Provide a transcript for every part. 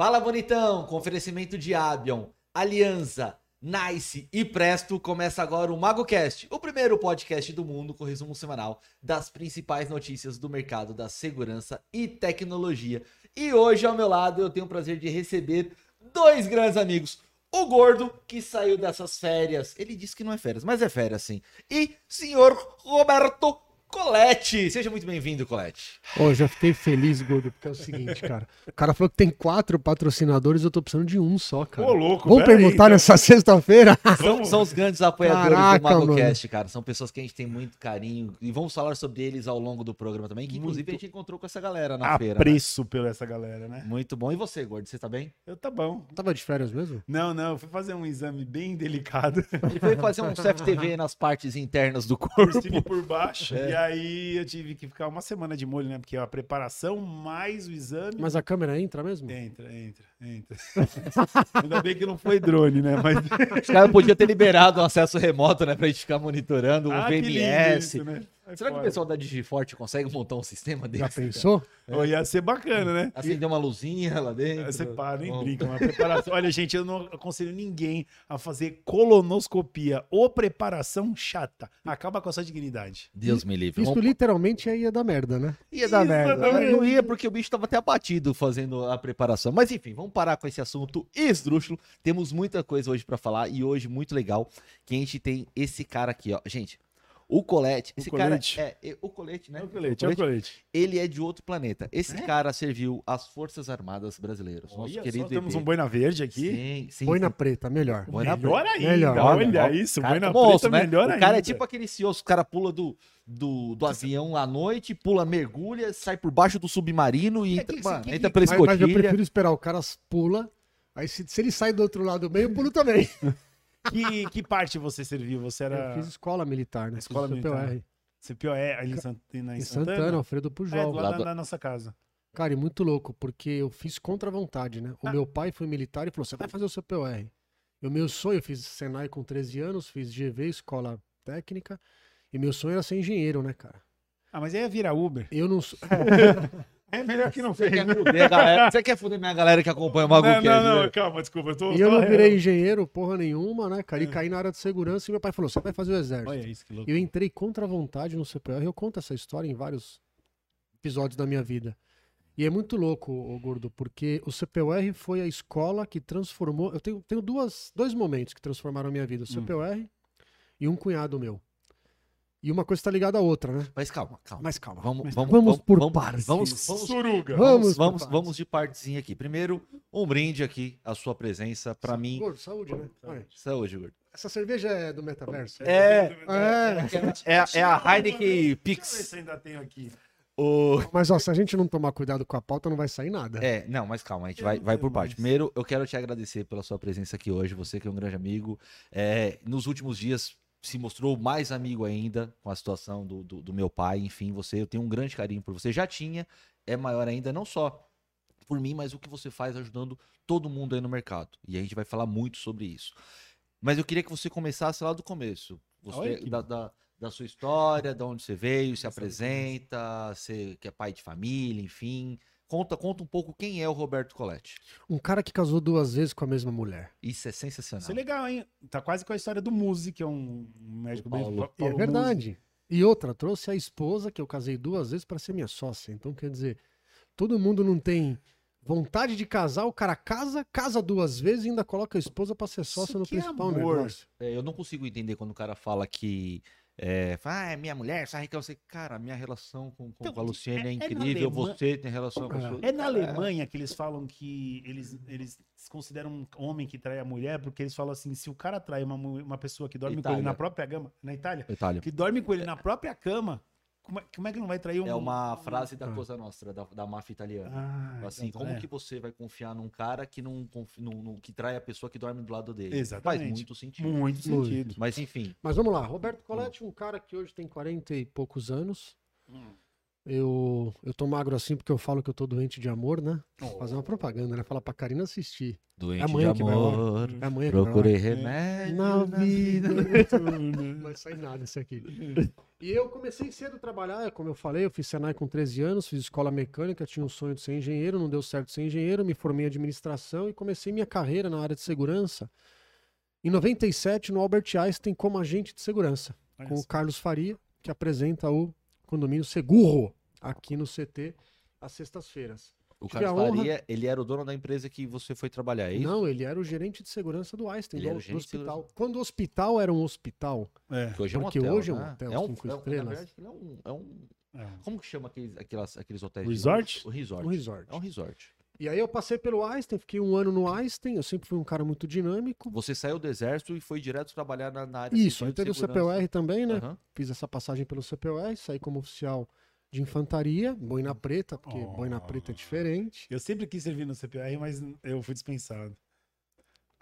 Fala bonitão, com oferecimento de Abion, Aliança, Nice e Presto, começa agora o MagoCast, o primeiro podcast do mundo com resumo semanal das principais notícias do mercado da segurança e tecnologia. E hoje ao meu lado eu tenho o prazer de receber dois grandes amigos. O Gordo, que saiu dessas férias. Ele disse que não é férias, mas é férias sim. E senhor Roberto Colete. Seja muito bem-vindo, Colete. Ô, já fiquei feliz, Gordo, porque é o seguinte, cara. O cara falou que tem quatro patrocinadores, eu tô precisando de um só, cara. Ô, louco, Vamos pera aí, perguntar então. nessa sexta-feira? São, são os grandes apoiadores Caraca, do MagoCast, cara. São pessoas que a gente tem muito carinho. E vamos falar sobre eles ao longo do programa também. Que inclusive a gente encontrou com essa galera na feira. né? Apreço pela essa galera, né? Muito bom. E você, Gordo? Você tá bem? Eu tá bom. Tava de férias mesmo? Não, não, eu fui fazer um exame bem delicado. Ele foi fazer um CFTV nas partes internas do corpo. estive por baixo. É. E aí eu tive que ficar uma semana de molho, né? Porque a preparação mais o exame. Mas a câmera entra mesmo? Entra, entra, entra. Ainda bem que não foi drone, né? Mas. Os caras podiam ter liberado um acesso remoto, né? Pra gente ficar monitorando o Ah, que lindo VMS. isso, né? É Será que o pessoal da Digiforte consegue montar um sistema desse? Já pensou? Ô, ia ser bacana, né? Acender uma luzinha lá dentro. Você para, nem Bom. brinca. Uma preparação. Olha, gente, eu não aconselho ninguém a fazer colonoscopia ou preparação chata. Acaba com a sua dignidade. Deus me livre. Isso Vamos- literalmente ia dar merda, né? Ia dar Isso, merda. exatamente. Não ia porque o bicho tava até abatido fazendo a preparação. Mas enfim, vamos parar com esse assunto esdrúxulo. Temos muita coisa hoje pra falar e hoje muito legal que a gente tem esse cara aqui, ó. Gente, o Colete. O Esse Colete. cara é, é o Colete, né? É o colete, é o colete. Ele é de outro planeta. Esse cara serviu às Forças Armadas Brasileiras. Nosso Olha querido só, temos um boina verde aqui. Sim, sim. Boina sim. preta, melhor. Boina melhor ainda. Melhor. Olha, Olha, isso, Cara, boina preta né? melhor o ainda. cara é tipo aquele CEO, o cara pula do, do, do avião à noite, pula, mergulha, sai por baixo do submarino e É entra, que- mano, que- entra pela Mas, mas eu escotilha. prefiro esperar o cara pula. Aí se, se ele sai do outro lado do meio, eu pulo também. Que, que parte você serviu? Você era Eu fiz escola militar, né? Escola fiz militar. CPOR. CPOE ali em Santana? Em Santana, Alfredo É, do Pujol. lado Lá da, da nossa casa. Cara, e muito louco, porque eu fiz contra a vontade, né? O Ah. meu pai foi militar e falou: você vai fazer o seu POR. E o meu sonho, eu fiz Senai com 13 anos, fiz GV, escola técnica, e meu sonho era ser engenheiro, né, cara? Ah, mas aí ia virar Uber. Eu não sou. É melhor que não Você fez. quer fuder a galera- Você quer fuder minha galera que acompanha o Mago Não, não, não, né? calma, desculpa. Eu tô, E eu não virei engenheiro porra nenhuma, né, cara? E caí na área de segurança e meu pai falou: você vai fazer o exército. Olha isso, que louco. Eu entrei contra a vontade no CPR. Eu conto essa história em vários episódios da minha vida. E é muito louco, ô Gordo, porque o CPUR foi a escola que transformou. Eu tenho, tenho duas, dois momentos que transformaram a minha vida: o Hum. CPUR e um cunhado meu. E uma coisa está ligada à outra, né? Mas calma, calma. Mas calma. Vamos, Mas vamos, vamos vamos, por vamos, partes. vamos, vamos, Suruga. Vamos vamos, vamos, partes. vamos de partezinha aqui. Primeiro, um brinde aqui, a sua presença, pra mim. Gordo, saúde, né? Olha, Saúde, Gordo. Essa cerveja é do metaverso? É, É. é, é a Heineken Deixa eu ver Pix. se ainda tenho aqui. O... Mas ó, se a gente não tomar cuidado com a pauta, não vai sair nada. É, não, mas calma, a gente vai, vai por parte. Primeiro, eu quero te agradecer pela sua presença aqui hoje, você que é um grande amigo. É, nos últimos dias se mostrou mais amigo ainda com a situação do, do, do meu pai, enfim, você, eu tenho um grande carinho por você. Já tinha, é maior ainda, não só por mim, mas o que você faz ajudando todo mundo aí no mercado. E a gente vai falar muito sobre isso. Mas eu queria que você começasse lá do começo. Você, que da, da, da sua história, de onde você veio, se Essa apresenta, você que é pai de família, enfim. Conta, conta um pouco quem é o Roberto Coletti. Um cara que casou duas vezes com a mesma mulher. Isso é sensacional. Isso é legal, hein? Tá quase com a história do Muzi, que é um médico bem. Paulo. Pa- E é Paulo verdade. E outra, trouxe a esposa, que eu casei duas vezes, para ser minha sócia. Então, quer dizer, todo mundo não tem vontade de casar, o cara casa, casa duas vezes e ainda coloca a esposa para ser sócia Isso no é principal amor. negócio. É, eu não consigo entender quando o cara fala que. É, fala, ah, é minha mulher, sabe que eu sei. Cara, minha relação com, com Então, a Luciene é, é- é na incrível. Alemanha- Você tem relação com a É. sua. É na Alemanha que eles falam que eles, eles se consideram um homem que trai a mulher, porque eles falam assim: se o cara trai uma, uma pessoa que dorme com Itália. ele na própria cama, na Itália, Itália. que dorme com ele na própria cama, como é, como é que não vai trair um. É uma um- frase da Ah. Cosa Nostra, da, da máfia italiana. Ah, Assim, então, como é. que você vai confiar num cara que não, confi- não- não- que trai a pessoa que dorme do lado dele? Exatamente. Faz muito sentido. Muito Muito. sentido. Mas enfim, Mas vamos lá, Roberto Coletti, um cara que hoje tem 40 e poucos anos. Hum. Eu, eu tô magro assim porque eu falo que eu tô doente de amor, né? Fazer uma propaganda, né? Falar pra Karina assistir. doente amanhã de que vai amor, É amanhã que vai procurei remédio Na na vida. vida. Não vai sair nada isso aqui. E eu comecei cedo a trabalhar, como eu falei, eu fiz Senai com 13 anos, fiz escola mecânica, tinha um sonho de ser engenheiro, não deu certo ser engenheiro, me formei em administração e comecei minha carreira na área de segurança. Em 97, no Albert Einstein, como agente de segurança, com o Carlos Faria, que apresenta o condomínio Seguro aqui no CT às sextas-feiras. O Tive Carlos Faria, ele era o dono da empresa que você foi trabalhar, é isso? Não, ele era o gerente de segurança do Einstein, Ele do, era o do gerente de hospital. Quando o hospital era um hospital, É. Que hoje é um Porque hotel, hoje é um né? hotel, é um, cinco é um- estrelas. É um, é um- é. Como que chama aqueles, aquelas, aqueles hotéis? de Resort? O resort. um resort. É um resort. E aí eu passei pelo Einstein, fiquei um ano no Einstein, eu sempre fui um cara muito dinâmico. Você saiu do exército e foi direto trabalhar na, na área Isso, aí de teve o segurança. CPUR também, né? Aham. Fiz essa passagem pelo CPUR, saí como oficial de infantaria, boina preta, porque Oh. boina preta é diferente. Eu sempre quis servir no CPR, mas eu fui dispensado.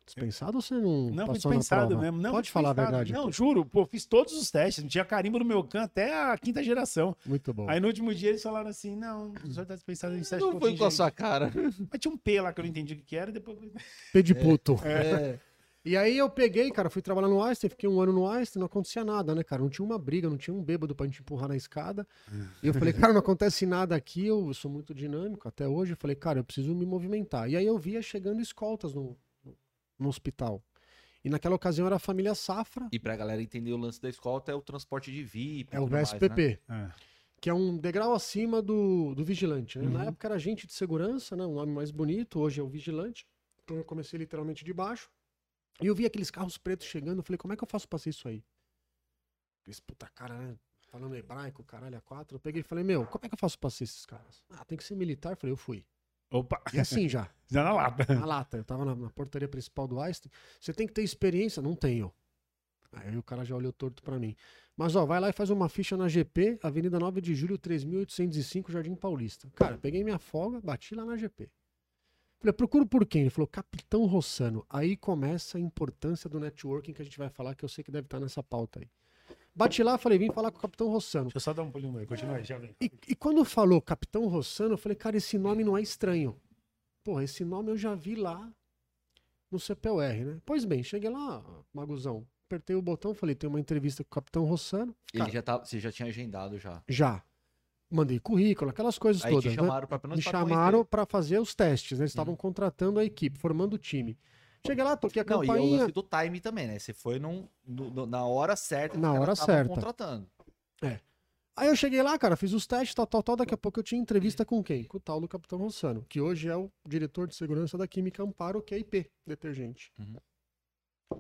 Dispensado ou você não, Não, fui dispensado prova? mesmo. Não, Pode falar a verdade. Não, juro, pô, fiz todos os testes. Não tinha carimbo no meu can até a quinta geração. Muito bom. Aí no último dia eles falaram assim: não, o senhor tá dispensado em teste Não foi com a sua cara. Mas tinha um P lá que eu não entendi o que era, depois. P de puto. É. E aí eu peguei, cara, fui trabalhar no Einstein, fiquei um ano no Einstein, não acontecia nada, né, cara? Não tinha uma briga, não tinha um bêbado pra gente empurrar na escada. E eu falei, cara, não acontece nada aqui, eu sou muito dinâmico até hoje. Eu falei, cara, eu preciso me movimentar. E aí eu via chegando escoltas no, no hospital. E naquela ocasião era a família Safra, E pra galera entender o lance da escolta, é o transporte de VIP. é o VSPP, É. que é um degrau acima do, do vigilante. Né? Na Uhum. época era agente de segurança, né? um nome mais bonito, hoje é o vigilante. Então eu comecei literalmente de baixo. E eu vi aqueles carros pretos chegando, eu falei, como é que eu faço pra ser isso aí? Esse puta cara, né? Falando hebraico, caralho, a quatro. Eu peguei e falei, meu, como é que eu faço pra ser esses caras? Ah, tem que ser militar. Eu falei, eu fui. Opa! E assim já, Já na lata. na lata. Eu tava na, na portaria principal do Einstein. Você tem que ter experiência? Não tenho. Aí o cara já olhou torto pra mim. Mas ó, vai lá e faz uma ficha na GP, Avenida 9 de Julho, 3805, Jardim Paulista. Cara, peguei minha folga, bati lá na GP. Falei, procuro por quem? Ele falou, Capitão Rossano. Aí começa a importância do networking que a gente vai falar, que eu sei que deve estar nessa pauta aí. Bati lá, falei, vim falar com o Capitão Rossano. Deixa eu só dar um pulinho aí. Continua aí, já vem. E, e quando falou Capitão Rossano, eu falei, cara, esse nome não é estranho. Porra, esse nome eu já vi lá no CPUR, né? Pois bem, cheguei lá, Maguzão, apertei o botão, falei, tem uma entrevista com o Capitão Rossano. Ele Cara, já tá, você já tinha agendado já. já. Mandei currículo, aquelas coisas Aí todas, te né? chamaram pra apenas Me pra chamaram para fazer os testes, né? Eles estavam contratando a equipe, formando o time. Cheguei lá, toquei a Não, e é o campainha. lance do time também, né? Você foi num, no- na hora certa. Na hora certa. contratando. Aí eu cheguei lá, cara, fiz os testes, tal, tal, tal. Daqui a pouco eu tinha entrevista com quem? Com o tal do Capitão Rossano, que hoje é o diretor de segurança da Química Amparo, que é IP, detergente. Uhum.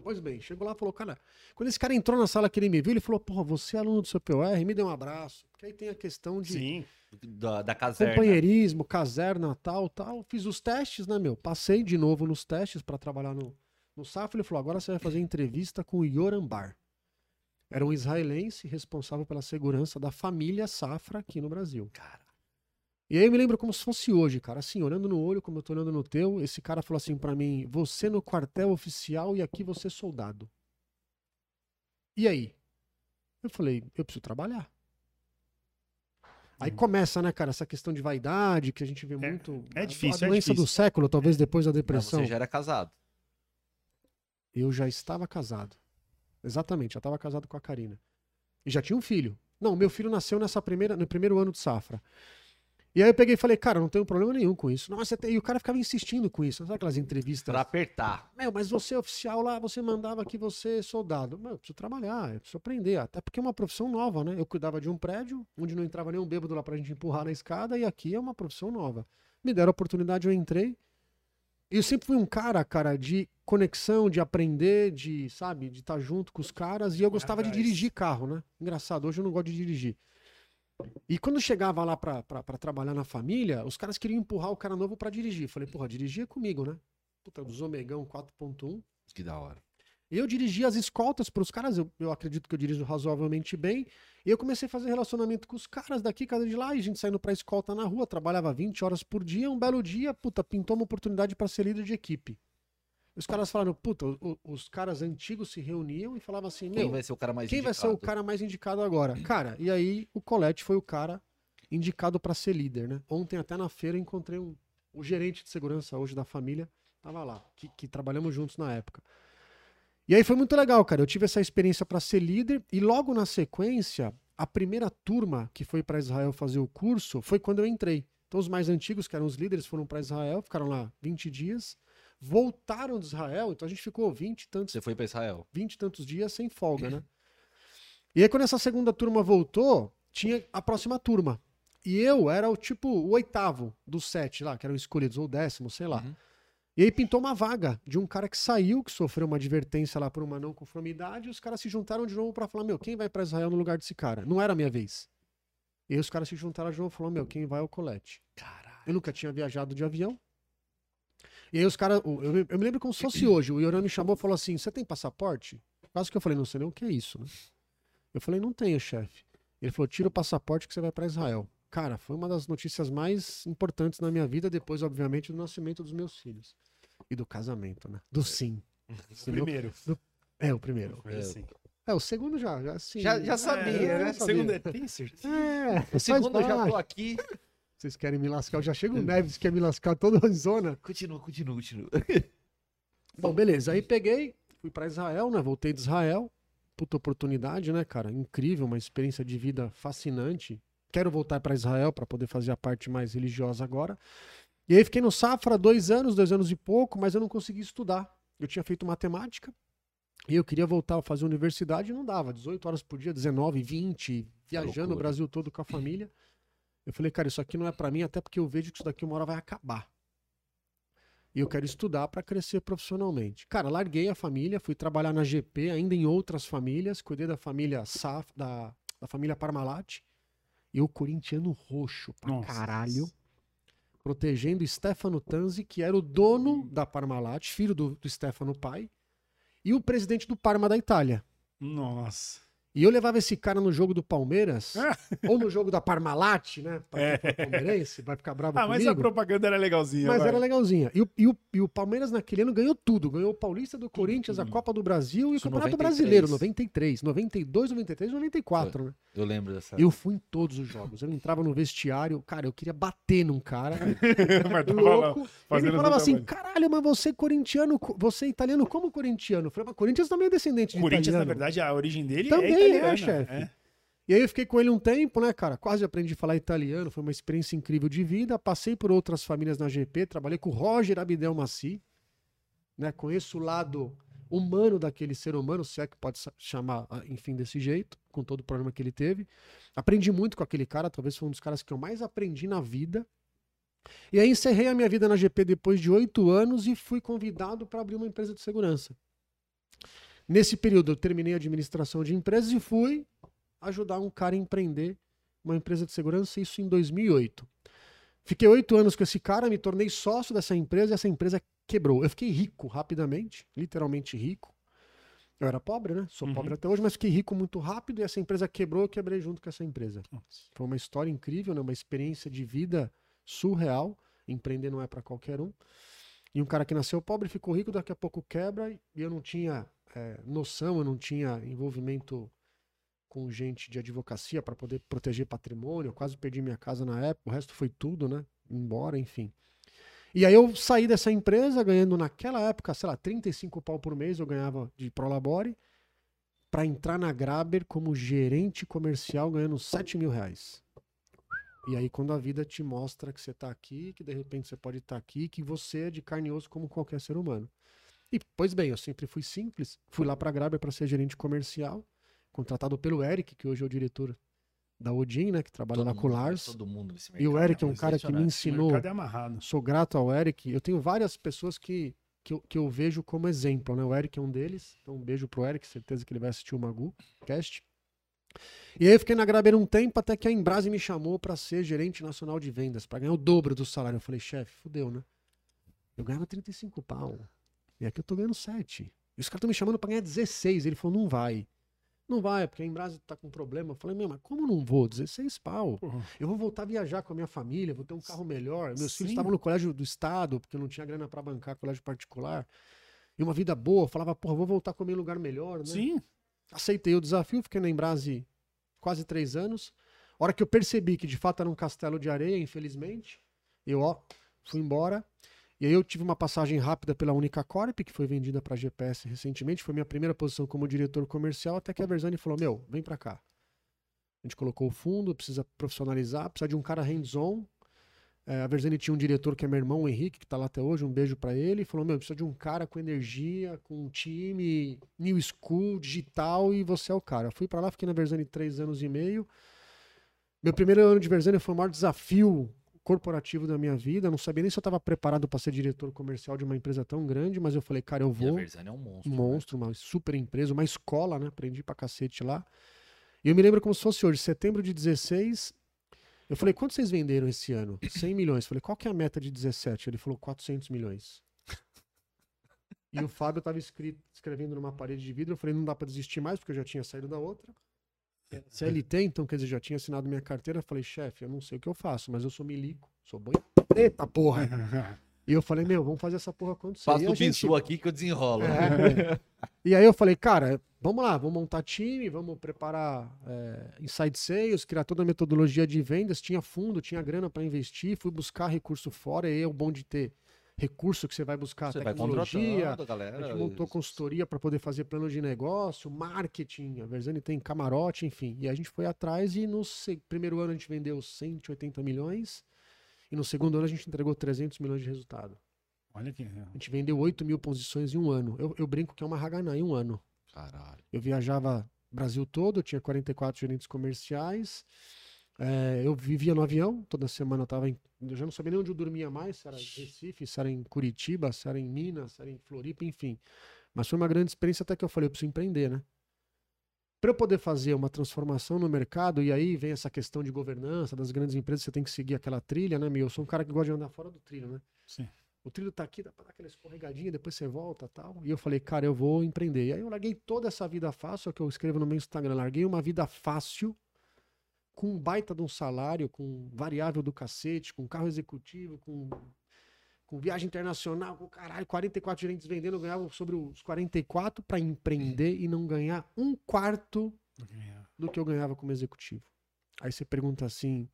Pois bem, chegou lá e falou, cara, quando esse cara entrou na sala que ele me viu, ele falou, porra, você é aluno do seu POR, me dê um abraço. Porque aí tem a questão de Sim. Da, da caserna. companheirismo, caserna, tal, tal. Fiz os testes, né, meu? Passei de novo nos testes para trabalhar no, no Safra. Ele falou: agora você vai fazer entrevista com o Yoram Bar. Era um israelense responsável pela segurança da família Safra aqui no Brasil. Cara, E aí eu me lembro como se fosse hoje, cara. Assim, olhando no olho, como eu tô olhando no teu, esse cara falou assim pra mim: você no quartel oficial e aqui você soldado. E aí? Eu falei: eu preciso trabalhar. Aí Uhum. começa, né, cara, essa questão de vaidade que a gente vê É- muito. é difícil, A é doença do difícil. século, talvez depois da não, depressão. você já era casado. Eu já estava casado. Exatamente, já estava casado com a Karina. E já tinha um filho. Não, meu filho nasceu nessa primeira, no primeiro ano de safra. E aí eu peguei e falei, cara, não tenho problema nenhum com isso. Nossa, e o cara ficava insistindo com isso. Sabe aquelas entrevistas? Pra apertar. Meu, mas você é oficial lá, você mandava que você é soldado. Meu, eu preciso trabalhar, eu preciso aprender. Até porque é uma profissão nova, né? Eu cuidava de um prédio, onde não entrava nenhum bêbado lá pra gente empurrar na escada, e aqui é uma profissão nova. Me deram a oportunidade, eu entrei. E eu sempre fui um cara, cara, de conexão, de aprender, de, sabe, de estar junto com os caras. E eu gostava de dirigir carro, né? Engraçado, hoje eu não gosto de dirigir. E quando chegava lá pra, pra, pra trabalhar na família, os caras queriam empurrar o cara novo pra dirigir. Falei, porra, dirigir é comigo, né? Puta, dos Omegão 4.1. Que da hora. Eu dirigi as escoltas para os caras, eu, eu acredito que eu dirijo razoavelmente bem. E eu comecei a fazer relacionamento com os caras daqui, cada de lá, e a gente saindo pra escolta na rua, trabalhava 20 horas por dia. Um belo dia, puta, pintou uma oportunidade para ser líder de equipe. Os caras falaram, puta, o- os caras antigos se reuniam e falavam assim, Quem vai ser o cara mais quem vai ser o indicado? cara mais indicado agora? Cara, e aí o Colette foi o cara indicado para ser líder, né? Ontem até na feira encontrei um, o gerente de segurança hoje da família, tava lá, que, que trabalhamos juntos na época. E aí foi muito legal, cara. Eu tive essa experiência para ser líder e logo na sequência a primeira turma que foi para Israel fazer o curso foi quando eu entrei. Então, os mais antigos, que eram os líderes, foram para Israel, ficaram lá 20 dias, voltaram de Israel, então a gente ficou 20 e tantos Você foi pra Israel. 20 e tantos dias sem folga, né? E aí, quando essa segunda turma voltou, tinha a próxima turma. E eu era o tipo o oitavo dos sete lá, que eram escolhidos, ou o décimo, sei lá. Uhum. E aí pintou uma vaga de um cara que saiu, que sofreu uma advertência lá por uma não conformidade, e os caras se juntaram de novo pra falar: Meu, quem vai pra Israel no lugar desse cara? Não era a minha vez. E aí os caras se juntaram de novo e falaram: Meu, quem vai é o Colette. Caralho. Eu nunca tinha viajado de avião. E aí os caras, o- eu, me- eu me lembro como se fosse hoje. O Yoran me chamou e falou assim: Você tem passaporte? Quase que eu falei: Não sei nem o que é isso, né? Eu falei: Não tenho, chefe. Ele falou: Tira o passaporte que você vai pra Israel. Cara, foi uma das notícias mais importantes na minha vida, depois, obviamente, do nascimento dos meus filhos. E do casamento, né? Do sim. Senão- Primeiro. É, o primeiro. Assim. É, o segundo já, já sim. Já- já sabia, É, né? eu Segundo é, tem certeza. É, O segundo eu já tô aqui. Vocês querem me lascar? Eu já chego o Neves, quer me lascar toda a zona. Continua, continua, continua. Bom, beleza. Aí peguei, fui pra Israel, né? Voltei de Israel. Puta oportunidade, né, cara? Incrível, uma experiência de vida fascinante. Quero voltar pra Israel pra poder fazer a parte mais religiosa agora. E aí fiquei no Safra dois anos, dois anos e pouco, mas eu não consegui estudar. Eu tinha feito matemática e eu queria voltar a fazer universidade e não dava. 18 horas por dia, 19, 20, viajando o. Brasil todo com a família. Eu falei, cara, isso aqui não é pra mim, até porque eu vejo que isso daqui uma hora vai acabar. E eu quero estudar para crescer profissionalmente. Cara, larguei a família, fui trabalhar na GP, ainda em outras famílias, cuidei da família Saf, da, da família Parmalat. E o corintiano roxo pra Nossa. caralho, protegendo Stefano Tanzi, que era o dono da Parmalat, filho do, do Stefano pai, e o presidente do Parma da Itália. Nossa. E eu levava esse cara no jogo do Palmeiras, Ah. ou no jogo da Parmalat, né? Pra for palmeirense, vai ficar bravo Ah, mas comigo. a propaganda era legalzinha. Mas vai. era legalzinha. E o, e, o, e o Palmeiras naquele ano ganhou tudo. Ganhou o Paulista do Corinthians, a tudo. Copa do Brasil e o Isso, Campeonato 93. Brasileiro, 93, 92, 93, 94, né? Eu lembro dessa. Eu fui em todos os jogos. Eu entrava no vestiário, cara, eu queria bater num cara. Mas louco. Ele fazendo falava assim: caralho, mas você é corintiano, co- você é italiano como corintiano? Eu falei, mas Corinthians também é descendente de Corinthians, na italiano. verdade, a origem dele Também é é, italiana. chefe. E aí eu fiquei com ele um tempo, né, cara? Quase aprendi a falar italiano, foi uma experiência incrível de vida. Passei por outras famílias na GP, trabalhei com o Roger Abdel Maci, né? Conheço o lado humano daquele ser humano, se é que pode chamar, ah, enfim, desse jeito, com todo o problema que ele teve. Aprendi muito com aquele cara, talvez foi um dos caras que eu mais aprendi na vida. E aí encerrei a minha vida na GP depois de oito anos e fui convidado para abrir uma empresa de segurança. Nesse período eu terminei a administração de empresas e fui ajudar um cara a empreender uma empresa de segurança, isso em 2008. Fiquei oito anos com esse cara, me tornei sócio dessa empresa e essa empresa quebrou. Eu fiquei rico rapidamente, literalmente rico. Eu era pobre, né? Sou Uhum. pobre até hoje, mas fiquei rico muito rápido e essa empresa quebrou, eu quebrei junto com essa empresa. Nossa. Foi uma história incrível, né? uma experiência de vida surreal. Empreender não é para qualquer um. E um cara que nasceu pobre ficou rico, daqui a pouco quebra e eu não tinha é, noção, eu não tinha envolvimento com gente de advocacia para poder proteger patrimônio. Eu quase perdi minha casa na época, o resto foi tudo, né? Embora, enfim. E aí eu saí dessa empresa ganhando naquela época, sei lá, 35 pau por mês eu ganhava de Prolabore para entrar na Graber como gerente comercial ganhando 7 mil reais. E aí quando a vida te mostra que você tá aqui, que de repente você pode estar aqui, que você é de carne e osso como qualquer ser humano. E, pois bem, eu sempre fui simples. Fui lá para a Graber para ser gerente comercial, contratado pelo Eric, que hoje é o diretor da Odin, né, que trabalha lá com o mundo, Lars. Todo mundo nesse E o mercado. Eric é um cara que me Impressionante. ensinou mercado é amarrado. sou grato ao Eric. Eu tenho várias pessoas que, que, eu, que eu vejo como exemplo, né? O Eric é um deles. Então, um beijo pro Eric, certeza que ele vai assistir o Magu Cast. E aí eu fiquei na Graber um tempo até que a Embrase me chamou para ser gerente nacional de vendas, para ganhar o dobro do salário. Eu falei, chefe, fudeu, né? Eu ganhava 35 pau. E aqui eu tô ganhando 7. E os caras estão me chamando para ganhar 16. Ele falou, não vai. Não vai, porque a Embrase tá com problema. Eu falei, meu, mas como não vou? 16 pau. Porra. Eu vou voltar a viajar com a minha família, vou ter um carro melhor. Meus filhos Sim. estavam no colégio do estado, porque eu não tinha grana para bancar colégio particular. E uma vida boa, eu falava, porra, vou voltar a comer em lugar melhor, né? Sim. Aceitei o desafio, fiquei na Embrase quase três anos. A hora que eu percebi que de fato era um castelo de areia, infelizmente, eu, ó, fui embora. E aí eu tive uma passagem rápida pela Única Corp, que foi vendida para GPS recentemente. Foi minha primeira posição como diretor comercial, até que a Versani falou, meu, vem para cá. A A gente colocou o fundo, precisa profissionalizar, precisa de um cara hands-on. É, a Verzani tinha um diretor que é meu irmão, o Henrique, que tá lá até hoje, um beijo para ele, falou: Meu, precisa de um cara com energia, com um time, new school, digital, e você é o cara. Eu fui para lá, fiquei na Verzani três anos e meio. Meu primeiro ano de Verzani foi o maior desafio corporativo da minha vida. Eu não sabia nem se eu estava preparado para ser diretor comercial de uma empresa tão grande, mas eu falei, cara, eu E a vou. Verzani é um monstro. Um né? monstro, uma super empresa, uma escola, né? Aprendi pra cacete lá. E eu me lembro como se fosse hoje, setembro de 16. Eu falei, quanto vocês venderam esse ano? 100 milhões. Eu falei, qual que é a meta de 17? Ele falou, 400 milhões. E o Fábio tava escrito, escrevendo numa parede de vidro. Eu falei, não dá pra desistir mais, porque eu já tinha saído da outra. CLT, então, quer dizer, já tinha assinado minha carteira. Eu falei, chefe, eu não sei o que eu faço, mas eu sou milico, sou boi. Eita porra! E eu falei, meu, vamos fazer essa porra acontecer. Passa o gente- aqui que eu desenrolo. é. E aí eu falei, cara, vamos lá, vamos montar time, vamos preparar é, inside sales, criar toda a metodologia de vendas. Tinha fundo, tinha grana para investir, fui buscar recurso fora. E aí é o bom de ter recurso que você vai buscar Você vai tecnologia. a galera. A gente montou consultoria para poder fazer plano de negócio, marketing. A Verzani tem camarote, enfim. E a gente foi atrás e no primeiro ano a gente vendeu 180 milhões. E no segundo ano a gente entregou 300 milhões de resultado. Olha que. A gente vendeu 8 mil posições em um ano. Eu, eu brinco que é uma Haganá em um ano. Caralho. Eu viajava Brasil todo, eu tinha 44 gerentes comerciais. É, eu vivia no avião, toda semana eu tava em. Eu já não sabia nem onde eu dormia mais, se era em Recife, se era em Curitiba, se era em Minas, se era em Floripa, enfim. Mas foi uma grande experiência até que eu falei, eu preciso empreender, né? Para eu poder fazer uma transformação no mercado, e aí vem essa questão de governança das grandes empresas, você tem que seguir aquela trilha, né, meu? Eu sou um cara que gosta de andar fora do trilho, né? Sim. O trilho tá aqui, dá pra dar aquela escorregadinha, depois você volta tal. E eu falei, cara, eu vou empreender. E aí eu larguei toda essa vida fácil, que eu escrevo no meu Instagram. Larguei uma vida fácil, com um baita de um salário, com variável do cacete, com carro executivo, com, com viagem internacional, com caralho, 44 gerentes vendendo, eu ganhava sobre os 44 para empreender e não ganhar um quarto do que eu ganhava como executivo. Aí você pergunta assim,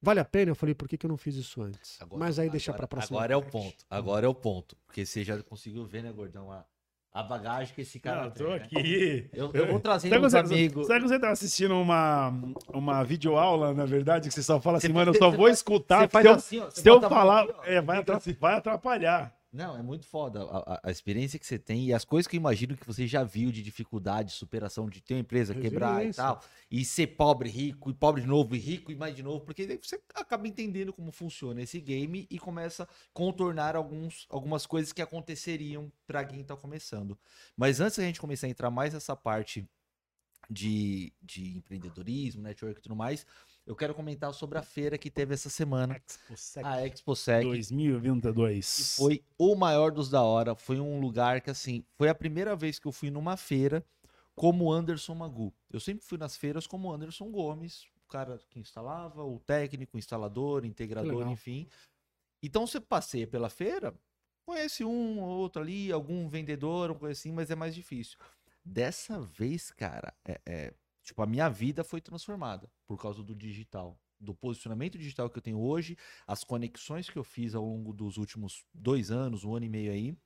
vale a pena? Eu falei, por que, que eu não fiz isso antes? Agora- Mas aí deixa agora- pra próxima. Agora é o parte. ponto. Agora é o ponto. Porque você já conseguiu ver, né, gordão? A, a bagagem que esse cara Não, tem. tô né? aqui. Eu, eu vou trazendo que, uns você, amigos. será que você tá assistindo uma, uma videoaula, na verdade, que você só fala assim, Você- mano, eu você só vou faz- escutar, Você faz se eu, assim, ó, você se eu falar, aqui, ó, é, vai, fica atra- assim. vai atrapalhar. Não, é muito foda a, a- a experiência que você tem e as coisas que eu imagino que você já viu de dificuldade, superação de ter uma empresa quebrar e tal, e ser pobre, rico, e pobre de novo, e rico e mais de novo, porque daí você acaba entendendo como funciona esse game e começa a contornar alguns, algumas coisas que aconteceriam pra quem tá começando. Mas antes da gente começar a entrar mais nessa parte de, de empreendedorismo, network e tudo mais, eu quero comentar sobre a feira que teve essa semana, ExpoSec a ExpoSec. 2022. que foi o maior dos da hora. Foi um lugar que, assim, foi a primeira vez que eu fui numa feira como Anderson Magu. Eu sempre fui nas feiras como Anderson Gomes, o cara que instalava, o técnico, o instalador, integrador, enfim. Então você passeia pela feira, conhece um ou outro ali, algum vendedor, uma coisa assim, mas é mais difícil. Dessa vez, cara, é, é, tipo, a minha vida foi transformada por causa do digital. Do posicionamento digital que eu tenho hoje, as conexões que eu fiz ao longo dos últimos dois anos, um ano e meio aí.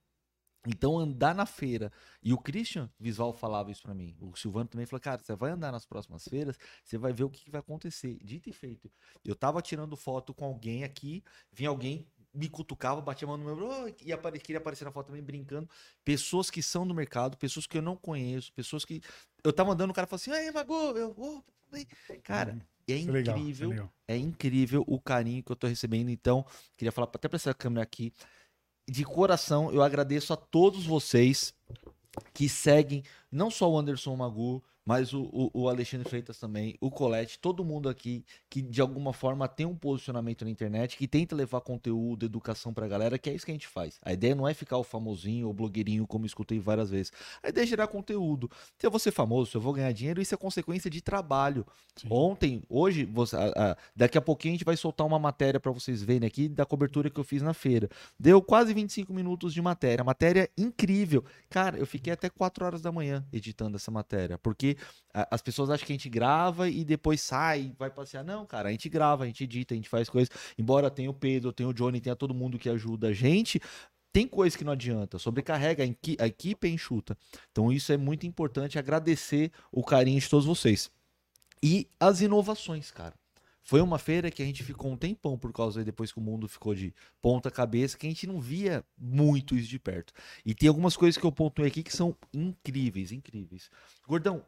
Então, andar na feira, e o Christian Visual falava isso pra mim, o Silvano também falou, cara, você vai andar nas próximas feiras, você vai ver o que, que vai acontecer. Dito e feito. Eu tava tirando foto com alguém aqui, vinha alguém, me cutucava, batia a mão no meu ombro, e apare... queria aparecer na foto também brincando. Pessoas que são do mercado, pessoas que eu não conheço, pessoas que. Eu tava andando, o cara falou assim, aí, Mago, eu. oh, ei." Cara, isso é incrível legal. é incrível o carinho que eu tô recebendo. Então, queria falar até pra essa câmera aqui. De coração, eu agradeço a todos vocês que seguem não só o Anderson Magu, mas o, o- o Alexandre Freitas também, o Colette, todo mundo aqui que de alguma forma tem um posicionamento na internet, que tenta levar conteúdo, educação pra galera, que é isso que a gente faz. A ideia não é ficar o famosinho ou blogueirinho, como eu escutei várias vezes. A ideia é gerar conteúdo. Se eu vou ser famoso, se eu vou ganhar dinheiro, isso é consequência de trabalho. Sim. Ontem, hoje, você- a- a- daqui a pouquinho a gente vai soltar uma matéria pra vocês verem aqui da cobertura que eu fiz na feira. Deu quase 25 minutos de matéria. Matéria incrível. Cara, eu fiquei até 4 horas da manhã editando essa matéria, porque as pessoas acham que a gente grava e depois sai, vai passear. Não, cara, a gente grava, a gente edita, a gente faz coisas. Embora tenha o Pedro, tenha o Johnny, tenha todo mundo que ajuda a gente, tem coisa que não adianta. Sobrecarrega, a equi- a equipe é enxuta. Então isso é muito importante. Agradecer o carinho de todos vocês. E as inovações, cara. Foi uma feira que a gente ficou um tempão por causa depois que o mundo ficou de ponta cabeça, que a gente não via muito isso de perto. E tem algumas coisas que eu pontuei aqui que são incríveis, incríveis. Gordão,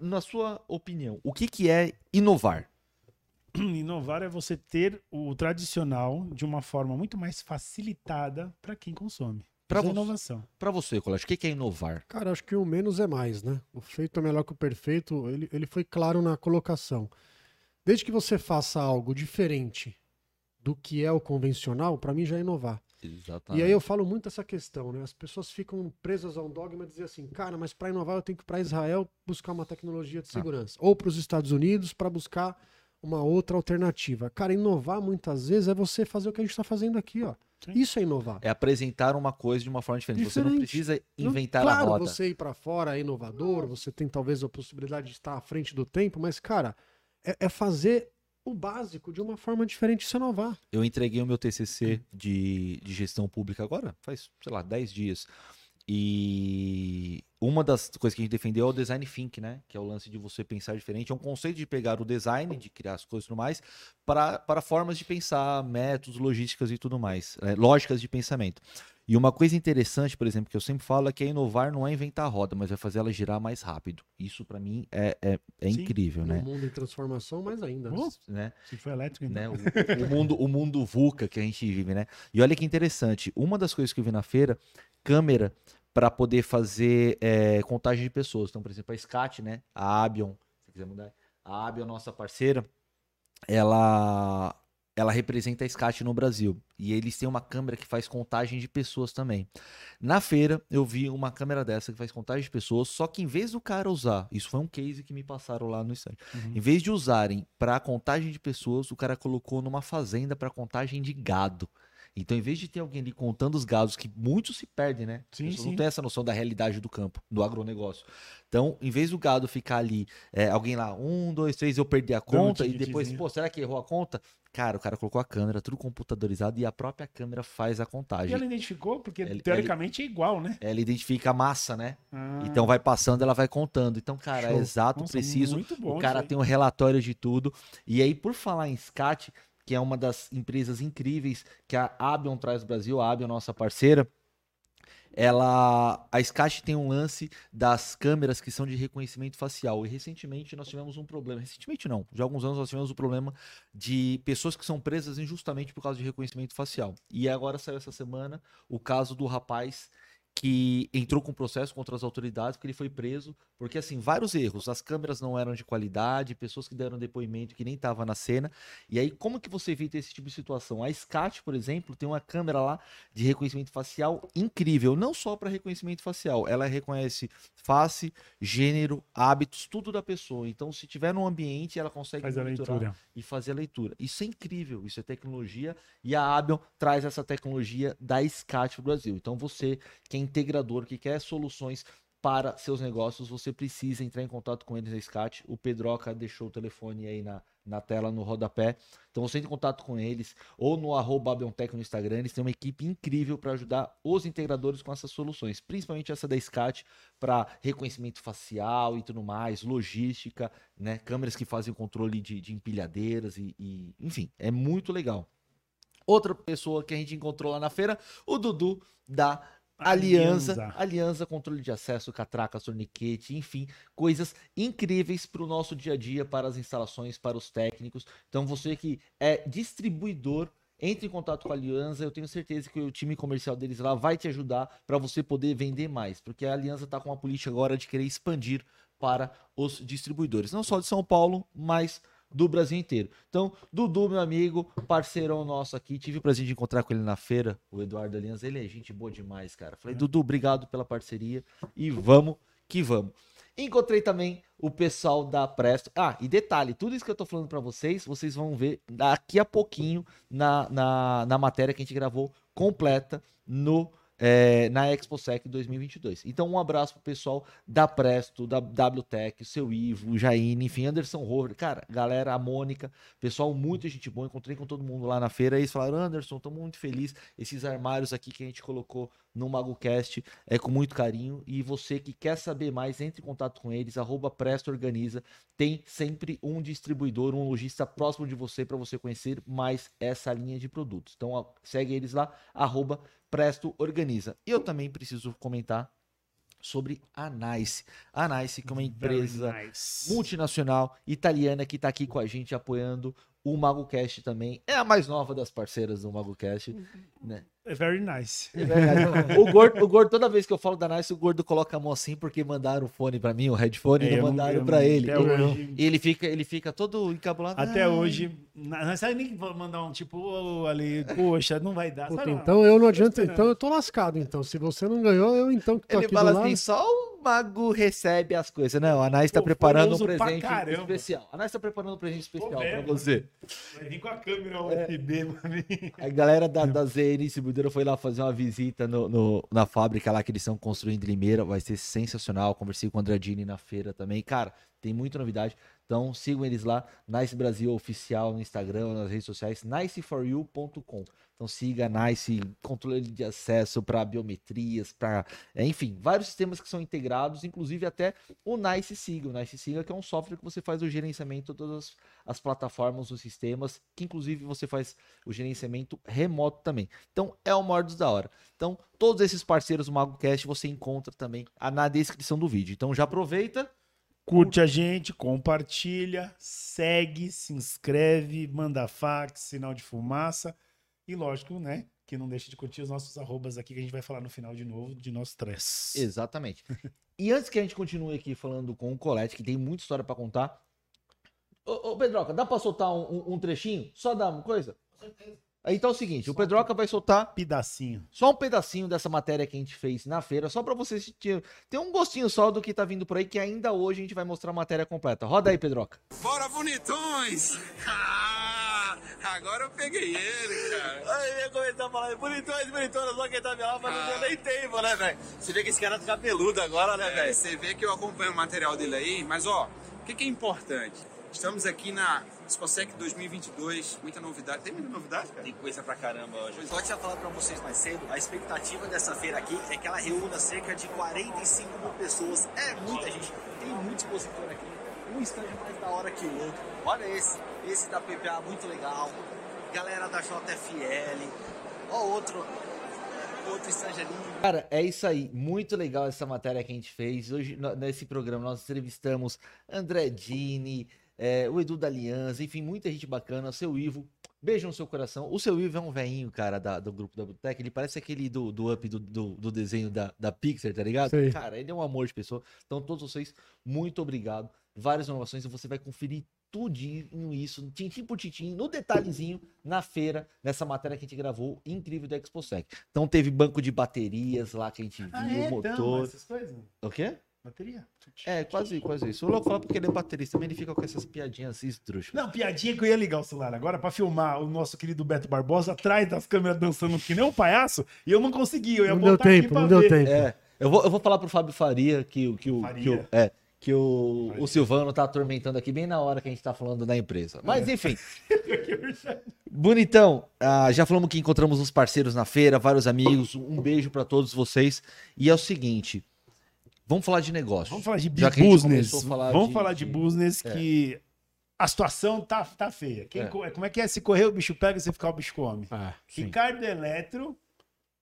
na sua opinião, o que, que é inovar? Inovar é você ter o tradicional de uma forma muito mais facilitada para quem consome. Isso é você. inovação. Para você, Colégio, o que, que é inovar? Cara, acho que o menos é mais, né? O feito é melhor que o perfeito. Ele, ele foi claro na colocação. Desde que você faça algo diferente do que é o convencional, para mim já é inovar. Exatamente. E aí eu falo muito essa questão, né? As pessoas ficam presas a um dogma de dizer assim, cara, mas para inovar eu tenho que ir para Israel buscar uma tecnologia de Ah. segurança, ou para os Estados Unidos para buscar uma outra alternativa. Cara, inovar muitas vezes é você fazer o que a gente está fazendo aqui, ó. Sim. Isso é inovar. É apresentar uma coisa de uma forma diferente. Você não Diferente. precisa Não- inventar claro, a roda. você ir para fora é inovador, você tem talvez a possibilidade de estar à frente do tempo, mas, cara, é, é fazer o básico de uma forma diferente se inovar. Eu entreguei o meu TCC de, de gestão pública agora, faz, sei lá, 10 dias. E uma das coisas que a gente defendeu é o design think, né? Que é o lance de você pensar diferente. É um conceito de pegar o design, de criar as coisas e tudo mais, para, formas de pensar, métodos, logísticas e tudo mais, é, lógicas de pensamento. E uma coisa interessante, por exemplo, que eu sempre falo é que inovar não é inventar a roda, mas é fazer ela girar mais rápido. Isso para mim é, é, é Sim. incrível, No né? mundo em transformação, mais ainda. né? Oh, né? se for elétrico, né? então. O, o mundo, o mundo VUCA que a gente vive, né? E olha que interessante, uma das coisas que eu vi na feira, câmera para poder fazer é, contagem de pessoas. Então, por exemplo, a SCAT, né? A Abion, se quiser mudar, a Abion, nossa parceira, ela ela representa a SCAT no Brasil. E eles têm uma câmera que faz contagem de pessoas também. Na feira, eu vi uma câmera dessa que faz contagem de pessoas, só que em vez do cara usar, isso foi um case que me passaram lá no stand. Uhum. Em vez de usarem para contagem de pessoas, o cara colocou numa fazenda para contagem de gado. Então, em vez de ter alguém ali contando os gados, que muitos se perdem, né? Sim, sim. não têm essa noção da realidade do campo, do agronegócio. Então, em vez do gado ficar ali, é, alguém lá, um, dois, três, eu perdi a um conta, e depois, pô, será que errou a conta? Cara, o cara colocou a câmera, tudo computadorizado, e a própria câmera faz a E contagem. ela identificou, porque Ele- teoricamente é igual, né? Ela identifica a massa, né? Ah, Então vai passando, ela vai contando. Então, cara, é show. exato, Nossa, preciso. Muito bom O cara tem um relatório de tudo. E aí, por falar em SCAT, que é uma das empresas incríveis que a Abion traz no Brasil, a Abion, nossa parceira, ela a SCAT tem um lance das câmeras que são de reconhecimento facial. E recentemente nós tivemos um problema. Recentemente não, já há alguns anos nós tivemos um problema de pessoas que são presas injustamente por causa de reconhecimento facial. E agora saiu essa semana o caso do rapaz que entrou com processo contra as autoridades porque ele foi preso porque assim vários erros as câmeras não eram de qualidade pessoas que deram depoimento que nem estavam na cena e aí como que você evita esse tipo de situação a SCAT por exemplo tem uma câmera lá de reconhecimento facial incrível não só para reconhecimento facial ela reconhece face gênero hábitos tudo da pessoa então se tiver num ambiente ela consegue Faz monitorar leitura. e fazer a leitura. Isso é incrível, isso é tecnologia e a Abion traz essa tecnologia da SCAT para o Brasil. Então você que é integrador, que quer soluções para seus negócios, você precisa entrar em contato com eles na SCAT. O Pedroca deixou o telefone aí na, na tela, no rodapé. Então você entra em contato com eles ou no arroba no Instagram. Eles têm uma equipe incrível para ajudar os integradores com essas soluções, principalmente essa da SCAT para reconhecimento facial e tudo mais, logística, né? Câmeras que fazem o controle de, de empilhadeiras e, e, enfim, é muito legal. Outra pessoa que a gente encontrou lá na feira, o Dudu da Aliança, Alianza. Aliança, controle de acesso, catraca, torniquete, enfim, coisas incríveis para o nosso dia a dia, para as instalações, para os técnicos. Então, você que é distribuidor, entre em contato com a Aliança. Eu tenho certeza que o time comercial deles lá vai te ajudar para você poder vender mais, porque a Aliança está com uma política agora de querer expandir para os distribuidores, não só de São Paulo, mas do Brasil inteiro. Então, Dudu, meu amigo, parceirão nosso aqui, tive o prazer de encontrar com ele na feira, o Eduardo Aliança, ele é gente boa demais, cara. Falei, Dudu, obrigado pela parceria e vamos que vamos. Encontrei também o pessoal da Presto. Ah, e detalhe, tudo isso que eu tô falando para vocês, vocês vão ver daqui a pouquinho na, na, na matéria que a gente gravou completa no é, na ExpoSec 2022. Então, um abraço pro pessoal da Presto, da WTech, seu Ivo, Jaine, enfim, Anderson Rover, cara, galera, a Mônica, pessoal, muita gente boa. Encontrei com todo mundo lá na feira. E eles falaram: Anderson, tô muito feliz. Esses armários aqui que a gente colocou no MagoCast é com muito carinho. E você que quer saber mais, entre em contato com eles, arroba Presto Organiza. Tem sempre um distribuidor, um lojista próximo de você para você conhecer mais essa linha de produtos. Então, segue eles lá, arroba Presto Organiza. E eu também preciso comentar sobre a Nice. A Nice, que é uma empresa nice. multinacional italiana que está aqui com a gente apoiando o MagoCast também. É a mais nova das parceiras do MagoCast. Né? É very nice. É verdade. o, gordo, o Gordo, toda vez que eu falo da Nice, o Gordo coloca a mão assim porque mandaram o fone para mim, o headphone, É, e não mandaram eu não- ele. até E- hoje- ele fica, ele fica todo encabulado. Até "Ai". hoje, não sabe nem vou mandar um tipo, ô, ali, poxa, não vai dar. Puta, então eu não adianta, então eu tô lascado. Então, se você não ganhou, eu então que tô Ele aqui fala do lado. assim, só o mago recebe as coisas. Não, a Nice tá Pô, preparando um presente especial. A Nice tá preparando um presente especial vendo. você. Vai vir com a câmera É. USB pra mim. A galera da, da ZN Distribuidora foi lá fazer uma visita no, no- na fábrica lá que eles estão construindo em Limeira. Vai ser sensacional. Conversei com o Andradini na feira também. Cara, tem muita novidade. Então sigam eles lá, Nice Brasil Oficial no Instagram, nas redes sociais, niceforyou.com. Então siga Nice, controle de acesso para biometrias, para, enfim, vários sistemas que são integrados, inclusive até o Nice Siga. O Nice Siga que é um software que você faz o gerenciamento de todas as, as plataformas, os sistemas, que inclusive você faz o gerenciamento remoto também. Então é o maior dos da hora. Então todos esses parceiros do MagoCast você encontra também na descrição do vídeo. Então já aproveita. Curte a gente, compartilha, segue, se inscreve, manda fax, sinal de fumaça. E lógico, né? Que não deixe de curtir os nossos arrobas aqui que a gente vai falar no final de novo de nós três. Exatamente. e antes que a gente continue aqui falando com o Colette, que tem muita história pra contar. Ô, ô Pedroca, dá pra soltar um, um- um trechinho? Só dá uma coisa? Então é o seguinte, o Pedroca vai soltar Pedacinho. só um pedacinho dessa matéria que a gente fez na feira, só pra você sentir, ter um gostinho só do que tá vindo por aí, que ainda hoje a gente vai mostrar a matéria completa. Roda aí, Pedroca. Bora, bonitões! Ah, agora eu peguei ele, cara. Aí eu ia começar a falar, bonitões, bonitonas, só quem tá me lá, mas não deu nem tempo, né, velho? Você vê que esse cara tá cabeludo agora, né, É, velho? você vê que eu acompanho o material dele aí, mas ó, o que, que é importante? Estamos aqui na Exposec 2022, muita novidade. Tem muita novidade, cara? Tem coisa pra caramba hoje. Igual eu tinha falado pra vocês mais cedo, a expectativa dessa feira aqui é que ela reúna cerca de 45 mil pessoas. É muita gente, tem muito expositor aqui. Um stand mais da hora que o outro. Olha esse, esse da PPA muito legal. Galera da JFL. Ó outro, outro stand ali. Cara, é isso aí. Muito legal essa matéria que a gente fez. Hoje, nesse programa, nós entrevistamos André Dini, é, o Edu da Aliança, enfim, muita gente bacana. Seu Ivo, beijo no seu coração. O seu Ivo é um veinho, cara, da- do grupo da Botec. Ele parece aquele do, do up do, do, do desenho da, da Pixar, tá ligado? Sei. Cara, ele é um amor de pessoa. Então, todos vocês, muito obrigado. Várias inovações e você vai conferir tudinho isso, tintim por tintim, no detalhezinho, na feira, nessa matéria que a gente gravou, incrível da ExpoSec. Então teve banco de baterias lá que a gente viu, Ah, é, motor. então, essas coisas. O quê? Bateria. É, quase, quase isso. O louco fala porque ele é baterista, também ele fica com essas piadinhas assim, esdrúxulas. Não, piadinha que eu ia ligar o celular agora pra filmar o nosso querido Beto Barbosa atrás das câmeras dançando que nem um palhaço e eu não consegui. Eu ia Não deu botar tempo, pra não deu ver. tempo. É, eu vou, eu vou falar pro Fábio Faria que, o- que, o, Faria. que, o, é, que o, o Silvano tá atormentando aqui bem na hora que a gente tá falando da empresa. Mas enfim. Bonitão, ah, já falamos que encontramos uns parceiros na feira, vários amigos. Um beijo pra todos vocês. E é o seguinte, vamos falar de negócio. Vamos falar de business. falar Vamos de- falar de, de- business é. que a situação tá, tá feia. Quem É. co- Como é que é? Se correr, o bicho pega, se ficar, o bicho come. Ah. Ricardo Eletro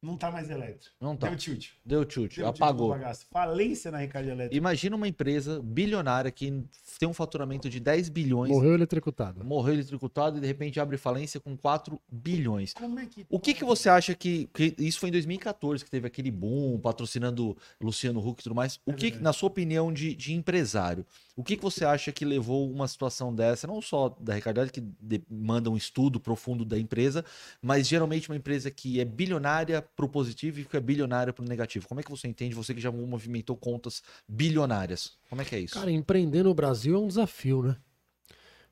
não tá mais eletro. Não tá. Deu tilt. Deu chute, Deu tilt apagou. bagaço. Falência na Ricardo Eletro. Imagina uma empresa bilionária que tem um faturamento de 10 bilhões, Morreu eletrocutado. morreu eletrocutado e de repente abre falência com 4 bilhões. Como é que. O que, que você acha que, que- Isso foi em 2014 que teve aquele boom, patrocinando Luciano Huck e tudo mais. O É que, verdade. na sua opinião de, de empresário, o que, que você acha que levou uma situação dessa, não só da Ricardo, que demanda um estudo profundo da empresa, mas geralmente uma empresa que é bilionária pro positivo e que é bilionária pro negativo? Como é que você entende, você que já movimentou contas bilionárias? Como é que é isso? Cara, empreender no Brasil é um desafio, né?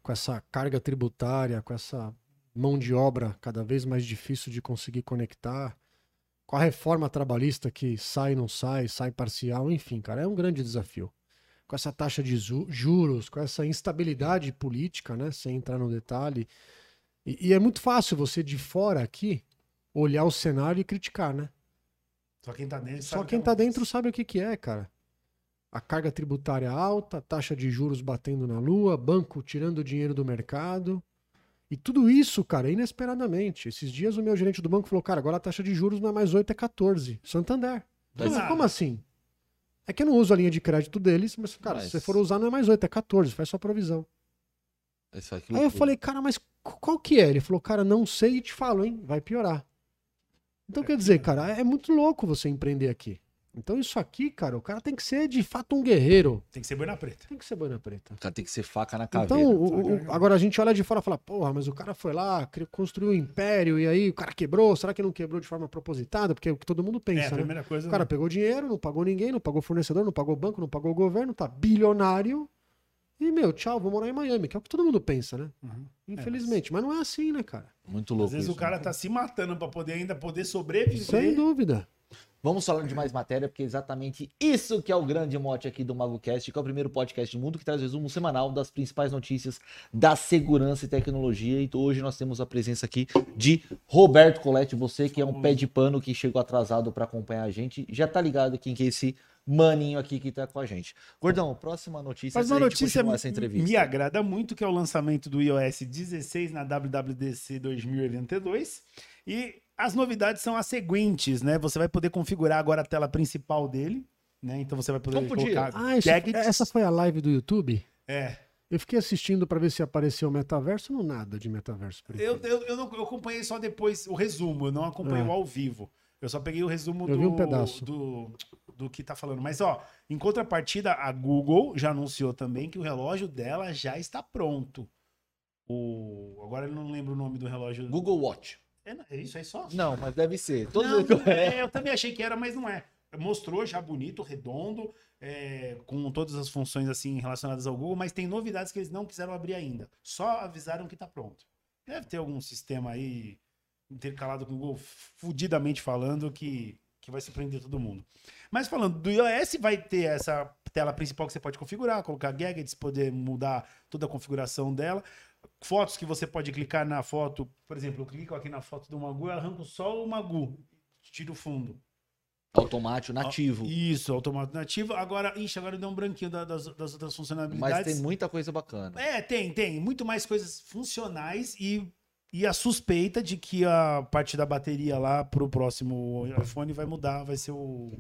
Com essa carga tributária, com essa mão de obra cada vez mais difícil de conseguir conectar, com a reforma trabalhista que sai, não sai, sai parcial, enfim, cara, é um grande desafio. Com essa taxa de juros, com essa instabilidade política, né? Sem entrar no detalhe. E, e é muito fácil você de fora aqui olhar o cenário e criticar, né? Só quem tá dentro Só sabe o quem que tá dentro sabe o que, que é, cara. A carga tributária alta, taxa de juros batendo na lua, banco tirando dinheiro do mercado. E tudo isso, cara, inesperadamente. Esses dias o meu gerente do banco falou, cara, agora a taxa de juros não é mais 8, é 14. Santander. Mas como assim? É que eu não uso a linha de crédito deles, mas, cara, Mas- se você for usar não é mais 8, é 14, faz sua provisão. Isso aqui Aí eu falei, cara, mas qu- qual que é? Ele falou, cara, não sei e te falo, hein? Vai piorar. Então, quer dizer, cara, é muito louco você empreender aqui. Então, isso aqui, cara, o cara tem que ser de fato um guerreiro. Tem que ser boina preta. Tem que ser boina preta. O cara tem que ser faca na Então, caveira. o- o- agora a gente olha de fora e fala, porra, mas o cara foi lá, construiu um império e aí o cara quebrou. Será que não quebrou de forma propositada? Porque é o que todo mundo É, a pensa, né? primeira coisa. O cara pegou dinheiro, não pagou ninguém, não pagou fornecedor, não pagou banco, não pagou governo, tá bilionário. E, meu, tchau, vou morar em Miami, que é o que todo mundo pensa, né? Uhum. Infelizmente. Mas não é assim, né, cara? Muito louco Às vezes isso, o cara né? tá se matando pra poder ainda poder sobreviver. Sem dúvida. Vamos falar de mais matéria, porque é exatamente isso que é o grande mote aqui do MagoCast, que é o primeiro podcast do mundo que traz resumo semanal das principais notícias da segurança e tecnologia. E hoje nós temos a presença aqui de Roberto Coletti, você que é um pé de pano que chegou atrasado para acompanhar a gente, já tá ligado quem que é esse maninho aqui que tá com a gente. Gordão, próxima notícia. Mas uma notícia essa entrevista. me agrada muito, que é o lançamento do iOS 16 na WWDC 2022. E as novidades são as seguintes, né? Você vai poder configurar agora a tela principal dele, né? Então você vai poder Como podia? colocar Ah, isso- essa foi a live do YouTube? É. Eu fiquei assistindo pra ver se apareceu o metaverso, não nada de metaverso. Eu, eu, eu, não, eu acompanhei só depois o resumo, eu não acompanhei É. o ao vivo. Eu só peguei o resumo Eu do, vi um pedaço. do, do que tá falando. Mas, ó, em contrapartida, a Google já anunciou também que o relógio dela já está pronto. O... Agora eu não lembro o nome do relógio. Google Watch. É, é isso aí só? Não, mas deve ser. Todo Não, mundo- é, eu também achei que era, mas não é. Mostrou já bonito, redondo, é, com todas as funções assim relacionadas ao Google, mas tem novidades que eles não quiseram abrir ainda. Só avisaram que tá pronto. Deve ter algum sistema aí intercalado com o Google, fudidamente falando, que, que vai surpreender todo mundo. Mas falando do iOS, vai ter essa tela principal que você pode configurar, colocar gadgets, poder mudar toda a configuração dela. Fotos que você pode clicar na foto, por exemplo, eu clico aqui na foto do Magu, eu arranco só o Magu, tiro o fundo. Automático, nativo. Isso, automático nativo. Agora, ixi, agora deu um branquinho da- das, das outras funcionalidades. Mas tem muita coisa bacana. É, tem, tem. Muito mais coisas funcionais e, e a suspeita de que a parte da bateria lá pro próximo iPhone vai mudar, vai ser o.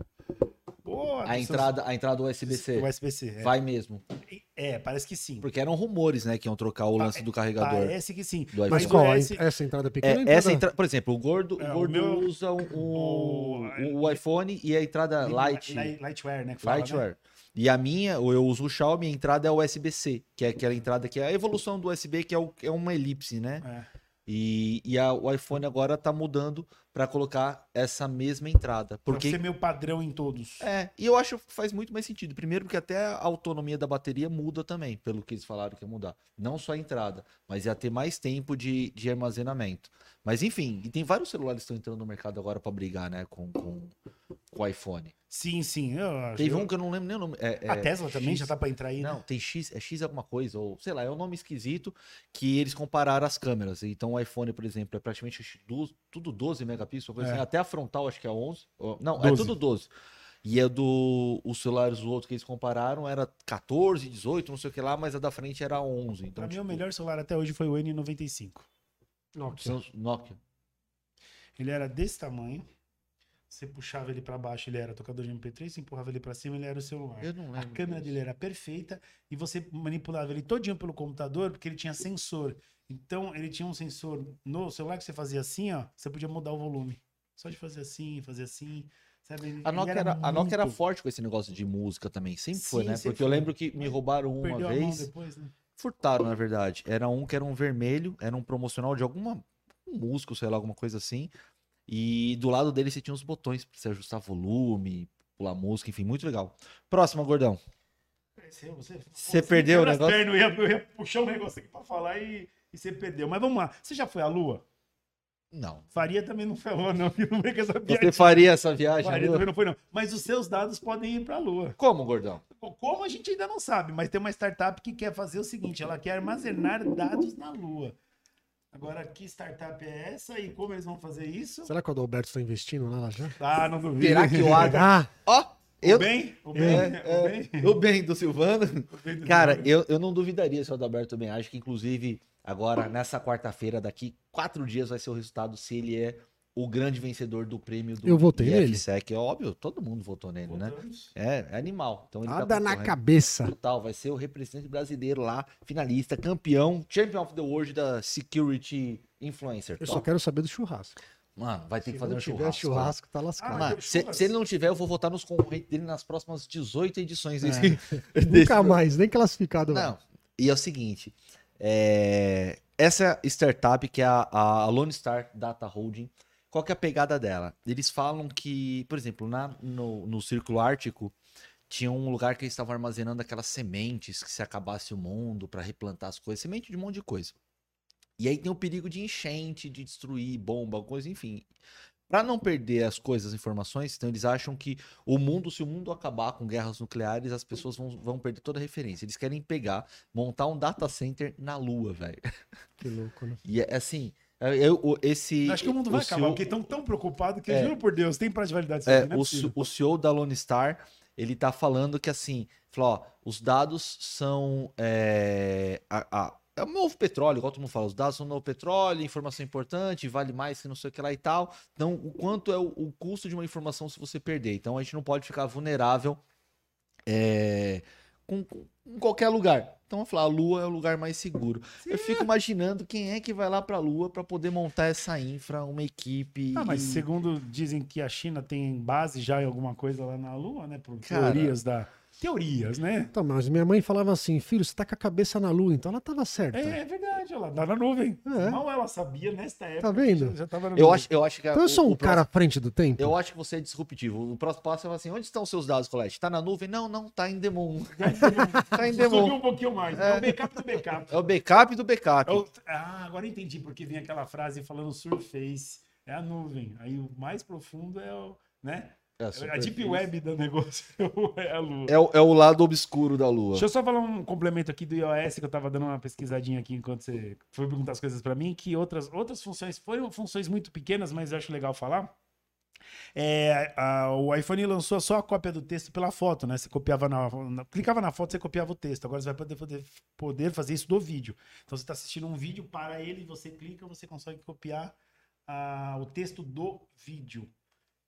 o- A entrada, a entrada USB-C. USB-C. É. Vai mesmo. É, parece que sim. Porque eram rumores, né, que iam trocar o lance do carregador. Parece que sim. Mas qual? Esse- Essa entrada pequena? É, ou a entrada- essa entra... Por exemplo, o gordo, É, o o gordo meu- usa o, o- o, o iPhone e a entrada Light, Light- Lightwear, né? que fala, né? Lightwear. E a minha, ou eu uso o Xiaomi, a entrada é USB-C, que é aquela entrada que é a evolução do USB, que é, o- é uma elipse, né? É. E, e a- o iPhone agora tá mudando para colocar essa mesma entrada. Pra Porque ser meu padrão em todos. É, e eu acho que faz muito mais sentido. Primeiro, porque até a autonomia da bateria muda também, pelo que eles falaram que ia mudar. Não só a entrada, mas ia ter mais tempo de, de armazenamento. Mas enfim, e tem vários celulares que estão entrando no mercado agora para brigar, né, com, com, com o iPhone. Sim, sim. Eu acho. Teve Eu- um que eu não lembro nem o nome. É, A é Tesla também X- já tá pra entrar aí, Não, né? tem X, é X alguma coisa, ou sei lá, é um nome esquisito que eles compararam as câmeras. Então o iPhone, por exemplo, é praticamente tudo 12 megapixels, coisa É. assim. até a frontal acho que é 11. ou- Não, é 12. tudo 12. E é do. Os celulares, os outros que eles compararam, era 14, 18, não sei o que lá, mas a da frente era 11. Então, Pra mim, tipo, o melhor celular até hoje foi o N95. Nokia. Nokia. Ele era desse tamanho. Você puxava ele pra baixo, ele era tocador de MP3. Você empurrava ele pra cima, ele era o celular. Eu não lembro. A câmera disso. dele era perfeita e você manipulava ele todinho pelo computador porque ele tinha sensor. Então, ele tinha um sensor no celular que você fazia assim, ó, você podia mudar o volume. Só de fazer assim, fazer assim, sabe? A Nokia, era, a Nokia era muito- forte com esse negócio de música também. Sempre foi, Sim, né? sempre Porque eu foi. lembro que me roubaram uma Perdeu vez. depois, né? Furtaram, na verdade. Era um que era um vermelho, era um promocional de alguma um músico, sei lá, alguma coisa assim. E do lado dele você tinha uns botões pra você ajustar volume, pular música, enfim, muito legal. Próxima, gordão. Você, você, Você perdeu o negócio? pernas, Eu ia, eu ia puxar um negócio aqui pra falar e, e você perdeu. Mas vamos lá. Você já foi à Lua? Não. Faria também não falou, não, não vem com essa Você piadinha. faria essa viagem? Faria também não foi, não. Mas os seus dados podem ir para a Lua. Como, gordão? Como a gente ainda não sabe, mas tem uma startup que quer fazer o seguinte: ela quer armazenar dados na Lua. Agora, que startup é essa e como eles vão fazer isso? Será que o Adalberto está investindo nela já? Ah, não duvido. Será que o Adam. Ah, Ó, eu. O bem? O bem? É, o bem? é, o bem do Silvano. O bem do Cara, Silvano. eu, eu não duvidaria se o Adalberto bem. Acho que, inclusive, agora, nessa quarta-feira, daqui quatro dias, vai ser o resultado se ele é o grande vencedor do prêmio do Eu votei nele. IFSEC. É óbvio, todo mundo votou nele, né? Voltamos. É, é animal. Então ele tá nada na concorrendo. cabeça. Total, vai ser o representante brasileiro lá, finalista, campeão, champion of the world da Security Influencer. Eu só Top. quero saber do churrasco. Mano, vai ter Se que fazer um tiver churrasco. churrasco, tá Ah, lascado. Mano, tem se, se ele não tiver, eu vou votar nos concorrentes dele nas próximas 18 edições desse. É. desse Nunca mais, nem classificado. Não. E é o seguinte: é, essa startup, que é a, a Lone Star Data Holding, qual que é a pegada dela? Eles falam que, por exemplo, na, no, no Círculo Ártico, tinha um lugar que eles estavam armazenando aquelas sementes que se acabasse o mundo para replantar as coisas, semente de um monte de coisa. E aí tem o perigo de enchente, de destruir bomba, coisa, enfim. Para não perder as coisas, as informações, então eles acham que o mundo, se o mundo acabar com guerras nucleares, as pessoas vão, vão perder toda a referência. Eles querem pegar, montar um data center na Lua, velho. Que louco, né? E é assim, eu- o- esse. Acho que o mundo vai acabar, CEO porque estão tão preocupados que, É. juro por Deus, tem prazo de validade. É, é o, o CEO da Lone Star, ele tá falando que assim, falou, ó, os dados são é, a- a- é o novo petróleo, igual todo mundo fala, os dados são o novo petróleo, informação importante, vale mais que não sei o que lá e tal. Então, o quanto é o, o custo de uma informação se você perder? Então, a gente não pode ficar vulnerável é, com, com- em qualquer lugar. Então, vamos falar, a Lua é o lugar mais seguro. Eu fico imaginando quem é que vai lá pra Lua pra poder montar essa infra, uma equipe. Ah, mas e- segundo dizem que a China tem base já em alguma coisa lá na Lua, né? Por Cara. teorias da. Teorias, né? Então, mas minha mãe falava assim, filho, você tá com a cabeça na lua, então ela tava certa. É, é verdade, ela tá na nuvem. É. Mal ela sabia nesta época. Tá vendo? Já, já tava na Eu acho, eu acho que. Então eu o- sou um o cara à frente do tempo? Eu acho que você é disruptivo. O próximo passo é assim: onde estão os seus dados, Colete? Tá na nuvem? Não, não, tá em Demon. tá em Subiu Demon. um pouquinho mais. É, o backup do backup. É o backup do backup. É o- Ah, agora entendi porque vem aquela frase falando surface. É a nuvem. Aí o mais profundo é o. Né? É, a superfície. deep web do negócio é a lua. É o, é o lado obscuro da lua. Deixa eu só falar um complemento aqui do iOS, que eu tava dando uma pesquisadinha aqui enquanto você foi perguntar as coisas para mim, que outras, outras funções foram funções muito pequenas, mas eu acho legal falar. É, a- o iPhone lançou só a cópia do texto pela foto, né? Você copiava na, na- clicava na foto, você copiava o texto. Agora você vai poder, poder, poder fazer isso do vídeo. Então você está assistindo um vídeo para ele, você clica, você consegue copiar ah, o texto do vídeo.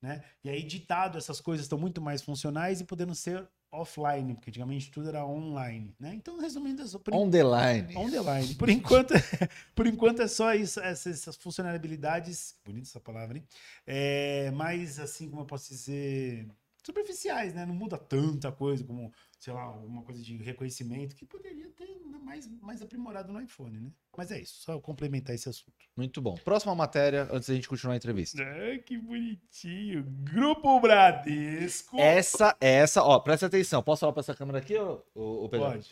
Né? E aí, ditado, essas coisas estão muito mais funcionais e podendo ser offline, porque antigamente tudo era online. Né? Então, resumindo, é só- por, On the line. On the line. Por enquanto, por enquanto é só isso, essas, essas funcionalidades. Bonita essa palavra, hein? É, mais assim, como eu posso dizer, superficiais, né? Não muda tanta coisa como, sei lá, uma coisa de reconhecimento que poderia ter mais, mais aprimorado no iPhone, né? Mas é isso, só complementar esse assunto. Muito bom. Próxima matéria, antes da gente continuar a entrevista. Ai, que bonitinho. Grupo Bradesco. Essa, essa, ó, presta atenção. Posso falar pra essa câmera aqui, ô, ô, ô Pedro? Pode.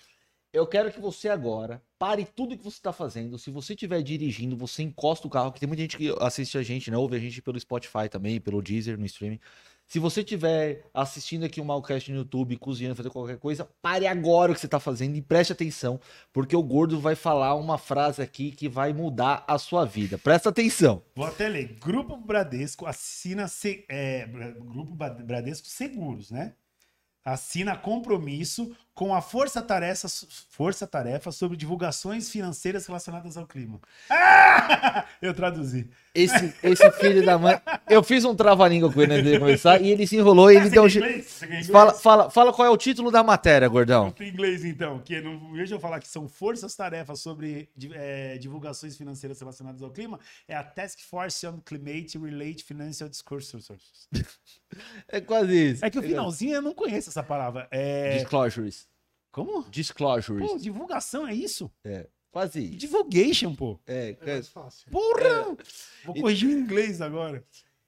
Eu quero que você agora pare tudo que você está fazendo. Se você estiver dirigindo, você encosta o carro, que tem muita gente que assiste a gente, né? Ouve a gente pelo Spotify também, pelo Deezer, no streaming. Se você estiver assistindo aqui o Malcast no YouTube, cozinhando, fazendo qualquer coisa, pare agora o que você está fazendo e preste atenção, porque o Gordo vai falar uma frase aqui que vai mudar a sua vida. Presta atenção. Vou até ler. Grupo Bradesco assina é, Grupo Bradesco Seguros, né? Assina compromisso com a Força Tarefa, Força Tarefa sobre divulgações financeiras relacionadas ao clima. Ah! Eu traduzi. Esse, esse filho da mãe. Eu fiz um trava-língua com ele antes de começar e ele se enrolou e ele deu um. Fala, fala, fala qual é o título da matéria, gordão. Em inglês, então, que não, de eu falar que são forças-tarefas sobre di- eh, divulgações financeiras relacionadas ao clima, é a Task Force on Climate Related Financial Discourses. É quase isso. É que o finalzinho eu não conheço essa palavra. É... Disclosures. Como? Disclosures. Pô, divulgação é isso? Quase isso. Divulgation, pô. É, É mais fácil. Porra! Vou E- corrigir o inglês agora.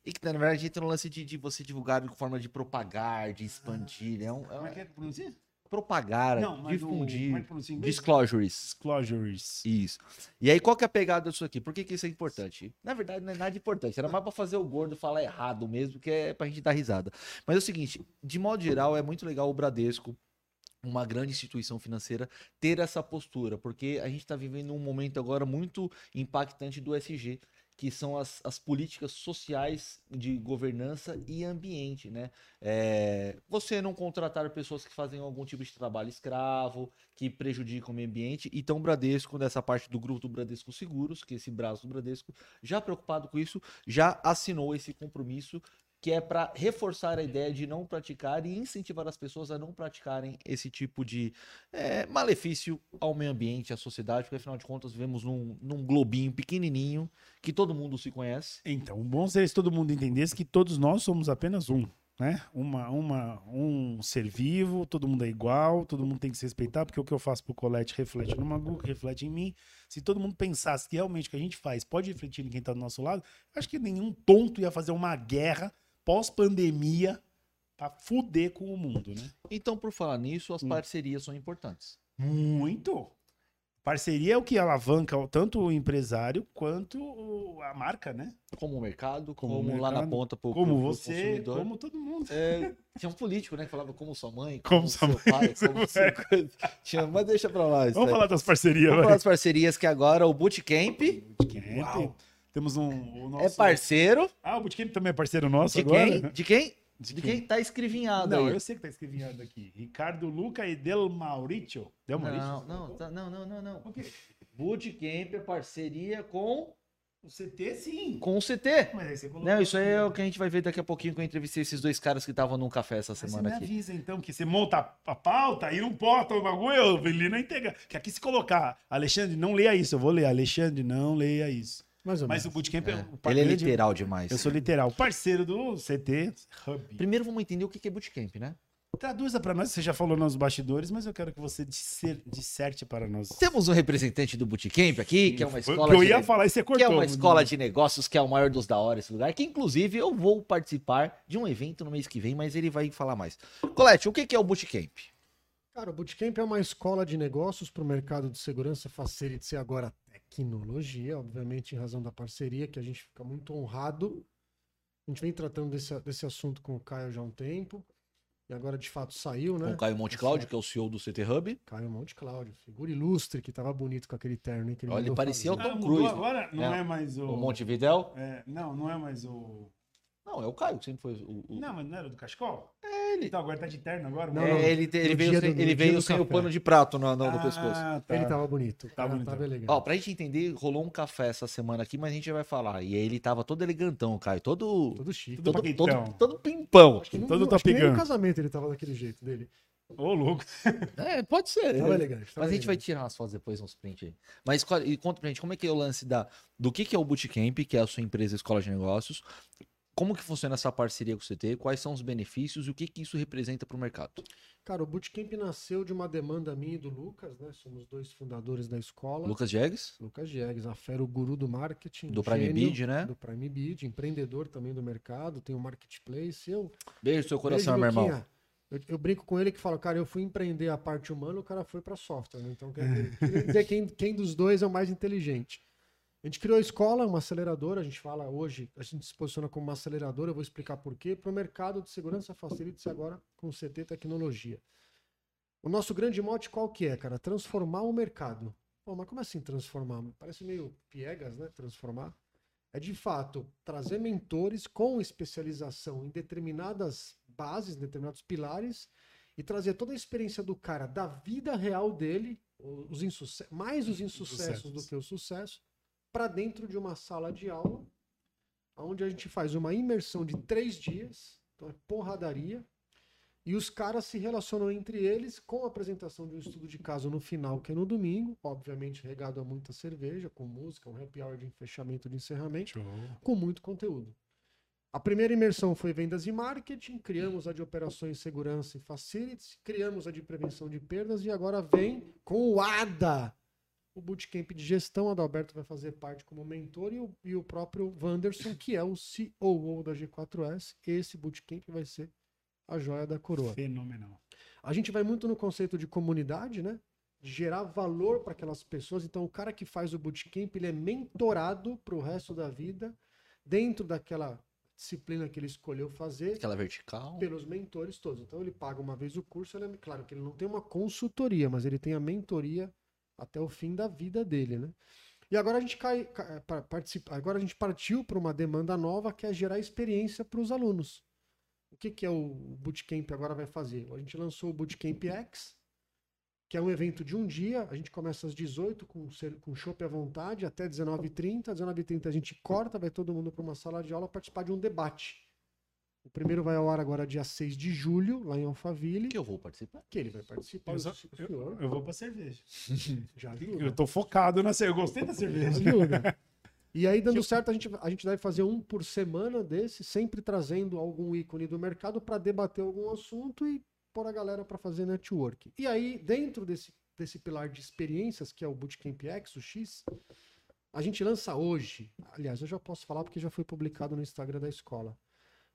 E que na verdade entra no lance de, de você divulgar de forma de propagar, de expandir. É um, é Como é que é pronuncia? Propagar, Não, o- difundir. é? Disclosures. Disclosures. Isso. E aí, qual que é a pegada disso aqui? Por que, que isso é importante? Na verdade, não é nada importante. Era mais pra fazer o gordo falar errado mesmo, que é pra gente dar risada. Mas é o seguinte, de modo geral, é muito legal o Bradesco, uma grande instituição financeira, ter essa postura, porque a gente está vivendo um momento agora muito impactante do SG, que são as, as políticas sociais de governança e ambiente, né? É, você não contratar pessoas que fazem algum tipo de trabalho escravo, que prejudicam o meio ambiente. Então, o Bradesco, dessa parte do grupo do Bradesco Seguros, que é esse braço do Bradesco, já preocupado com isso, já assinou esse compromisso que é para reforçar a ideia de não praticar e incentivar as pessoas a não praticarem esse tipo de é, malefício ao meio ambiente, à sociedade, porque afinal de contas vivemos num, num globinho pequenininho que todo mundo se conhece. Então, o bom seria se todo mundo entendesse que todos nós somos apenas um, né? Uma, uma, um ser vivo, todo mundo é igual, todo mundo tem que se respeitar, porque o que eu faço pro Colete reflete no Magu, reflete em mim. Se todo mundo pensasse que realmente o que a gente faz pode refletir em quem tá do nosso lado, acho que nenhum tonto ia fazer uma guerra pós-pandemia pra fuder com o mundo, né? Então, por falar nisso, as Hum. parcerias são importantes. Muito. Parceria é o que alavanca tanto o empresário quanto a marca, né? Como o mercado, Como como, o lá na mercado, ponta pro, Como pro- pro você, consumidor. como todo mundo. É, tinha um político, né, que falava como sua mãe, Como como, sua seu pai, como seu coisa. Tinha, mas deixa pra lá. Vamos aí. falar das parcerias, Vamos falar das parcerias que agora o Bootcamp Bootcamp. Uau. Temos um. O nosso... é parceiro Ah, o Bootcamp também é parceiro nosso de agora? quem? De quem? De De quem? quem tá escrevinhado Não, aí. eu sei que tá escrevendo aqui. Ricardo Luca e Del Mauricio. Del Mauricio? Não, não, tá- não, não, não, não. O quê? Bootcamp é parceria com, O CT, sim. com o CT. Mas aí você colocou Não, isso aí é aqui. o que a gente vai ver daqui a pouquinho que eu entrevistei esses dois caras que estavam num café essa Mas você semana me aqui. avisa, então, que você monta a- pauta e não bota o bagulho, ele não integra. Que aqui se colocar, Alexandre, não leia isso, eu vou ler. Alexandre, não leia isso. Mais ou Mas o menos. Bootcamp é, É, um Ele é literal demais. Eu sou literal. Parceiro do CT Hub. Primeiro vamos entender o que que é Bootcamp, né? Traduza para nós, você já falou nos bastidores, mas eu quero que você disser- disserte para nós. Temos um representante do Bootcamp aqui, que é uma o escola que eu de ia falar e você que cortou. é uma escola de negócios que é o maior dos da hora esse lugar, que inclusive eu vou participar de um evento no mês que vem, mas ele vai falar mais. Colete, o que que é o Bootcamp? Cara, o Bootcamp é uma escola de negócios para o mercado de segurança facilite agora tecnologia, obviamente em razão da parceria, que a gente fica muito honrado. A gente vem tratando desse, desse assunto com o Caio já há um tempo. E agora de fato saiu, né? Com o Caio Monte Cláudio, que é o CEO do CT Hub. Caio Monte Cláudio, figura ilustre, que tava bonito com aquele terno, hein? Que Olha, ele parecia fazer. o Tom Ah, Cruise. agora? Não É. é, mais o. O Montevidéu. É, não, não é mais o. Não, é o Caio que sempre foi o. o- Não, mas não era do Cachecol? É ele. Então agora tá de terno agora? Não, É, não. ele, te- ele No veio, sem, do- ele veio sem o pano de prato no, no, no Ah, pescoço. tá. Ele tava bonito. Tá Tava, bonitão. tava elegante. Ó, pra gente entender, rolou um café essa semana aqui, mas a gente já vai falar. E aí ele tava todo elegantão, Caio. Todo. Todo chique. Todo, todo, todo pimpão. Acho que não- todo acho que nem no casamento ele tava daquele jeito dele. Ô, louco. É, pode ser. Tava elegante. tava Mas a gente vai tirar umas fotos depois, uns print aí. Mas e conta pra gente como é que é o lance da, do que, que é o Bootcamp, que é a sua empresa Escola de Negócios. Como que funciona essa parceria com o CT? Quais são os benefícios e o que, que isso representa para o mercado? Cara, o Bootcamp nasceu de uma demanda minha e do Lucas, né? Somos dois fundadores da escola. Lucas Diegues, Lucas Diegues, a fera, o guru do marketing. do Prime gênio Bid, né? Do Prime Bid, empreendedor também do mercado, tem o marketplace. Eu, Beijo no seu coração, Beijo, meu irmão. Eu, eu brinco com ele que fala, cara, eu fui empreender a parte humana, o cara foi para software. né? Então, quer dizer quem, quem dos dois é o mais inteligente. A gente criou a escola, uma aceleradora, a gente fala hoje, a gente se posiciona como uma aceleradora, eu vou explicar por quê, para o mercado de segurança facilite-se agora com CT Tecnologia. O nosso grande mote qual que é, cara? Transformar o mercado. Pô, mas como assim transformar? Parece meio piegas, né? Transformar. É de fato trazer mentores com especialização em determinadas bases, em determinados pilares, e trazer toda a experiência do cara, da vida real dele, os mais os insucessos do que o sucesso, para dentro de uma sala de aula, onde a gente faz uma imersão de três dias, então é porradaria, e os caras se relacionam entre eles com a apresentação de um estudo de caso no final, que é no domingo, obviamente regado a muita cerveja, com música, um happy hour de fechamento de encerramento, com muito conteúdo. A primeira imersão foi vendas e marketing, criamos a de operações, segurança e facilities, criamos a de prevenção de perdas e agora vem com o ADA, o bootcamp de gestão. Adalberto vai fazer parte como mentor e o, e o próprio Wanderson, que é o COO da G4S. Esse bootcamp vai ser a joia da coroa. Fenomenal. A gente vai muito no conceito de comunidade, né? De gerar valor para aquelas pessoas. Então, o cara que faz o bootcamp, ele é mentorado para o resto da vida, dentro daquela disciplina que ele escolheu fazer, Aquela vertical. pelos mentores todos. Então, ele paga uma vez o curso, ele é, claro que ele não tem uma consultoria, mas ele tem a mentoria até o fim da vida dele, né? E agora a gente cai, ca- pa- participa, agora a gente partiu para uma demanda nova que é gerar experiência para os alunos. O que, que é o Bootcamp agora vai fazer? A gente lançou o Bootcamp X, que é um evento de um dia. A gente começa às 18 com, com chopp à vontade, até 19h30. Às 19h30 a gente corta, vai todo mundo para uma sala de aula participar de um debate. O primeiro vai ao ar agora dia 6 de julho, lá em Alphaville. Que eu vou participar. Que ele vai participar. Eu, só- eu- eu vou pra cerveja. já Eu ajuda. tô focado na cerveja. Eu gostei da cerveja. Ajuda. E aí, dando certo, a gente, a gente deve fazer um por semana desse, sempre trazendo algum ícone do mercado para debater algum assunto e pôr a galera para fazer network. E aí, dentro desse, desse pilar de experiências, que é o Bootcamp X, o X, a gente lança hoje, aliás, eu já posso falar porque já foi publicado no Instagram da escola,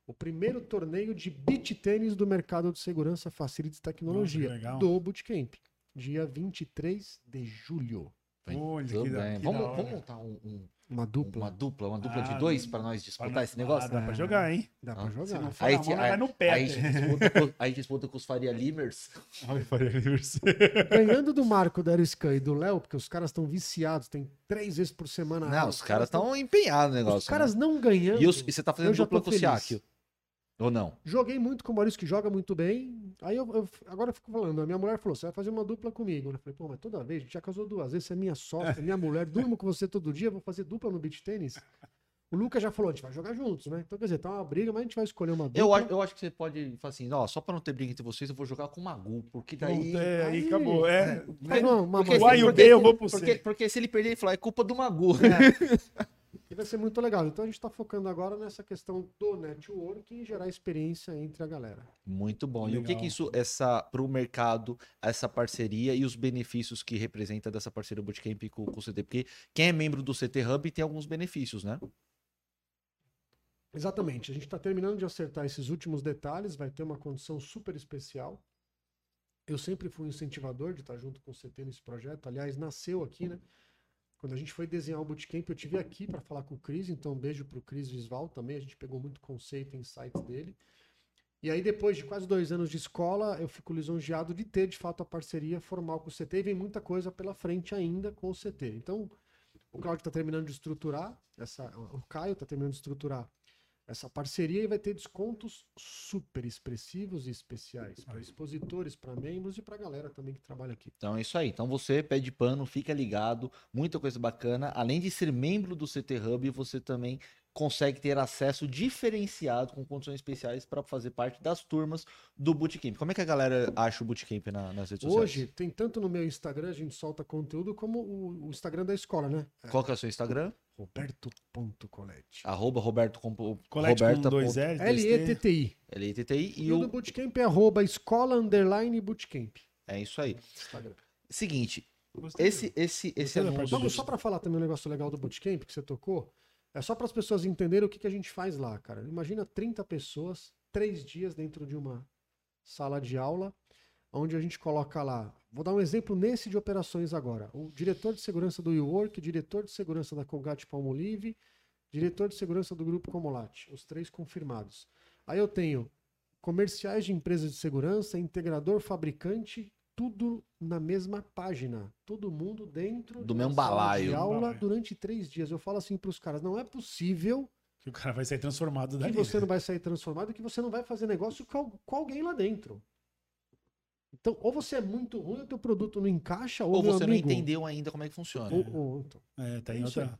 o primeiro torneio de beach tênis do mercado de segurança, facilities e tecnologia, Nossa, do Bootcamp, dia 23 de julho. Olha, Tudo que bem. que Vamos, da hora. vamos montar um- um- Uma dupla. uma dupla, uma dupla Ah, de dois para nós disputar Pra- esse negócio? Ah, dá pra jogar, hein? Dá pra Ah, jogar. Se não for Aí, mão, ti- vai no pé. aí a gente disputa com, aí a gente disputa com os Faria Limers. Ai, Faria Lewis. Ganhando do Marco, da Ariscan e do Léo, porque os caras estão viciados, tem três vezes por semana. Não, aula, os caras estão empenhados no negócio. Os caras né? não ganhando. E, os- e você tá fazendo dupla com o. Siakio. Ou não? Joguei muito com o Maurício, que joga muito bem. Aí eu, eu- agora eu fico falando, a minha mulher falou: você vai fazer uma dupla comigo. Eu falei, pô, mas toda vez, a gente já casou duas vezes, você é minha sócia, minha mulher, durmo com você todo dia, vou fazer dupla no beach tênis. O Lucas já falou, a gente vai jogar juntos, né? Então, quer dizer, tá uma briga, mas a gente vai escolher uma dupla. Eu, acho- eu acho que você pode falar assim, ó, só pra não ter briga entre vocês, eu vou jogar com o Magu, porque daí... É, aí aí- acabou. É, Faz uma, uma Porque, O A e o porque- B eu vou pro porque, C. porque se ele perder, ele fala, é culpa do Magu. E vai ser muito legal. Então a gente está focando agora nessa questão do networking e gerar experiência entre a galera. Muito bom. E o que Legal. que isso, essa, pro mercado, essa parceria e os benefícios que representa dessa parceria Bootcamp com, com o CT? Porque quem é membro do CT Hub tem alguns benefícios, né? Exatamente. A gente está terminando de acertar esses últimos detalhes. Vai ter uma condição super especial. Eu sempre fui um incentivador de estar junto com o CT nesse projeto. Aliás, nasceu aqui, né? Quando a gente foi desenhar o Bootcamp, eu tive aqui para falar com o Cris, então um beijo para o Cris Visval também. A gente pegou muito conceito e insights dele. E aí, depois de quase dois anos de escola, eu fico lisonjeado de ter, de fato, a parceria formal com o CT e vem muita coisa pela frente ainda com o CT. Então, o Claudio está terminando de estruturar, essa, o Caio está terminando de estruturar essa parceria e vai ter descontos super expressivos e especiais para expositores, para membros e para a galera também que trabalha aqui. Então é isso aí. Então você, pé de pano, fica ligado. Muita coisa bacana. Além de ser membro do CT Hub, você também consegue ter acesso diferenciado com condições especiais para fazer parte das turmas do Bootcamp. Como é que a galera acha o Bootcamp na- nas redes sociais? Hoje, tem tanto no meu Instagram, a gente solta conteúdo, como o, o Instagram da escola, né? Qual que é o seu Instagram? Arroba Roberto com, Colete com Roberta dois ponto- L's, dois T. L-E-T-T-I. LTTI E, e o do o... Bootcamp é arroba escola underline bootcamp. É isso aí. Instagram. Seguinte, Gostei. esse, esse, esse anúncio... Vamos só para falar também um negócio legal do Bootcamp que você tocou. É só para as pessoas entenderem o que, que a gente faz lá, cara. Imagina 30 pessoas, três dias dentro de uma sala de aula, onde a gente coloca lá. Vou dar um exemplo nesse de operações agora. O diretor de segurança do WeWork, diretor de segurança da Colgate Palmolive, diretor de segurança do Grupo Comolat, os três confirmados. Aí eu tenho comerciais de empresas de segurança, integrador, fabricante, tudo na mesma página. Todo mundo dentro Do de uma mesmo balaio. de aula Balaio. durante três dias. Eu falo assim para os caras: não é possível Que o cara vai sair transformado que dali. você não vai sair transformado e que você não vai fazer negócio com, com alguém lá dentro. Então, ou você é muito ruim, o teu produto não encaixa, ou, Ou você não amigo, entendeu ainda como é que funciona. ou- ou- então, É, tá Isso outra.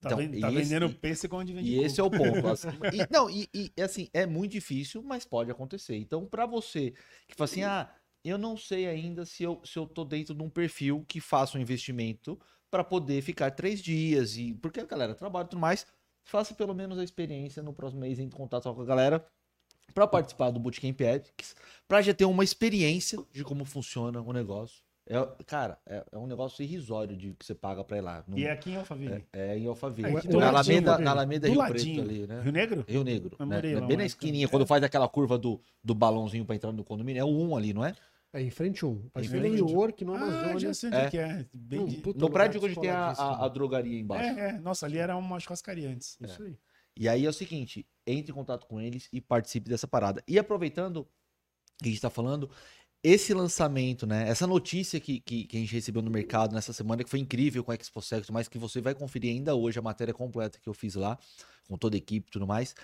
Tá, Então, ven- tá esse- vendendo pêssego onde vende E esse é o ponto. assim. E, não, e, e, assim, é muito difícil, mas pode acontecer. Então, pra você que fala assim, ah, eu não sei ainda se eu, se eu tô dentro de um perfil que faça um investimento pra poder ficar três dias, e porque a galera trabalha e tudo mais, faça pelo menos a experiência no próximo mês em contato com a galera pra participar do Bootcamp Ethics, pra já ter uma experiência de como funciona o negócio. É, cara, é, é um negócio irrisório de que você paga pra ir lá. Não- E é aqui em Alphaville. é, em Alphaville. É, aqui na, do Alameda, na Alameda Rio ladinho. Preto ali, né? Rio Negro? Rio Negro. Né? morei lá Bem uma na esquininha, quando faz aquela curva do, do balãozinho pra entrar no condomínio. É o 1 ali, não é? É em frente um. Em frente New um. York, no Ah, Amazônia. sei onde É. é que é. Bem Hum, No prédio onde tem a, a, a descoladíssimo. drogaria embaixo. É, é. Nossa, ali era uma churrascaria antes. Isso aí. E aí é o seguinte, entre em contato com eles e participe dessa parada. E aproveitando que a gente tá falando, esse lançamento, né? Essa notícia que, que, que a gente recebeu no mercado nessa semana, que foi incrível com a ExpoSec, mas que você vai conferir ainda hoje a matéria completa que eu fiz lá, com toda a equipe e tudo mais.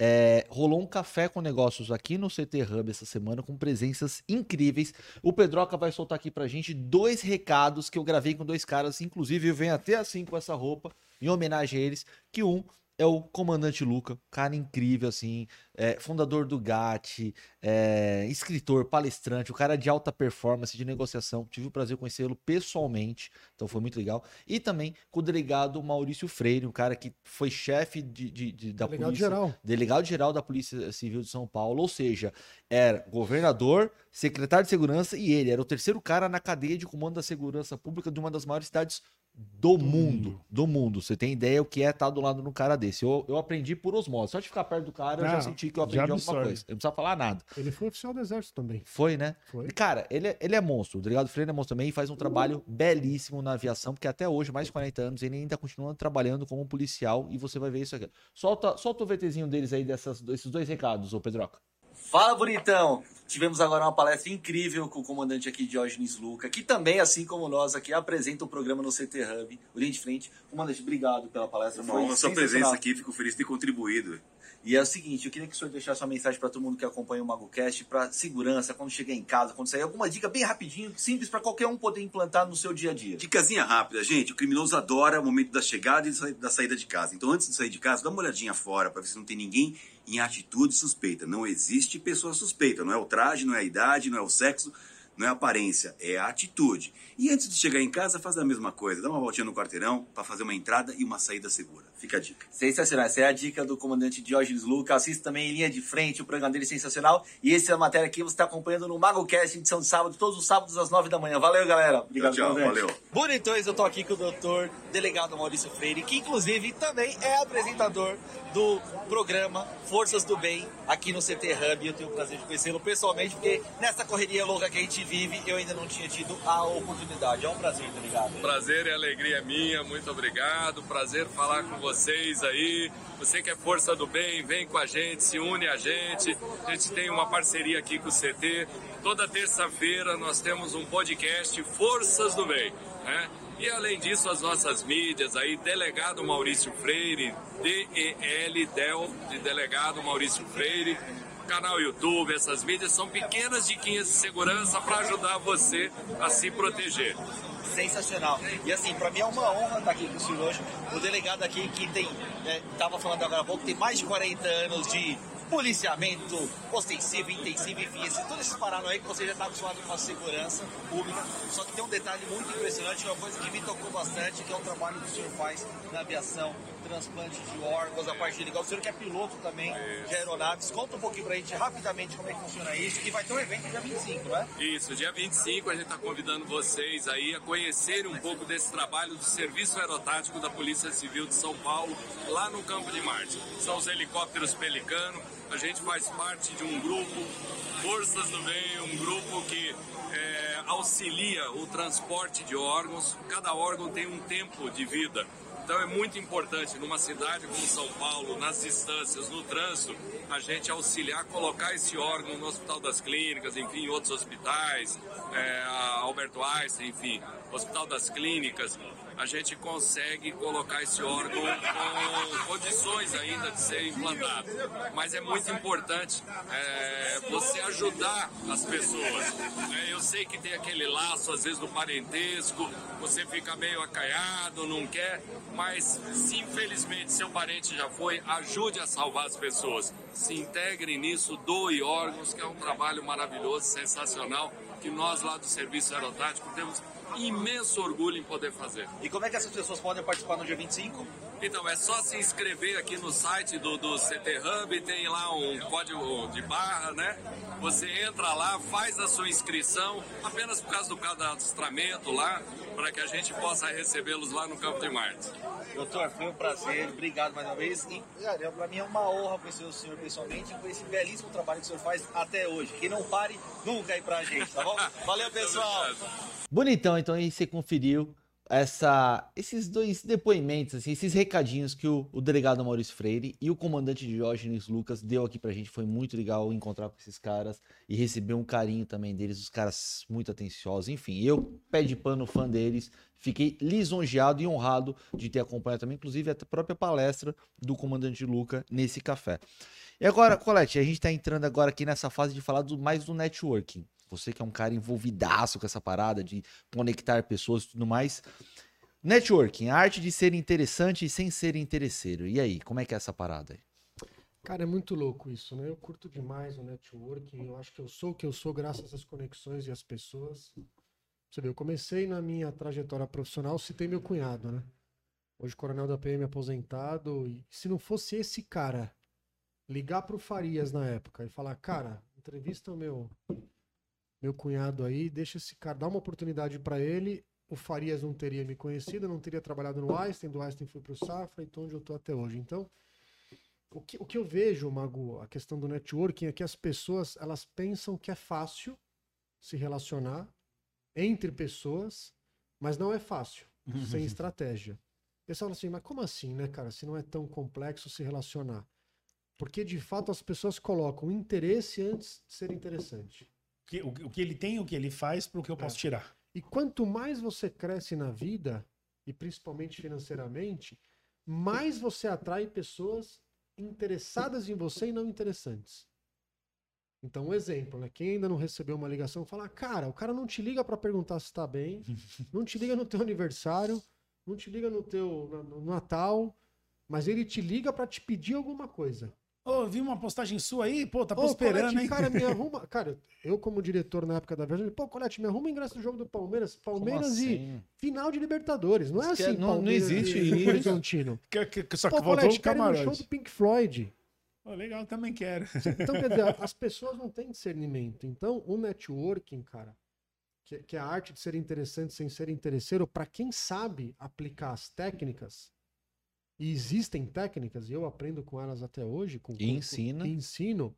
É, rolou um café com negócios aqui no CT Hub essa semana com presenças incríveis. O Pedroca vai soltar aqui pra gente dois recados que eu gravei com dois caras, inclusive eu venho até assim com essa roupa, em homenagem a eles, que um é o Comandante Luca, cara incrível, assim, é, fundador do GAT, é, escritor, palestrante, o cara de alta performance, de negociação. Tive o prazer de conhecê-lo pessoalmente, então foi muito legal. E também com o delegado Maurício Freire, um cara que foi chefe de, de- de- da Delegado polícia geral. delegado-geral da Polícia Civil de São Paulo, ou seja, era governador, secretário de segurança e ele era o terceiro cara na cadeia de comando da segurança pública de uma das maiores cidades do mundo. Do mundo. Você tem ideia o que é estar do lado de um cara desse? Eu, eu aprendi por osmose. Só de ficar perto do cara, eu já senti que eu aprendi alguma coisa. Eu não precisava falar nada. Ele foi oficial do exército também. Foi, né? Foi. E, Cara, ele é, ele é monstro. O delegado Freire é monstro também e faz um trabalho belíssimo na aviação, porque até hoje, mais de 40 anos, ele ainda continua trabalhando como policial e você vai ver isso aqui. Solta, solta o VTzinho deles aí dessas, desses dois recados, ô Pedroca. Fala, bonitão! Tivemos agora uma palestra incrível com o comandante aqui, Diógenes Luca, que também, assim como nós aqui, apresenta o programa no CT Hub, Linha de Frente. Comandante, obrigado pela palestra. Uma honra sua presença aqui, fico feliz de ter contribuído. E é o seguinte, eu queria que o senhor deixasse uma mensagem para todo mundo que acompanha o MagoCast, para segurança, quando chegar em casa, quando sair, alguma dica bem rapidinho, simples, para qualquer um poder implantar no seu dia a dia. Dicasinha rápida, gente. O criminoso adora o momento da chegada e da saída de casa. Então, antes de sair de casa, dá uma olhadinha fora para ver se não tem ninguém em atitude suspeita. Não existe pessoa suspeita. Não é o traje, não é a idade, não é o sexo, não é aparência, é a atitude. E antes de chegar em casa, faz a mesma coisa. Dá uma voltinha no quarteirão para fazer uma entrada e uma saída segura. Fica a dica. Sensacional. Essa é a dica do comandante Diógenes Luca. Assista também em linha de frente, o programa dele é sensacional. E essa é a matéria aqui você está acompanhando no MagoCast, edição de sábado, todos os sábados às nove da manhã. Valeu, galera. Obrigado, Tchau, tchau. Valeu. Bonitões, eu tô aqui com o doutor delegado Maurício Freire, que inclusive também é apresentador do programa Forças do Bem aqui no CT Hub. Eu tenho o prazer de conhecê-lo pessoalmente, porque nessa correria louca que a gente vive, eu ainda não tinha tido a oportunidade. É um prazer, delegado. Prazer e alegria minha, muito obrigado. Prazer falar com vocês aí. Você que é força do bem, vem com a gente, se une a gente. A gente tem uma parceria aqui com o CT. Toda terça-feira nós temos um podcast Forças do Bem, né? E além disso, as nossas mídias aí, Delegado Maurício Freire, D-E-L, DEL, de Delegado Maurício Freire, canal YouTube, essas mídias são pequenas diquinhas de segurança para ajudar você a se proteger. Sensacional. E assim, pra mim é uma honra estar aqui com o senhor hoje. O delegado aqui que tem, é, tava falando agora há pouco, tem mais de 40 anos de policiamento ostensivo, intensivo, enfim, esse, todos esses paranoia que você já está acostumado com a segurança pública. Só que tem um detalhe muito impressionante, é uma coisa que me tocou bastante, que é o trabalho que o senhor faz na aviação, transplante de órgãos, a parte de legal. O senhor que é piloto também de aeronaves, conta um pouquinho pra gente rapidamente como é que funciona isso, que vai ter um evento dia 25, né? Isso, dia 25 a gente está convidando vocês aí a conhecerem um pouco desse trabalho do Serviço Aerotático da Polícia Civil de São Paulo, lá no Campo de Marte. São os helicópteros Pelicano, a gente faz parte de um grupo, Forças do Bem, um grupo que é, auxilia o transporte de órgãos. Cada órgão tem um tempo de vida. Então é muito importante numa cidade como São Paulo, nas distâncias, no trânsito, a gente auxiliar, colocar esse órgão no Hospital das Clínicas, enfim, em outros hospitais, é, Alberto Einstein, enfim, Hospital das Clínicas, a gente consegue colocar esse órgão com condições ainda de ser implantado. Mas é muito importante é, você ajudar as pessoas. né? Eu sei que tem aquele laço, às vezes, do parentesco, você fica meio acaiado, não quer, mas se infelizmente seu parente já foi, ajude a salvar as pessoas. Se integrem nisso, doe órgãos, que é um trabalho maravilhoso, sensacional, que nós lá do Serviço Aerotático temos imenso orgulho em poder fazer. E como é que essas pessoas podem participar no dia 25? Então é só se inscrever aqui no site do, do CT Hub, tem lá um código de barra, né? Você entra lá, faz a sua inscrição, apenas por causa do cadastramento lá, para que a gente possa recebê-los lá no Campo de Marte. Doutor, foi um prazer, obrigado mais uma vez. E, pra mim é uma honra conhecer o senhor pessoalmente e conhecer esse belíssimo trabalho que o senhor faz até hoje. Que não pare nunca aí pra gente, tá bom? Valeu, pessoal! Bonitão, então aí você conferiu essa, esses dois depoimentos, assim, esses recadinhos que o, o, delegado Maurício Freire e o comandante Diógenes Lucas deu aqui pra gente. Foi muito legal encontrar com esses caras e receber um carinho também deles, os caras muito atenciosos. Enfim, eu, pé de pano, fã deles, fiquei lisonjeado e honrado de ter acompanhado também, inclusive, a própria palestra do comandante Luca nesse café. E agora, Colete, a gente tá entrando agora aqui nessa fase de falar do, mais do networking. Você que é um cara envolvidaço com essa parada de conectar pessoas e tudo mais. Networking, a arte de ser interessante e sem ser interesseiro. E aí, como é que é essa parada aí? Cara, é muito louco isso, né? Eu curto demais o networking. Eu acho que eu sou o que eu sou graças às conexões e às pessoas. Você vê, eu comecei na minha trajetória profissional, citei meu cunhado, né? Hoje coronel da PM aposentado. E se não fosse esse cara ligar pro Farias na época e falar, cara, entrevista o meu meu cunhado aí, deixa esse cara, dá uma oportunidade para ele. O Farias não teria me conhecido, não teria trabalhado no Einstein, do Einstein fui pro Safra, então onde eu tô até hoje. Então, o que, o que eu vejo, Mago, a questão do networking é que as pessoas, elas pensam que é fácil se relacionar entre pessoas, mas não é fácil, sem estratégia. O pessoal fala assim, mas como assim, né, cara, se não é tão complexo se relacionar? Porque, de fato, as pessoas colocam interesse antes de ser interessante que, o, o, que ele tem, o que ele faz, para o que eu posso é. tirar. E quanto mais você cresce na vida, e principalmente financeiramente, mais você atrai pessoas interessadas em você e não interessantes. Então, um exemplo, né? Quem ainda não recebeu uma ligação, fala: Cara, o cara não te liga para perguntar se está bem, não te liga no teu aniversário, não te liga no teu no Natal, mas ele te liga para te pedir alguma coisa. Ô, oh, vi uma postagem sua aí, pô, tá prosperando, Colete, hein? Cara, me arruma. Cara, eu, como diretor na época da Viagem, pô, Colete, me arruma ingresso do jogo do Palmeiras. Palmeiras assim? e final de Libertadores. Não é assim, não, Palmeiras não existe isso. Horizontino. Que, que, só que pô, voltou Colete, o camarote. show do Pink Floyd. Oh, legal, também quero. Então, quer dizer, as pessoas não têm discernimento. Então, o networking, cara, que, que é a arte de ser interessante sem ser interesseiro, para quem sabe aplicar as técnicas e existem técnicas, e eu aprendo com elas até hoje, com, e ensina. Com, ensino,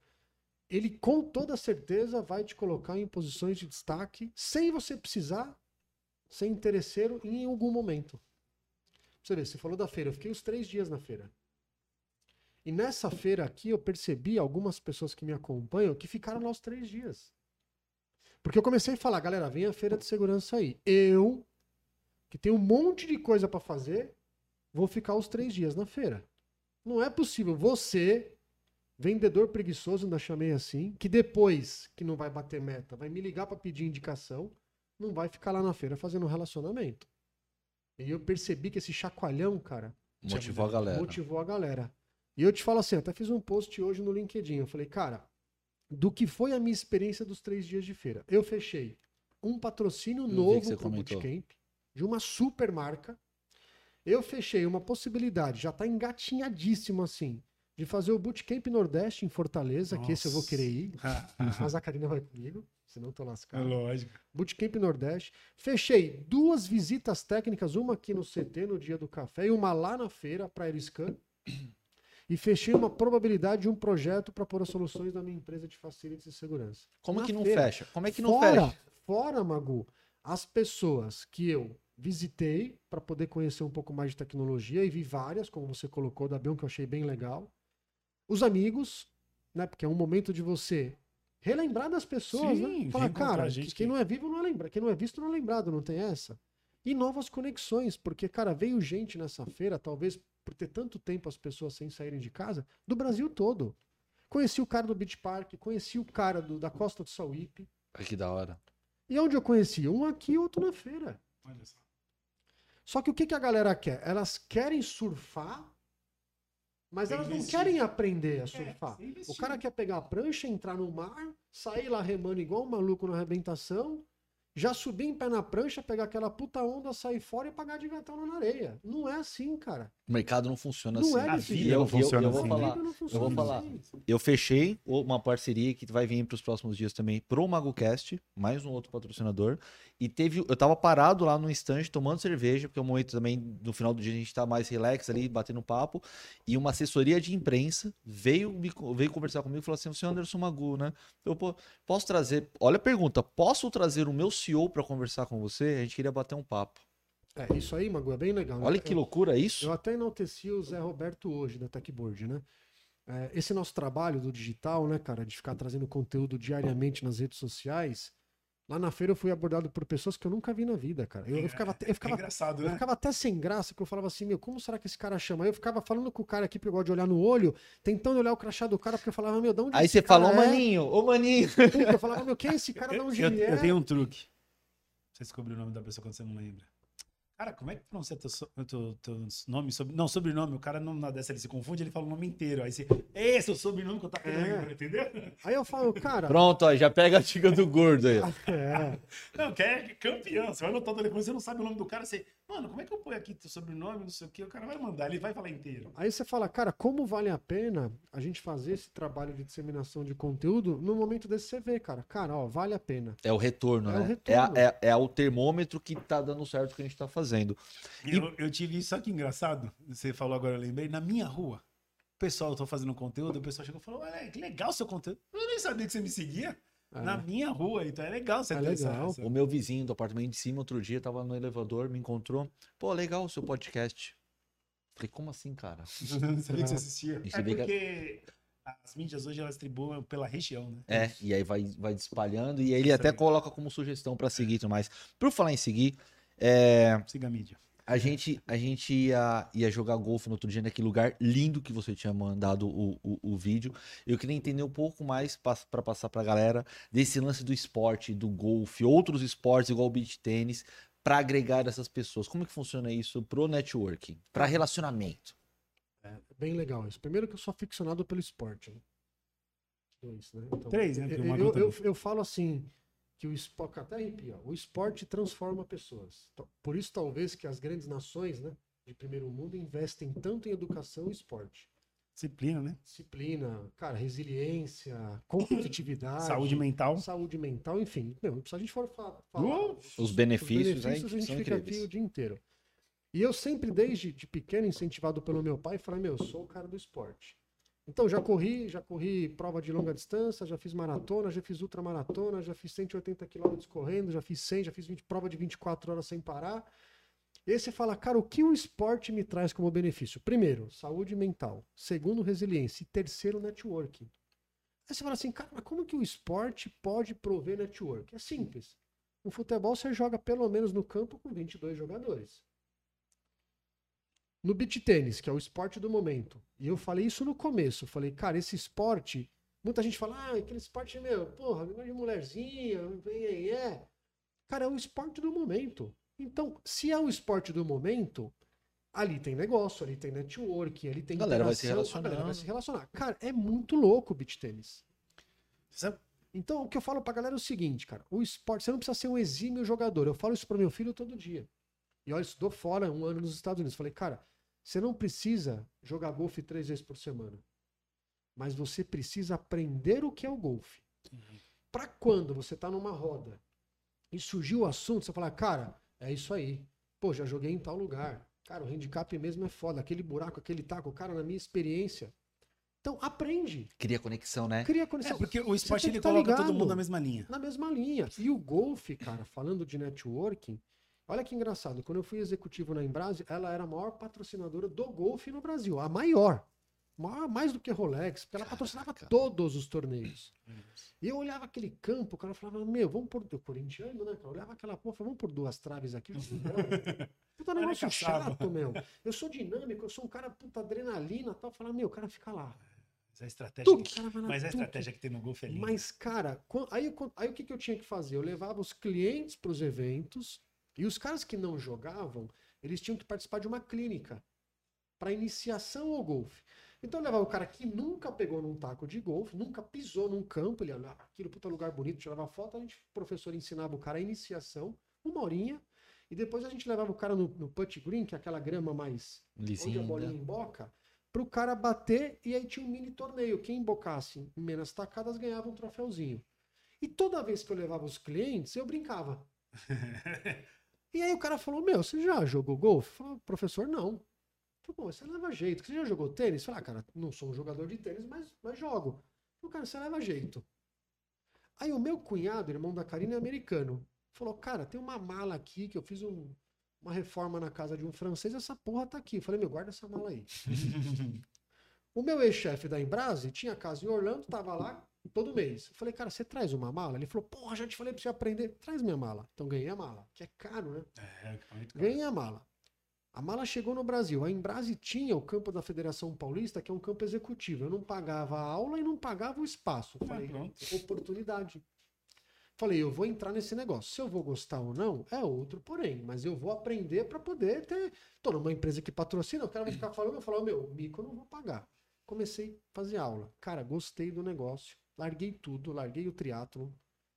ele com toda certeza vai te colocar em posições de destaque sem você precisar ser interesseiro em algum momento. Você vê, você falou da feira, eu fiquei os três dias na feira. E nessa feira aqui eu percebi algumas pessoas que me acompanham que ficaram lá os três dias. Porque eu comecei a falar, galera, vem a feira de segurança aí. Eu, que tenho um monte de coisa para fazer, vou ficar os três dias na feira. Não é possível. Você, vendedor preguiçoso, ainda chamei assim, que depois que não vai bater meta, vai me ligar para pedir indicação, não vai ficar lá na feira fazendo um relacionamento. E eu percebi que esse chacoalhão, cara, motivou a galera. Motivou a galera. E eu te falo assim, até fiz um post hoje no LinkedIn. Eu falei, cara, do que foi a minha experiência dos três dias de feira? Eu fechei um patrocínio eu novo para o Bootcamp de uma super marca eu fechei uma possibilidade, já tá engatinhadíssimo assim, de fazer o Bootcamp Nordeste em Fortaleza, Nossa. que esse eu vou querer ir. mas a Karina vai comigo, senão tô lascado. É lógico. Bootcamp Nordeste. Fechei duas visitas técnicas, uma aqui no CT no dia do café e uma lá na feira para Eriscan. E fechei uma probabilidade de um projeto para pôr as soluções da minha empresa de facilities e segurança. Como na que não feira. fecha? Como é que não fora, fecha? Fora, Magu, as pessoas que eu visitei para poder conhecer um pouco mais de tecnologia e vi várias, como você colocou, da Bion, que eu achei bem legal. Os amigos, né? Porque é um momento de você relembrar das pessoas, Sim, né? Falar, cara, gente quem que... não é vivo não é lembrado, quem não é visto não é lembrado, não tem essa. E novas conexões, porque, cara, veio gente nessa feira, talvez por ter tanto tempo as pessoas sem saírem de casa, do Brasil todo. Conheci o cara do Beach Park, conheci o cara do, da Costa do Sauípe. Que da hora. E onde eu conheci? Um aqui, outro na feira. Olha só. Só que o que, que a galera quer? Elas querem surfar, mas elas não querem aprender a é, surfar. É, o cara quer pegar a prancha, entrar no mar, sair lá remando igual um maluco na arrebentação já subir em pé na prancha, pegar aquela puta onda, sair fora e pagar de gatão na areia. Não é assim, cara. O mercado não funciona Não assim. é A vida não eu- funciona eu vou assim. falar. Não eu vou funciona falar. assim. Eu fechei uma parceria que vai vir para os próximos dias também pro MagoCast, mais um outro patrocinador. E teve, eu tava parado lá no instante tomando cerveja, porque é um momento também no final do dia a gente tá mais relax ali, batendo papo. E uma assessoria de imprensa veio, me, veio conversar comigo e falou assim: "Você é o Anderson Magu, né? Eu pô, posso trazer. Olha a pergunta: posso trazer o meu CEO para conversar com você? A gente queria bater um papo. É, isso aí, Magu, é bem legal. né? Olha que Eu- loucura isso. Eu até enalteci o Zé Roberto hoje, da Techboard, né? É, esse nosso trabalho do digital, né, cara, de ficar trazendo conteúdo diariamente nas redes sociais. Lá na feira eu fui abordado por pessoas que eu nunca vi na vida, cara. Eu, eu ficava, até- eu É ficava, engraçado, eu né? ficava até sem graça, que eu falava assim, meu, como será que esse cara chama? Aí eu ficava falando com o cara aqui, porque eu gosto de olhar no olho, tentando olhar o crachá do cara, porque eu falava, meu, de onde Aí esse você cara falou, é? maninho, ô maninho. Eu falava, meu, quem é esse cara? De onde Eu, ele é? eu tenho um truque. Você descobriu o nome da pessoa quando você não lembra. Cara, como é que pronuncia teu, teu, teu nome? Sobre, não, sobrenome. O cara não na dessa ele se confunde, ele fala o nome inteiro. Aí você. Esse é o sobrenome que eu tava querendo É. entendeu? Aí eu falo, cara. Pronto, ó, já pega a dica do gordo aí. É, Não, que é campeão. Você vai no telefone, você não sabe o nome do cara, você. Mano, como é que eu ponho aqui teu sobrenome, não sei o quê? O cara vai mandar, ele vai falar inteiro. Aí você fala, cara, como vale a pena a gente fazer esse trabalho de disseminação de conteúdo no momento desse você vê, cara. Cara, ó, vale a pena. É o retorno, É o né? retorno. É, é, é o termômetro que tá dando certo o que a gente tá fazendo. E- Eu, eu tive isso, só que engraçado. Você falou agora, eu lembrei. Na minha rua, o pessoal, eu tô fazendo conteúdo, o pessoal chegou e falou: Olha, que legal o seu conteúdo. Eu nem sabia que você me seguia. É. Na minha rua, então é legal você É legal. essa- O meu vizinho do apartamento de cima, outro dia, tava no elevador, me encontrou. Pô, legal o seu podcast. Falei, como assim, cara? Não sabia que você assistia. É porque as mídias hoje elas distribuem pela região, né? É, e aí vai, vai espalhando e aí ele até Segue. coloca como sugestão pra seguir e tudo mais. Por falar em seguir, é, Siga a mídia. A gente, a gente ia, ia jogar golfe no outro dia naquele lugar lindo que você tinha mandado o, o, o vídeo. Eu queria entender um pouco mais para passar pra galera desse lance do esporte, do golfe, outros esportes igual o beach tênis, para agregar essas pessoas. Como que funciona isso pro networking, para relacionamento? É bem legal isso. Primeiro que eu sou aficionado pelo esporte. Né? Dois, né? Então, Três, né? Eu, eu, eu, eu falo assim, que o esporte, até arrepia, o esporte transforma pessoas. Então, Por isso, talvez, que as grandes nações né, de primeiro mundo investem tanto em educação e esporte. Disciplina, né? Disciplina, cara, resiliência, competitividade. Saúde mental. Saúde mental, enfim. Meu, se a gente for fa- falar Uh, Os benefícios, né, benefícios, a gente são fica aqui incríveis. o dia inteiro. E eu sempre, desde de pequeno, incentivado pelo meu pai, falei, meu, eu sou o cara do esporte. Então, já corri, já corri prova de longa distância, já fiz maratona, já fiz ultramaratona, já fiz 180 quilômetros correndo, já fiz 100, já fiz 20, prova de 24 horas sem parar. E aí você fala, cara, o que o esporte me traz como benefício? Primeiro, saúde mental. Segundo, resiliência. E terceiro, networking. Aí você fala assim, cara, mas como que o esporte pode prover network? É simples. No futebol você joga pelo menos no campo com 22 jogadores. No beach tênis, que é o esporte do momento. E eu falei isso no começo. Falei, cara, esse esporte. Muita gente fala, ah, aquele esporte, meu, porra, de mulherzinha, é, é. Cara, é o esporte do momento. Então, se é o esporte do momento, ali tem negócio, ali tem network, ali tem A galera vai se a galera vai se relacionar. Cara, é muito louco o beach tênis. Então, o que eu falo pra galera é o seguinte, cara. O esporte, você não precisa ser um exímio jogador. Eu falo isso pro meu filho todo dia. E olha, estudou fora um ano nos Estados Unidos. Falei, cara, você não precisa jogar golfe três vezes por semana. Mas você precisa aprender o que é o golfe. Pra quando você tá numa roda e surgiu o assunto, você fala, cara, é isso aí. Pô, já joguei em tal lugar. Cara, o handicap mesmo é foda. Aquele buraco, aquele taco, cara, na minha experiência. Então, aprende. Cria conexão, né? Cria conexão. É, porque o esporte ele tá coloca todo mundo na mesma linha. na mesma linha. E o golfe, cara, falando de networking, olha que engraçado. Quando eu fui executivo na Embrase, ela era a maior patrocinadora do golfe no Brasil. A maior. Maior- mais do que Rolex, porque ela patrocinava todos os torneios. E eu olhava aquele campo, o cara falava, meu, vamos por. Eu corintiano, né? Eu olhava aquela porra, vamos por duas traves aqui. Puta negócio caçava. chato, meu. Eu sou dinâmico, eu sou um cara puta adrenalina e tal. Falar, meu, o cara fica lá. Mas a estratégia, Tuque, que... Mas a estratégia que tem no golfe é linda. Mas, cara, aí, aí o que, que eu tinha que fazer? Eu levava os clientes para os eventos e os caras que não jogavam, eles tinham que participar de uma clínica para iniciação ao golfe. Então eu levava o cara que nunca pegou num taco de golfe, nunca pisou num campo, ele olhava aquilo puta lugar bonito, tirava foto, a gente, o professor ensinava o cara a iniciação, uma horinha, e depois a gente levava o cara no, no put green, que é aquela grama mais onde a bolinha emboca, pro cara bater e aí tinha um mini torneio. Quem embocasse em menos tacadas ganhava um troféuzinho. E toda vez que eu levava os clientes, eu brincava. E aí o cara falou: Meu, você já jogou golfe? Falei, professor, não. Falei, Pô, você leva jeito. Você já jogou tênis? Falei, ah, cara, não sou um jogador de tênis, mas, mas jogo. Falei, cara, você leva jeito. Aí o meu cunhado, irmão da Karina, é americano. Falou, cara, tem uma mala aqui que eu fiz um- uma reforma na casa de um francês, essa porra tá aqui. Eu falei, meu, guarda essa mala aí. O meu ex-chefe da Embrase tinha casa em Orlando, tava lá todo mês. Eu falei, cara, você traz uma mala? Ele falou, porra, já te falei pra você aprender. Traz minha mala. Então ganhei a mala, que é caro, né? É, muito caro. Ganhei a mala. A mala chegou no Brasil. A Embrase tinha o campo da Federação Paulista, que é um campo executivo. Eu não pagava a aula e não pagava o espaço. Eu Ah, Falei, oportunidade. Falei, eu vou entrar nesse negócio. Se eu vou gostar ou não, é outro porém. Mas eu vou aprender para poder ter. Tô numa empresa que patrocina, o cara vai ficar falando, eu falo, meu, mico eu não vou pagar. Comecei a fazer aula. Cara, gostei do negócio. Larguei tudo, larguei o triatlo,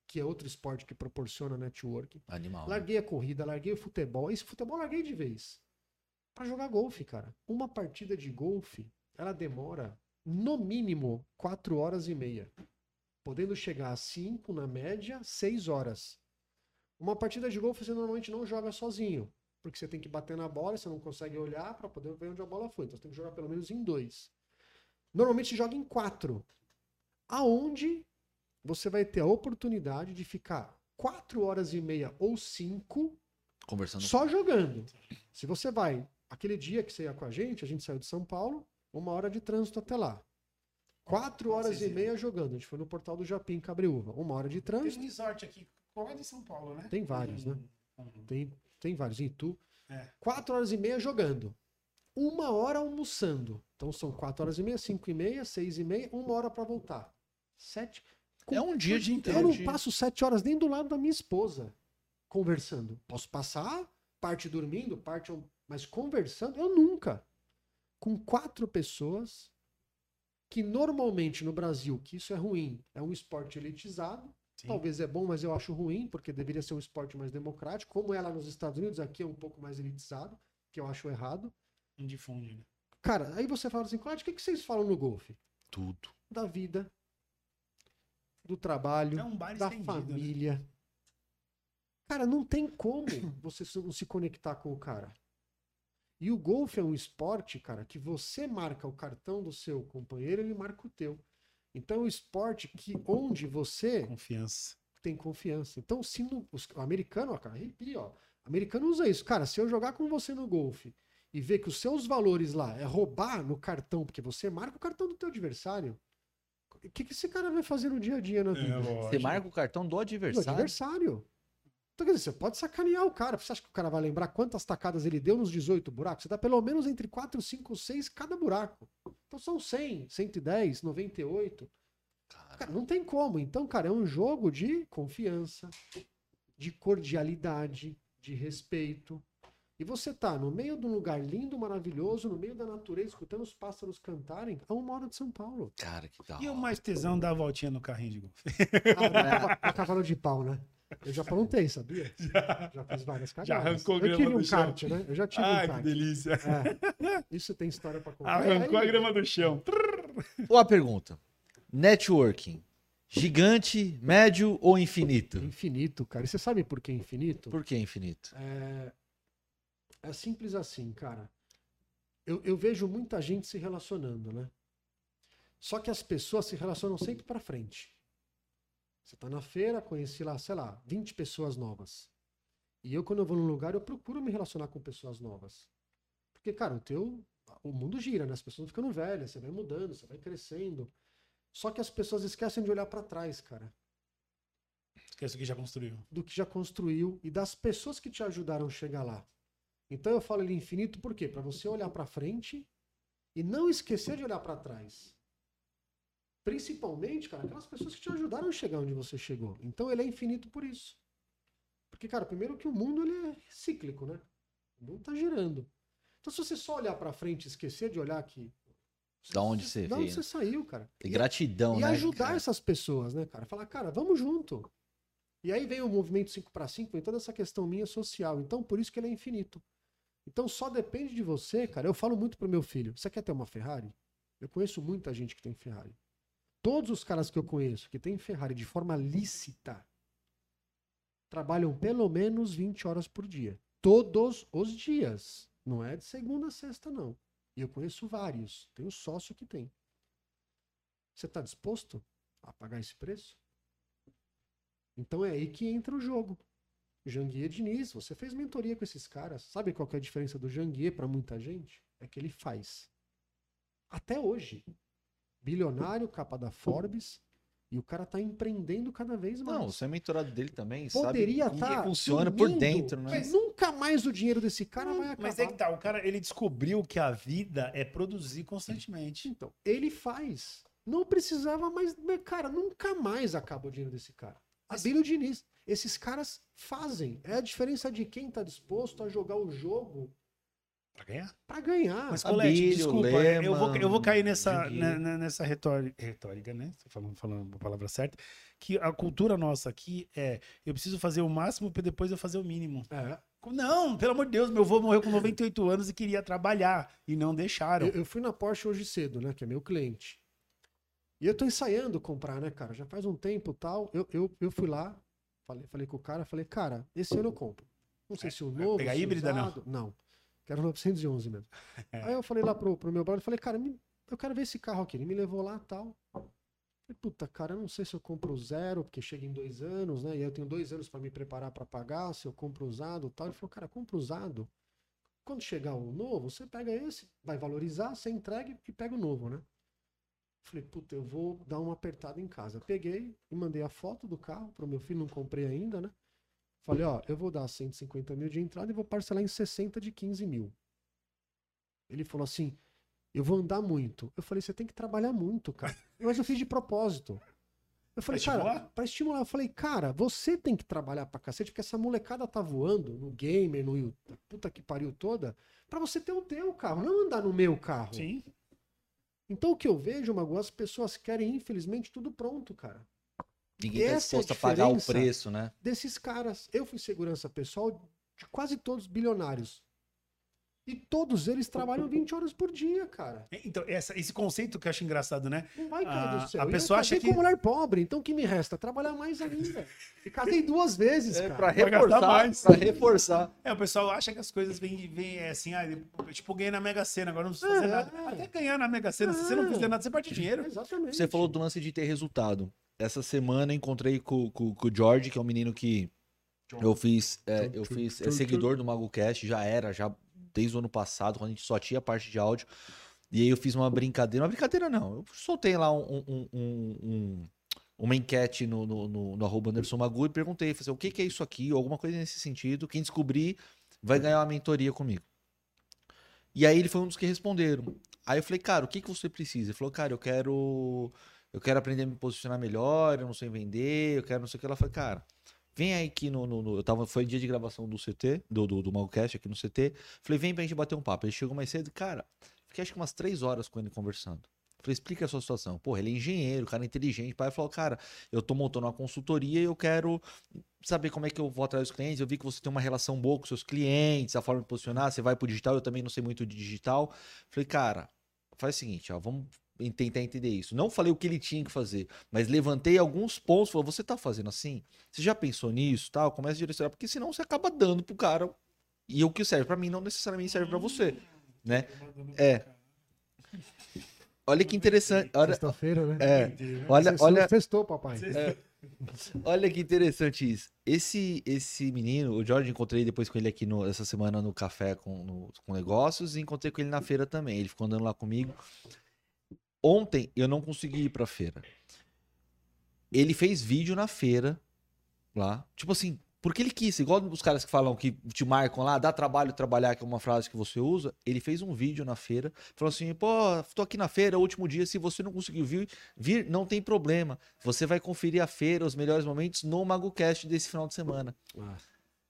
que é outro esporte que proporciona network. Animal. né? Larguei a corrida, larguei o futebol. Esse futebol eu larguei de vez. Pra jogar golfe, cara. Uma partida de golfe, ela demora no mínimo 4 horas e meia. Podendo chegar a 5 na média, 6 horas. Uma partida de golfe você normalmente não joga sozinho. Porque você tem que bater na bola, você não consegue olhar pra poder ver onde a bola foi. Então você tem que jogar pelo menos em dois. Normalmente se joga em quatro. Aonde você vai ter a oportunidade de ficar 4 horas e meia ou 5 Conversando. só jogando. Se você vai, aquele dia que você ia com a gente, a gente saiu de São Paulo, uma hora de trânsito até lá. Quatro horas e meia jogando. A gente foi no portal do Japim, Cabreúva. Uma hora de Tem um trânsito. resort aqui. Qual é de São Paulo, né? Tem vários, né? Uhum. Tem, tem vários. Em Itu. É. Quatro horas e meia jogando. Uma hora almoçando. Então são quatro horas e meia, cinco e meia, seis e meia, uma hora para voltar. Sete. É um dia de inteiro. Eu não passo sete horas nem do lado da minha esposa conversando. Posso passar parte dormindo, parte. Mas conversando, eu nunca. Com quatro pessoas que normalmente no Brasil, que isso é ruim, é um esporte elitizado. Sim. Talvez é bom, mas eu acho ruim, porque deveria ser um esporte mais democrático. Como é lá nos Estados Unidos, aqui é um pouco mais elitizado, que eu acho errado. Não difunde, né? Cara, aí você fala assim, Cláudio, o que, que vocês falam no golfe? Tudo. Da vida, do trabalho, É um da né? família. Cara, não tem como você não se conectar com o cara. E o golfe é um esporte, cara, que você marca o cartão do seu companheiro, ele marca o teu. Então é um esporte que onde você Confiança. tem confiança. Então, se no, os, o americano, ó, cara, arrepia, ó. O americano usa isso. Cara, se eu jogar com você no golfe e ver que os seus valores lá é roubar no cartão, porque você marca o cartão do teu adversário, o que, que esse cara vai fazer no dia a dia na É, vida? Você marca o cartão do do adversário. adversário. Então, quer dizer, você pode sacanear o cara. Você acha que o cara vai lembrar quantas tacadas ele deu nos 18 buracos? Você dá pelo menos entre 4, 5, 6 cada buraco. Então são 100, 110, 98. Cara, não tem como. Então, cara, é um jogo de confiança, de cordialidade, de respeito. E você tá no meio de um lugar lindo, maravilhoso, no meio da natureza, escutando os pássaros cantarem, a uma hora de São Paulo. Cara, que da E o mais tesão da voltinha no carrinho de golfe. Ah, no cava- no cavalo de pau, né? Eu já aprontei, sabia? Já, fiz várias cagadas. Já arrancou Eu grama tive do um chão. kart, né? Eu já tive Ai, um que kart. delícia. É. Isso tem história pra contar. Arrancou a grama do chão. Uma pergunta. Networking. Gigante, médio ou infinito? Infinito, cara. E você sabe por que infinito? Por que infinito? É, é simples assim, cara. Eu, eu vejo muita gente se relacionando, né? Só que as pessoas se relacionam sempre pra frente. Você tá na feira, conheci lá, sei lá, 20 pessoas novas. E eu, quando eu vou num lugar, eu procuro me relacionar com pessoas novas. Porque, cara, o teu. O mundo gira, né? As pessoas vão ficando velhas, você vai mudando, você vai crescendo. Só que as pessoas esquecem de olhar pra trás, cara. Esquece o que já construiu. do que já construiu e das pessoas que te ajudaram a chegar lá. Então eu falo ele infinito por quê? Para você olhar para frente e não esquecer de olhar para trás. Principalmente, cara, aquelas pessoas que te ajudaram a chegar onde você chegou. Então ele é infinito por isso. Porque, cara, primeiro que o mundo ele é cíclico, né? O mundo tá girando. Então se você só olhar para frente e esquecer de olhar que Da onde você Da onde você saiu, cara. E gratidão, e né? ajudar cara? essas pessoas, né, cara? Falar, cara, vamos junto. E aí vem o movimento 5 para 5, vem toda essa questão minha social. Então, por isso que ele é infinito. Então, só depende de você, cara. Eu falo muito pro meu filho: você quer ter uma Ferrari? Eu conheço muita gente que tem Ferrari. Todos os caras que eu conheço que têm Ferrari de forma lícita trabalham pelo menos 20 horas por dia. Todos os dias. Não é de segunda a sexta, não. E eu conheço vários. Tenho sócio que tem. Você está disposto a pagar esse preço? Então é aí que entra o jogo. Janguier Diniz, você fez mentoria com esses caras. Sabe qual que é a diferença do Janguier para muita gente? É que ele faz. Até hoje. Bilionário, capa da Forbes. E o cara tá empreendendo cada vez mais. Não, você é mentorado dele também, Poderia sabe estar funciona por dentro, né? Mas nunca mais o dinheiro desse cara vai acabar. Mas é que tá, o cara, ele descobriu que a vida é produzir constantemente. Então, ele faz. Não precisava mais. mas, Cara, nunca mais acaba o dinheiro desse cara. Abílio Diniz. Esses caras fazem. É a diferença de quem tá disposto a jogar o jogo Pra ganhar? pra ganhar. Mas, Abílio, Colete, desculpa, é, eu, vou, eu vou cair nessa, Didi. né, né, nessa retórica, retórica, né? Falando, falando a palavra certa. Que a cultura nossa aqui é: eu preciso fazer o máximo para depois eu fazer o mínimo. É. Não, pelo amor de Deus, meu avô morreu com 98 anos e queria trabalhar. E não deixaram. Eu, eu fui na Porsche hoje cedo, né? Que é meu cliente. E eu tô ensaiando comprar, né, cara? Já faz um tempo e tal. Eu, eu, eu fui lá, falei, falei com o cara, falei, cara, esse ano eu compro. Não sei se o novo. pegar híbrida, não? usado. Não. Quero 911 mesmo. Aí eu falei lá pro, pro meu brother, falei, cara, me- eu quero ver esse carro aqui. Ele me levou lá e tal. Falei, puta, cara, eu não sei se eu compro zero, porque chega em dois anos, né? E eu tenho dois anos para me preparar para pagar, se eu compro usado e tal. Ele falou, cara, compra usado. Quando chegar o novo, você pega esse, vai valorizar, você entrega e pega o novo, né? Falei, puta, eu vou dar uma apertada em casa. Peguei e mandei a foto do carro pro meu filho, não comprei ainda, né? Falei, ó, eu vou dar 150 mil de entrada e vou parcelar em 60 de 15 mil. Ele falou assim, eu vou andar muito. Eu falei, você tem que trabalhar muito, cara. Mas eu fiz de propósito. Eu falei, Pra cara, estimular? pra estimular. Eu falei, cara, você tem que trabalhar pra cacete, porque essa molecada tá voando no gamer, no YouTube, puta que pariu toda, pra você ter o teu carro, não andar no meu carro. Sim. Então o que eu vejo, Mago, as pessoas querem, infelizmente, tudo pronto, cara. Ninguém tá Essa é a disposto a pagar o preço, né? Desses caras. Eu fui segurança pessoal de quase todos bilionários. E todos eles trabalham 20 horas por dia, cara. Então, essa- esse conceito que eu acho engraçado, né? Não vai cair A- do céu. a E eu pessoa acha que- com mulher pobre, então o que me resta? Trabalhar mais ainda. E casei duas vezes, É, cara. pra reforçar, mais. pra reforçar. É, o pessoal acha que as coisas vêm, vêm é, assim, ah, tipo, ganhei na Mega Sena, agora não preciso fazer É, nada. é. Até ganhar na Mega Sena, se você não É. fizer nada, você perde dinheiro. Exatamente. Você falou do lance de ter resultado. Essa semana eu encontrei com, com- com o George, que é um menino que eu fiz, é, eu fiz, é seguidor do MagoCast, já era, já desde o ano passado, quando a gente só tinha a parte de áudio. E aí eu fiz uma brincadeira, uma brincadeira não, eu soltei lá um, um- um- um- uma enquete no, no, no, no arroba Anderson Magu e perguntei, falei, assim, o que, que é isso aqui, ou alguma coisa nesse sentido. Quem descobrir vai ganhar uma mentoria comigo. E aí ele foi um dos que responderam. Aí eu falei, cara, o que, que você precisa? Ele falou, cara, eu quero. Eu quero aprender a me posicionar melhor, eu não sei vender, eu quero não sei o que. Ela falou, cara, vem aí aqui no. no- no- eu tava, foi dia de gravação do CT, do, do, do Malcast aqui no CT. Falei, vem pra gente bater um papo. Ele chegou mais cedo, cara, fiquei acho que umas três horas com ele conversando. Falei, explica a sua situação. Porra, ele é engenheiro, cara é inteligente. Pai falou, cara, eu tô montando uma consultoria e eu quero saber como é que eu vou atrás dos clientes. Eu vi que você tem uma relação boa com seus clientes, a forma de posicionar, você vai pro digital, eu também não sei muito de digital. Falei, cara, faz o seguinte, ó, vamos tentar entender isso. Não falei o que ele tinha que fazer, mas levantei alguns pontos, falou, você tá fazendo assim? Você já pensou nisso, tal? Começa a direcionar, porque senão você acaba dando pro cara. E o que serve pra mim não necessariamente serve pra você, né? É. Olha que interessante, olha, Sexta-feira, né? é, olha, Sextou- olha, Sextou, papai. Olha que interessante isso. Esse esse menino, o Jorge, encontrei depois com ele aqui no, essa semana no café com, no- com negócios e encontrei com ele na feira também. Ele ficou andando lá comigo. Ontem eu não consegui ir pra feira. Ele fez vídeo na feira lá. Tipo assim, porque ele quis, igual os caras que falam que te marcam lá, dá trabalho trabalhar, que é uma frase que você usa. Ele fez um vídeo na feira, falou assim: pô, tô aqui na feira, último dia, se você não conseguiu vir, vir, não tem problema. Você vai conferir a feira, os melhores momentos no MagoCast desse final de semana. Ah.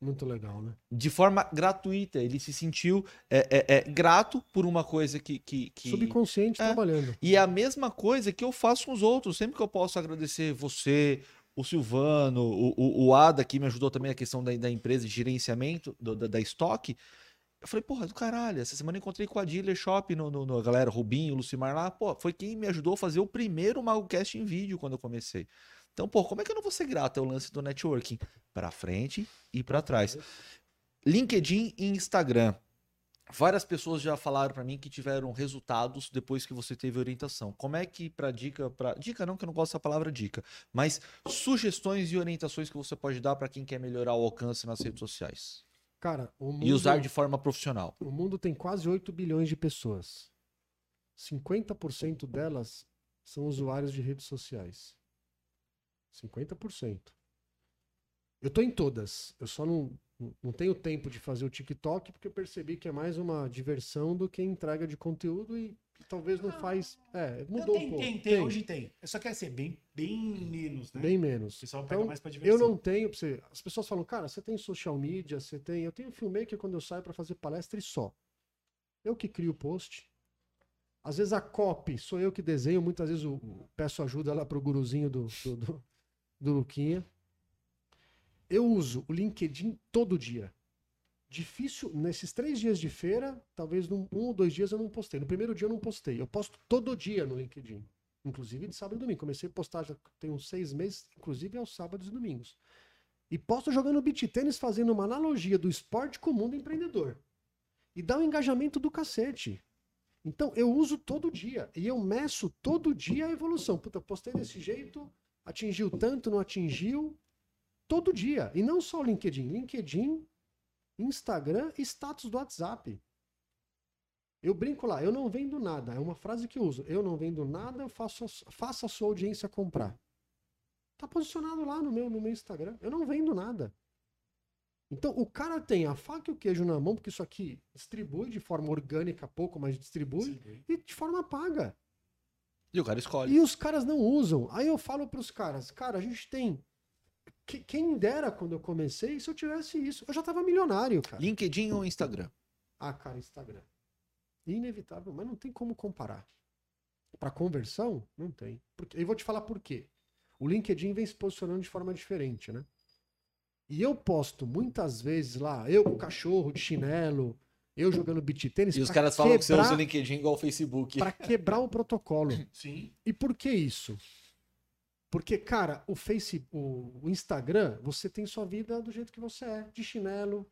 Muito legal, né? De forma gratuita. Ele se sentiu é, é, é, grato por uma coisa que. que, que... Subconsciente É. trabalhando. E é a mesma coisa que eu faço com os outros. Sempre que eu posso agradecer você, o Silvano, o, o, o Ada, que me ajudou também na questão da, da empresa de gerenciamento do- da, da estoque. Eu falei, porra, do caralho, essa semana eu encontrei com a Dealer Shop, no, no, no- a galera, Rubinho, Lucimar lá. Pô, foi quem me ajudou a fazer o primeiro MagoCast em vídeo quando eu comecei. Então, pô, como é que eu não vou ser grato ao lance do networking? Pra frente e pra trás. LinkedIn e Instagram. Várias pessoas já falaram pra mim que tiveram resultados depois que você teve orientação. Como é que para dica, para dica não que eu não gosto da palavra dica, mas sugestões e orientações que você pode dar pra quem quer melhorar o alcance nas redes sociais Cara, o mundo, e usar de forma profissional. o mundo tem quase 8 bilhões de pessoas. 50% delas são usuários de redes sociais. 50%. Eu tô em todas. Eu só não, não tenho tempo de fazer o TikTok porque eu percebi que é mais uma diversão do que entrega de conteúdo e talvez não faz. É, mudou tem, um pouco. tem, tem, hoje tem. Só quer ser bem, bem menos, né? Bem menos. O pessoal pega Então, mais pra Eu diversão. não tenho, você- as pessoas falam, cara, você tem social media, você tem. Eu tenho filmmaker quando eu saio pra fazer palestra e só. Eu que crio o post. Às vezes a copy sou eu que desenho, muitas vezes eu peço ajuda lá pro guruzinho do, do, do, do Luquinha. Eu uso o LinkedIn todo dia. Difícil, nesses três dias de feira, talvez um ou dois dias eu não postei. No primeiro dia eu não postei. Eu posto todo dia no LinkedIn. Inclusive de sábado e domingo. Comecei a postar já tem uns seis meses, inclusive aos sábados e domingos. E posto jogando beat tênis, fazendo uma analogia do esporte com o mundo empreendedor. E dá um engajamento do cacete. Então, eu uso todo dia. E eu meço todo dia a evolução. Puta, postei desse jeito, atingiu tanto, não atingiu. Todo dia. E não só o LinkedIn. LinkedIn, Instagram e status do WhatsApp. Eu brinco lá, eu não vendo nada. É uma frase que eu uso. Eu não vendo nada, eu faço, faça a sua audiência comprar. Tá posicionado lá no meu, no meu Instagram. Eu não vendo nada. Então, o cara tem a faca e o queijo na mão, porque isso aqui distribui de forma orgânica pouco, mas distribui, e de forma paga. E o cara escolhe. E os caras não usam. Aí eu falo pros caras, cara, a gente tem. que- Quem dera quando eu comecei, se eu tivesse isso, eu já tava milionário, cara. LinkedIn ou Instagram? Ah, cara, Instagram. Inevitável, mas não tem como comparar. Para conversão, não tem. Porque, eu vou te falar por quê. O LinkedIn vem se posicionando de forma diferente, né? E eu posto muitas vezes lá, eu com o cachorro de chinelo, eu jogando beat tênis. E os caras falam que você usa o quebrar- LinkedIn igual o Facebook. Pra quebrar o protocolo. Sim. E por que isso? Porque, cara, o Face, o, o Instagram, você tem sua vida do jeito que você é, de chinelo,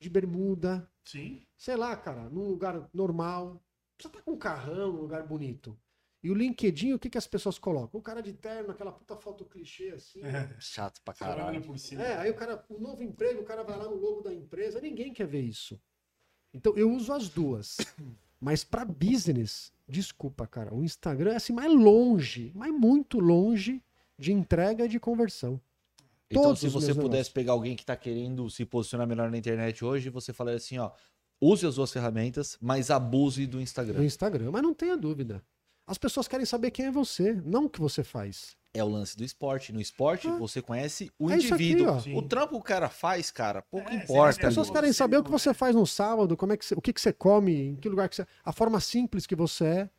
de bermuda, Sim. sei lá, cara, num lugar normal. Você tá com um carrão, num lugar bonito. E o LinkedIn, o que, que as pessoas colocam? O cara de terno, aquela puta foto clichê assim. É. Chato pra Caralho. caralho. por cima. É, aí o cara, um novo emprego, o cara vai lá no logo da empresa, ninguém quer ver isso. Então eu uso as duas. Mas pra business, desculpa, cara, o Instagram é assim mais longe, mas muito longe de entrega e de conversão. Então, Todos se você pudesse negócios. pegar alguém que tá querendo se posicionar melhor na internet hoje, você falaria assim, ó, use as duas ferramentas, mas abuse do Instagram. Instagram, mas não tenha dúvida. As pessoas querem saber quem é você, não o que você faz. É o lance do esporte. No esporte, Ah. você conhece o É aqui, indivíduo. Sim. o trampo que o cara faz, cara, pouco É, importa. As pessoas Você querem saber o que você faz no sábado, como é que você- o que, que você come, em que lugar que você. A forma simples que você é.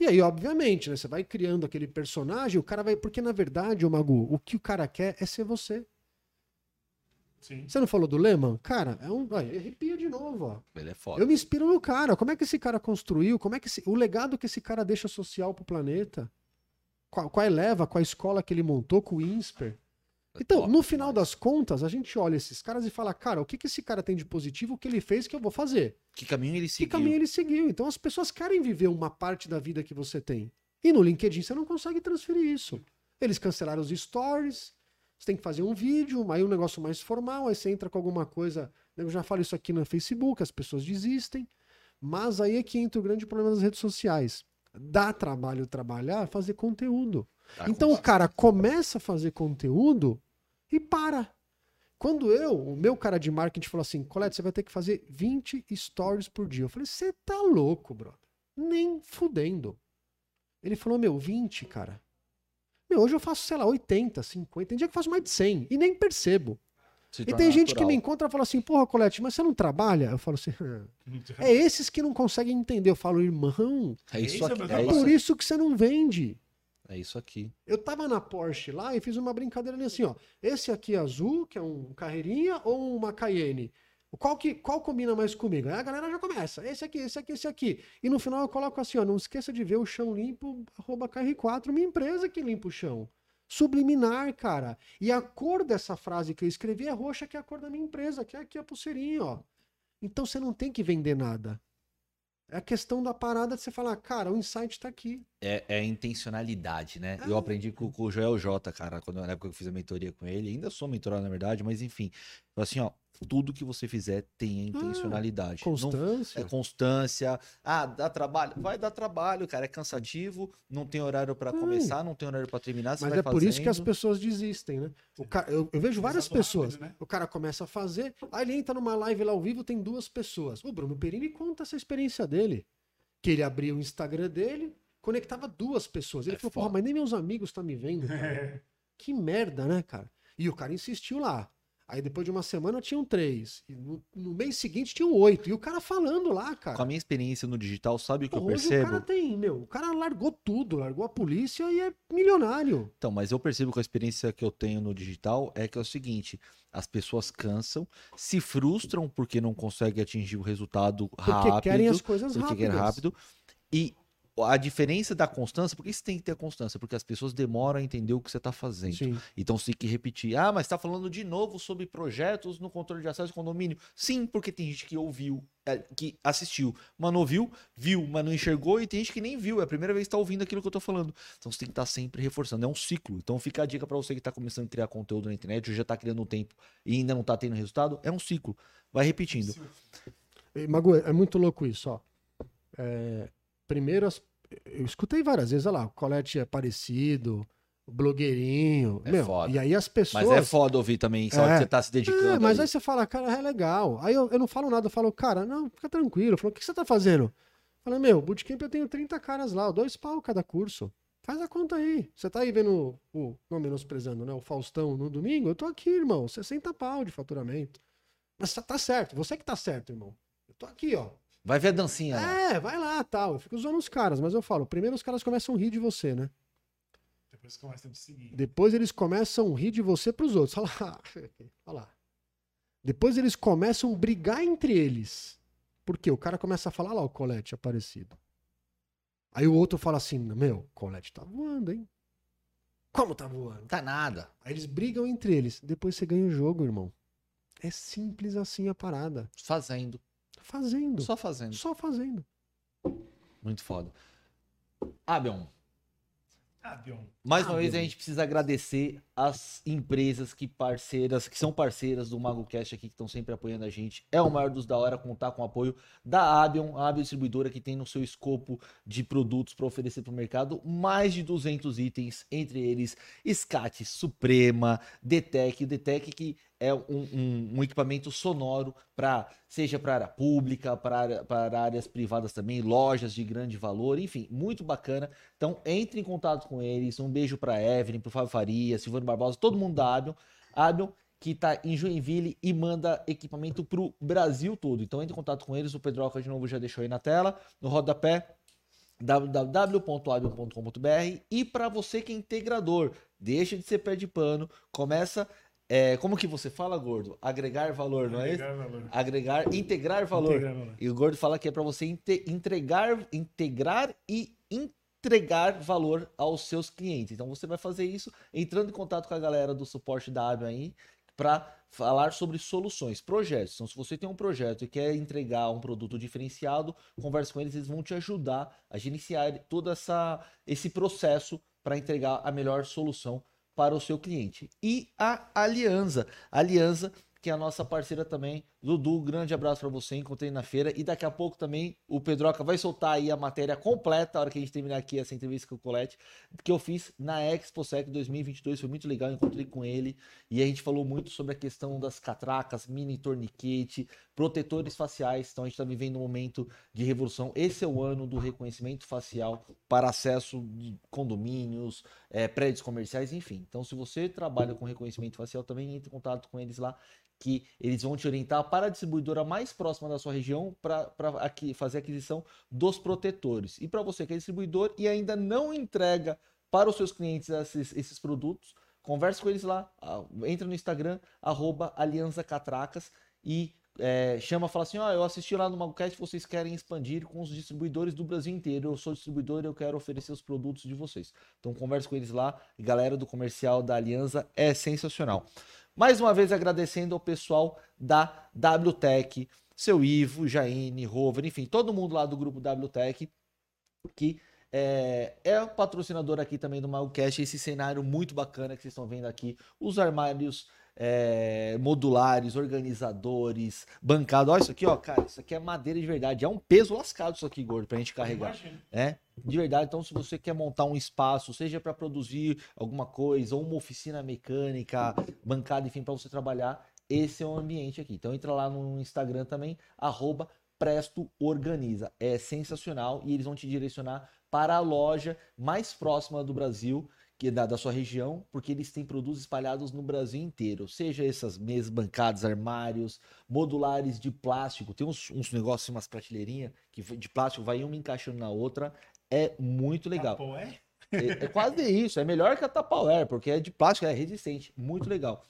E aí, obviamente, né? Você vai criando aquele personagem, o cara vai. Porque, na verdade, o Magu, o que o cara quer é ser você. Sim. Você não falou do Lehman? Cara, é um. Aí, arrepia de novo, ó. Ele é foda. Eu me inspiro no cara. Como é que esse cara construiu? Como é que esse- o legado que esse cara deixa social pro planeta? Qual, qual é a leva, qual a escola que ele montou com o INSPER? Então, Top no final das contas, a gente olha esses caras e fala, cara, o que, que esse cara tem de positivo, o que ele fez que eu vou fazer? Que caminho ele Que seguiu? caminho ele seguiu? Então as pessoas querem viver uma parte da vida que você tem. E no LinkedIn você não consegue transferir isso. Eles cancelaram os stories, você tem que fazer um vídeo, aí um negócio mais formal, aí você entra com alguma coisa. Eu já falo isso aqui no Facebook, as pessoas desistem. Mas aí é que entra o grande problema das redes sociais. Dá trabalho trabalhar, fazer conteúdo. Tá, Então o cara começa a fazer conteúdo e para. Quando eu, o meu cara de marketing falou assim, Colete, você vai ter que fazer 20 stories por dia. Eu falei, você tá louco, brother. Nem fudendo. Ele falou, meu, 20, cara. Meu, hoje eu faço, sei lá, 80, 50. Tem dia que eu faço mais de 100 e nem percebo. Se E tem gente que natural. me encontra e fala assim, porra, Colete, mas você não trabalha? Eu falo assim, é esses que não conseguem entender. Eu falo, irmão, É isso é aqui. É por isso que você não vende. é isso aqui. Eu tava na Porsche lá e fiz uma brincadeira ali assim, ó. Esse aqui é azul, que é um carreirinha, ou uma Cayenne? Qual, que, qual combina mais comigo? Aí a galera já começa. Esse aqui, esse aqui, esse aqui. E no final eu coloco assim, ó. Não esqueça de ver o chão limpo, arroba KR4, minha empresa que limpa o chão. Subliminar, cara. E a cor dessa frase que eu escrevi é roxa, que é a cor da minha empresa, que é aqui a pulseirinha, ó. Então você não tem que vender nada. É a questão da parada de você falar, cara, o insight tá aqui. É, é intencionalidade, né? Ah. Eu aprendi com, com o Joel J, cara, quando, na época que eu fiz a mentoria com ele. Ainda sou mentorado, na verdade, mas enfim. Assim, ó, tudo que você fizer tenha intencionalidade. Não- Constância. é constância. Ah, dá trabalho? Vai dar trabalho, cara. É cansativo, não tem horário pra Ai. começar, não tem horário pra terminar. Você Mas vai é por isso que as fazendo. pessoas desistem, né? O ca- eu, eu vejo várias Começa rápido, pessoas. né? O cara começa a fazer, aí ele entra numa live lá ao vivo, tem duas pessoas. O Bruno Perini conta essa experiência dele. Que ele abriu o Instagram dele, conectava duas pessoas. Ele É falou, foda. porra, mas nem meus amigos estão me vendo. cara." que merda, né, cara? E o cara insistiu lá. Aí depois de uma semana tinham três. E no, no mês seguinte tinham oito. E o cara falando lá, cara. Com a minha experiência no digital, sabe o que eu percebo? o cara tem, meu, o cara largou tudo, largou a polícia e é milionário. Então, mas eu percebo que a experiência que eu tenho no digital é que é o seguinte: as pessoas cansam, se frustram porque não conseguem atingir o resultado Porque rápido, querem as coisas porque rápidas. quer rápido. E a diferença da constância, por que você tem que ter a constância? Porque as pessoas demoram a entender o que você está fazendo. Sim. Então você tem que repetir. Ah, mas está falando de novo sobre projetos no controle de acesso ao condomínio. Sim, porque tem gente que ouviu, é, que assistiu, mas não ouviu, viu, mas não enxergou, e tem gente que nem viu. É a primeira vez que está ouvindo aquilo que eu estou falando. Então você tem que estar sempre reforçando. É um ciclo. Então fica a dica para você que está começando a criar conteúdo na internet, ou já está criando um tempo e ainda não está tendo resultado. É um ciclo. Vai repetindo. E, Magu, é muito louco isso, ó. É, primeiro, as- eu escutei várias vezes, olha lá, o Colete é parecido, o blogueirinho. É meu, foda. E aí as pessoas. Mas é foda ouvir também, só É. que você tá se dedicando. É, mas ali. aí você fala, cara, é legal. Aí eu, eu não falo nada, eu falo, cara, não, fica tranquilo. Eu falo, o que você tá fazendo? Falei, meu, bootcamp eu tenho 30 caras lá, dois pau cada curso. Faz a conta aí. Você tá aí vendo o, não menosprezando, né? O Faustão no domingo? Eu tô aqui, irmão. 60 pau de faturamento. Mas tá- tá certo. Você que tá certo, irmão. Eu tô aqui, ó. Vai ver a dancinha lá. É, vai lá, tal. Eu fico usando os caras, mas eu falo, primeiro os caras começam a rir de você, né? Depois começa a te seguir. Depois eles começam a rir de você pros outros. Olha lá. Olha lá. Depois eles começam a brigar entre eles. Por quê? O cara começa a falar "Olha lá o Colete aparecido. Aí o outro fala assim: Meu, Colete tá voando, hein? Como tá voando? Tá nada. Aí eles brigam entre eles. Depois você ganha o jogo, irmão. É simples assim a parada. Fazendo. Fazendo. Só, Só fazendo. fazendo. Muito foda. Abion, Ah, Bion. mais Ah, uma vez a gente precisa agradecer as empresas que parceiras, que são parceiras do MagoCast aqui, que estão sempre apoiando a gente. É o maior dos da hora contar com o apoio da Abion, a Abion distribuidora que tem no seu escopo de produtos para oferecer para o mercado mais de 200 itens, entre eles SCAT Suprema, DTEC, o DTEC que é um, um- um equipamento sonoro para seja para área pública, para área- para áreas privadas também, lojas de grande valor, enfim, muito bacana. Então entre em contato com eles. Um beijo para Evelyn, para Fábio Faria, Silvano Barbosa, todo mundo da Abion. Abion que está em Joinville e manda equipamento para o Brasil todo. Então entre em contato com eles. O Pedroca de novo já deixou aí na tela, no rodapé www.abion.com.br e para você que é integrador, deixa de ser pé de pano, começa é, como que você fala, gordo? Agregar valor, não é isso? Agregar valor. Agregar, integrar valor. Integrar valor. E o Gordo fala que é para você inte- entregar, integrar e entregar valor aos seus clientes. Então você vai fazer isso entrando em contato com a galera do suporte da Abion aí para falar sobre soluções, projetos. Então se você tem um projeto e quer entregar um produto diferenciado, converse com eles, eles vão te ajudar a gerenciar todo essa, esse processo para entregar a melhor solução para o seu cliente. E a Aliança, Aliança que é a nossa parceira também Dudu, grande abraço para você, encontrei na feira. E daqui a pouco também o Pedroca vai soltar aí a matéria completa, a hora que a gente terminar aqui essa entrevista com o Colette, que eu fiz na Expo Sec 2022. Foi muito legal, encontrei com ele. E a gente falou muito sobre a questão das catracas, mini torniquete, protetores faciais. Então a gente está vivendo um momento de revolução. Esse é o ano do reconhecimento facial para acesso de condomínios, é, prédios comerciais, enfim. Então, se você trabalha com reconhecimento facial, também entre em contato com eles lá que eles vão te orientar para a distribuidora mais próxima da sua região para fazer a aquisição dos protetores. E para você que é distribuidor e ainda não entrega para os seus clientes esses, esses produtos, converse com eles lá, entra no Instagram, arroba Aliança Catracas e é, chama fala assim: ó, oh, eu assisti lá no MagoCast, vocês querem expandir com os distribuidores do Brasil inteiro. Eu sou distribuidor e eu quero oferecer os produtos de vocês. Então converse com eles lá. Galera do comercial da Aliança é sensacional. Mais uma vez agradecendo ao pessoal da WTech, seu Ivo, Jaine, Rover, enfim, todo mundo lá do grupo WTech que é, é patrocinador aqui também do Magocast, esse cenário muito bacana que vocês estão vendo aqui, os armários é, modulares, organizadores, bancado. Olha isso aqui, ó, cara, isso aqui é madeira de verdade. É um peso lascado isso aqui, gordo, pra gente carregar. É, de verdade. Então, se você quer montar um espaço, seja para produzir alguma coisa, ou uma oficina mecânica, bancada, enfim, para você trabalhar, esse é o ambiente aqui. Então, entra lá no Instagram também, arroba Presto Organiza. É sensacional e eles vão te direcionar para a loja mais próxima do Brasil que da, da sua região, porque eles têm produtos espalhados no Brasil inteiro. Seja essas mesas bancadas, armários, modulares de plástico. Tem uns, uns negócios, umas prateleirinhas que de plástico vai uma encaixando na outra. É muito legal. Tapoé? É, é quase isso. É melhor que a Tupperware, porque é de plástico, é resistente. Muito legal.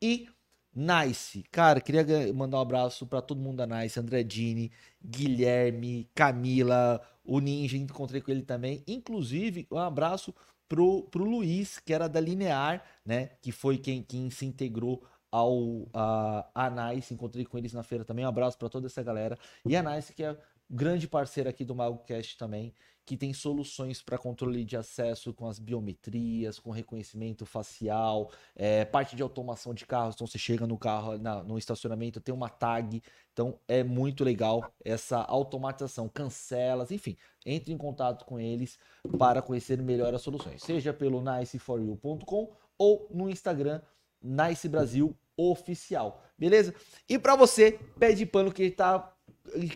E Nice, cara, queria mandar um abraço para todo mundo da Nice, André Dini, Guilherme, Camila, o Ninja, encontrei com ele também. Inclusive, um abraço pro, pro Luiz, que era da Linear, né? Que foi quem, quem se integrou ao a, a Nice. Encontrei com eles na feira também. Um abraço para toda essa galera. E a Nice, que é grande parceira aqui do MagoCast também, que tem soluções para controle de acesso com as biometrias, com reconhecimento facial, é, parte de automação de carros. Então você chega no carro, na, no estacionamento, tem uma tag. Então é muito legal essa automatização, cancelas, enfim. Entre em contato com eles para conhecer melhor as soluções, seja pelo niceforyou.com ou no Instagram Nice Brasil oficial, beleza? E para você, pede pano que está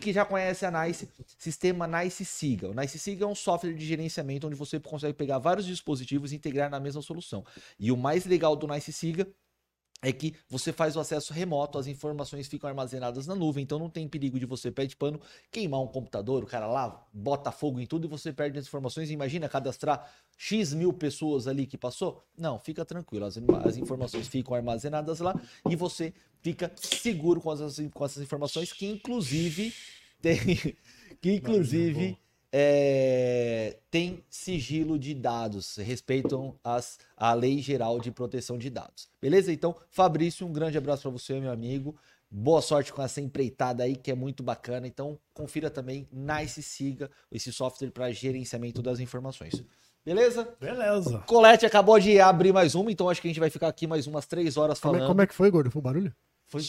que já conhece a Nice, sistema Nice Siga. O Nice Siga é um software de gerenciamento onde você consegue pegar vários dispositivos e integrar na mesma solução. E o mais legal do Nice Siga é que você faz o acesso remoto, as informações ficam armazenadas na nuvem, então não tem perigo de você, pé de pano, queimar um computador, o cara lá bota fogo em tudo e você perde as informações. Imagina cadastrar X mil pessoas ali que passou? Não, fica tranquilo, as, as informações ficam armazenadas lá e você fica seguro com, as, com essas informações, que inclusive tem. Que inclusive é, tem sigilo de dados, respeitam as, a Lei Geral de Proteção de Dados. Beleza? Então, Fabrício, um grande abraço para você, meu amigo. Boa sorte com essa empreitada aí, que é muito bacana. Então, confira também Nice Siga, esse software para gerenciamento das informações. Beleza? Beleza. Colete acabou de abrir mais uma, então acho que a gente vai ficar aqui mais umas três horas falando. Como é, como é que foi, gordo? Foi o barulho? Foi.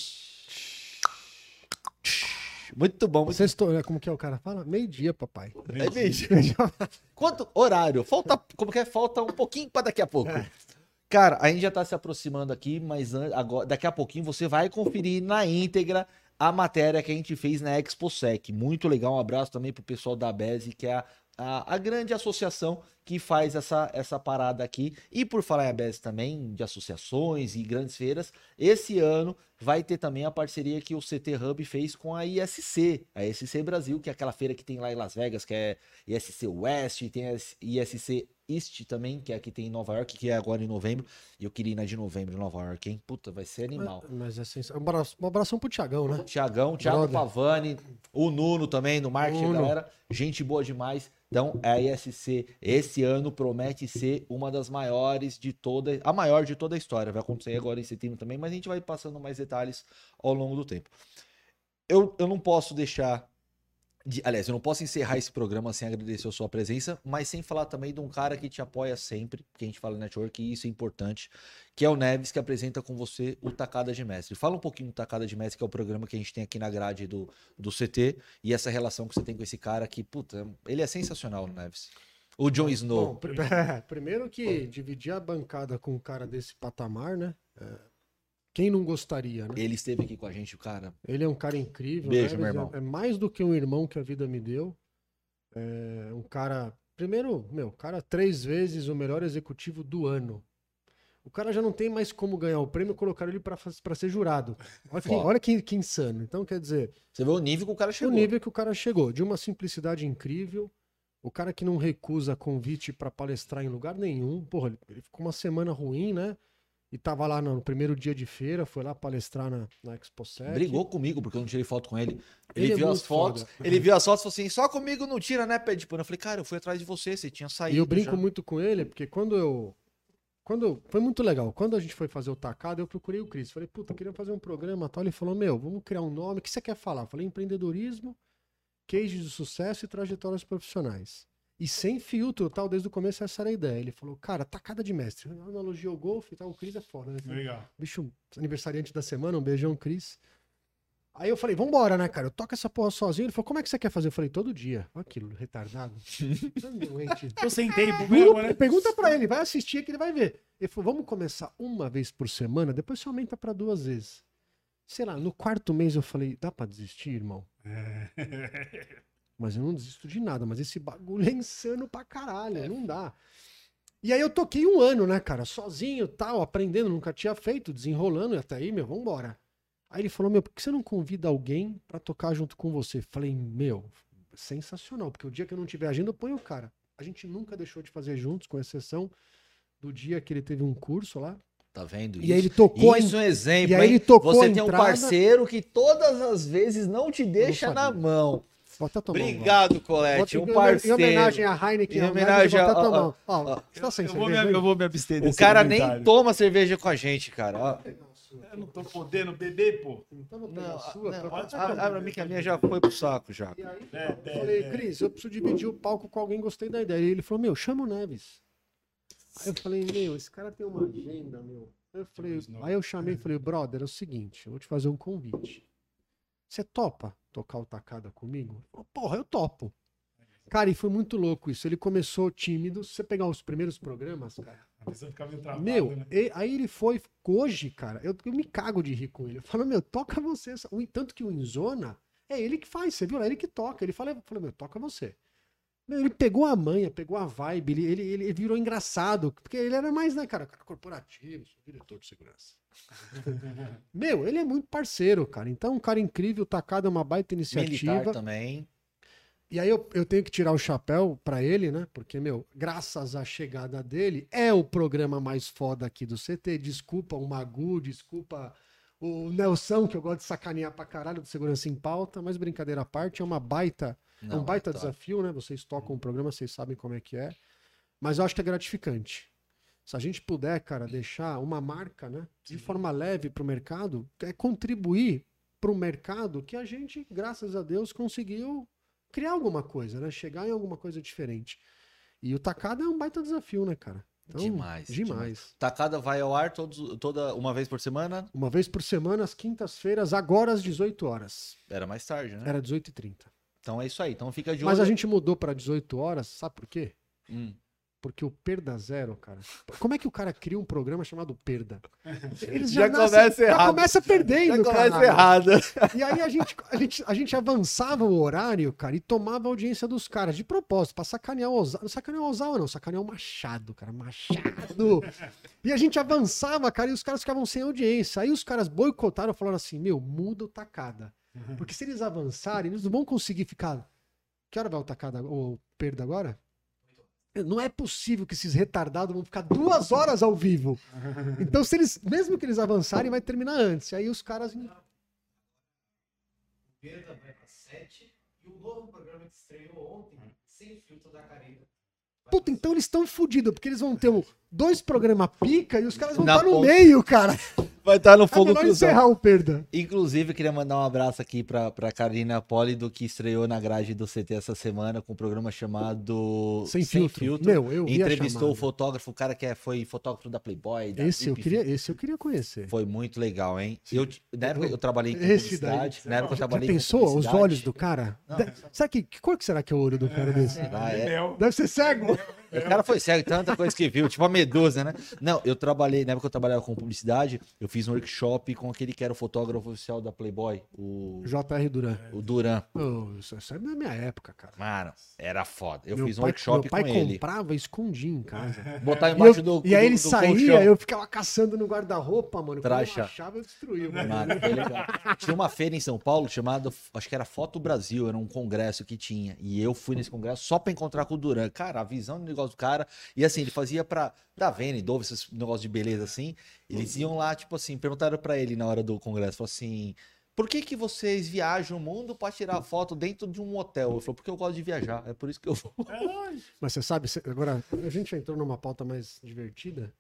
Muito bom. Muito... Sextou, né? Como que é o cara fala? Meio-dia, papai. É meio-dia. Quanto horário? Falta, como que é? Falta um pouquinho para daqui a pouco. É. Cara, a gente já tá se aproximando aqui, mas agora, daqui a pouquinho você vai conferir na íntegra a matéria que a gente fez na ExpoSec. Muito legal. Um abraço também pro pessoal da BESE, que é a, a, a, grande associação que faz essa, essa parada aqui. E por falar em ABS também, de associações e grandes feiras, esse ano vai ter também a parceria que o CT Hub fez com a ISC, a ISC Brasil, que é aquela feira que tem lá em Las Vegas, que é ISC West, tem a ISC East também, que é aqui tem em Nova York, que é agora em novembro. E eu queria ir na de novembro em Nova York, hein? Puta, vai ser animal. Mas, mas é Um abraço, um abração pro Tiagão, né? Tiagão, Thiago Brother. Pavani, o Nuno também, no marketing, galera. Gente boa demais. Então, a ISC esse ano promete ser uma das maiores de toda, a maior de toda a história. Vai acontecer agora em setembro também, mas a gente vai passando mais detalhes ao longo do tempo. Eu, eu não posso deixar de- aliás, eu não posso encerrar esse programa sem agradecer a sua presença, mas sem falar também de um cara que te apoia sempre, que a gente fala network, e isso é importante, que é o Neves, que apresenta com você o Tacada de Mestre. Fala um pouquinho do Tacada de Mestre, que é o programa que a gente tem aqui na grade do, do CT, e essa relação que você tem com esse cara que, puta, ele é sensacional, o Neves. O Jon Snow. Bom, pri- primeiro que dividir a bancada com um cara desse patamar, né? É, Quem não gostaria, né? Ele esteve aqui com a gente, o cara. Ele é um cara incrível. Beijo, né? meu é- irmão. É mais do que um irmão que a vida me deu. É um cara. Primeiro, meu, cara, três vezes o melhor executivo do ano. O cara já não tem mais como ganhar o prêmio, colocaram ele pra ser jurado. Olha, que, olha que, que insano. Então, quer dizer, Você vê o nível que o cara chegou. o nível que o cara chegou, de uma simplicidade incrível. O cara que não recusa convite pra palestrar em lugar nenhum. Porra, ele- ele ficou uma semana ruim, né? E tava lá no primeiro dia de feira, foi lá palestrar na, na ExpoSec. Brigou comigo porque eu não tirei foto com ele. Ele Ele, é viu as muito fotos. foda. Ele viu as fotos e falou assim: só comigo não tira, né, pé de pano? Eu falei, cara, eu fui atrás de você, você tinha saído. E eu brinco já. muito com ele, porque quando eu. Quando, foi muito legal. Quando a gente foi fazer o tacado, eu procurei o Cris. Falei, puta, queria fazer um programa tal. Ele falou, meu, vamos criar um nome. O que você quer falar? Eu falei, empreendedorismo, case de sucesso e trajetórias profissionais. E sem filtro, tal, desde o começo essa era a ideia. Ele falou, cara, tacada de mestre. Analogia ao golfe e tal, o Cris é foda, né? Legal. Bicho, aniversariante da semana, um beijão, Cris. Aí eu falei, vambora, né, cara? Eu toco essa porra sozinho. Ele falou, como é que você quer fazer? Eu falei, todo dia. Olha aquilo, retardado. Tá doente. Eu sem tempo né? Pergunta pra ele, vai assistir que ele vai ver. Ele falou, vamos começar uma vez por semana, depois você aumenta pra duas vezes. Sei lá, no quarto mês eu falei, dá pra desistir, irmão? Mas eu não desisto de nada, mas esse bagulho é insano pra caralho, não dá. E aí eu toquei um ano, né, cara, sozinho, tal, aprendendo, nunca tinha feito, desenrolando, e até aí, meu, vambora. Aí ele falou, meu, por que você não convida alguém pra tocar junto com você? Falei, meu, sensacional, porque o dia que eu não tiver agenda, eu ponho o cara. A gente nunca deixou de fazer juntos, com exceção do dia que ele teve um curso lá. Tá vendo? E aí ele tocou Isso é um exemplo. e aí hein? ele tocou Você tem um entrada- parceiro que todas as vezes não te deixa na mão. Vou até tomar um. Obrigado, Colete. Um parceiro. Em homenagem a Heineken, Em Neves, homenagem eu vou a- até ó, tomar. ó, Ó, ó. você tá sem Eu vou, cerveja me, aí? eu vou me abster O desse cara nem toma cerveja com a gente, cara. Ó. Eu não tô podendo beber, pô. Então eu vou pegar Não, a sua, não, pra- abre a minha que a minha já foi pro saco já. E aí, É, eu é, falei, é. Cris, eu preciso dividir o palco com alguém, gostei da ideia. E ele falou, meu, chama o Neves. Aí eu falei, meu, esse cara tem uma agenda, meu. Eu falei, aí eu chamei e falei, brother, é o seguinte, eu vou te fazer um convite. Você topa tocar o tacada comigo? Falou, Porra, eu topo. Cara, e foi muito louco isso. Ele começou tímido. Se você pegar os primeiros programas, cara. A pessoa ficava meio travada, Meu, né? e- aí ele foi. Hoje, cara, eu, eu me cago de rir com ele. Eu falo, meu, toca você. essa- Tanto que o Inzona é ele que faz, você viu? É ele que toca. Ele fala, eu falo, meu, toca você. Meu, ele pegou a manha, pegou a vibe, ele, ele, ele virou engraçado. Porque ele era mais, né, cara, cara corporativo, diretor de segurança. meu, ele é muito parceiro, cara. Então, um cara incrível, tacado é uma baita iniciativa. Militar também. E aí eu, eu tenho que tirar o chapéu pra ele, né? Porque, meu, graças à chegada dele, é o programa mais foda aqui do CT. Desculpa o Magu, desculpa o Nelson, que eu gosto de sacanear pra caralho do Segurança em Pauta, mas brincadeira à parte, é uma baita, é um Não, baita tá. desafio, né? Vocês tocam o programa, vocês sabem como é que é. Mas eu acho que é gratificante. Se a gente puder, cara, deixar uma marca, né, de forma leve pro mercado, é contribuir pro mercado que a gente, graças a Deus, conseguiu criar alguma coisa, né? Chegar em alguma coisa diferente. E o tacada é um baita desafio, né, cara? Então, Demais, Demais. Tacada vai ao ar todos, toda uma vez por semana. Uma vez por semana, às quintas-feiras, agora às 18 horas. Era mais tarde, né? Era 18h30. Então é isso aí. Então fica de Mas a olho. gente mudou para 18 horas, sabe por quê? Hum. Porque o Perda Zero, cara. Como é que o cara cria um programa chamado Perda? Eles Já nascem- começa Já errado. começa perdendo, Já começa errado. E aí a gente, a, gente, a gente avançava o horário, cara, e tomava a audiência dos caras, de propósito, pra sacanear o Ozawa. Não sacanear o Ozawa, não, sacanear o Machado, cara, Machado. E a gente avançava, cara, e os caras ficavam sem audiência. Aí os caras boicotaram e falaram assim: meu, muda o tacada. Porque se eles avançarem, eles não vão conseguir ficar. Que hora vai o tacada, ou perda agora? Não é possível que esses retardados vão ficar duas horas ao vivo. Então, se eles, mesmo que eles avançarem, vai terminar antes. Aí os caras. Perda vai pra 7 e o novo programa que estreou ontem, sem filtro da Karina. Puta, então eles estão fodidos, porque eles vão ter o- dois programas pica e os caras vão estar no ponta. meio, cara. Vai estar no É fogo cruzado. encerrar o perda. Inclusive, eu queria mandar um abraço aqui pra, pra Karina Pólido, que estreou na grade do CT essa semana com um programa chamado Sem, filtro. Meu, eu Entrevistou o fotógrafo, o cara que é- foi fotógrafo da Playboy. Da Esse eu, queria, esse eu queria conhecer. Foi muito legal, hein? Eu, na época eu trabalhei com Esse daí. publicidade. Na época eu trabalhei com pensou os olhos do cara? De- Sabe que, que cor que será que é o olho do cara desse? É. Mel. Deve ser cego. O cara foi cego, tanta coisa que viu, tipo a medusa, né? Não, eu trabalhei, na época que eu trabalhava com publicidade, eu fiz um workshop com aquele que era o fotógrafo oficial da Playboy, o, J.R. Duran. o Duran. Oh, isso, isso é da minha época, cara. Mano, era foda. Eu meu fiz um pai, workshop meu pai com ele. comprava e escondia em casa. Botar E, eu- embaixo do e aí do- ele do saía, colchão. eu ficava caçando no guarda-roupa, mano. Tracha. eu achava, eu destruía. Mano. Mano, foi legal. Tinha uma feira em São Paulo chamada, acho que era Foto Brasil, era um congresso que tinha. E eu fui nesse congresso só pra encontrar com o Duran. Cara, a visão do negócio do cara. E assim, ele fazia pra da Vene, Dove, esses negócios de beleza assim. Eles iam lá, tipo assim, perguntaram pra ele na hora do congresso, falou assim. Por que, que vocês viajam o mundo pra tirar foto dentro de um hotel? Ele falou, porque eu gosto de viajar, é por isso que eu vou. Mas você sabe, agora, a gente entrou numa pauta mais divertida.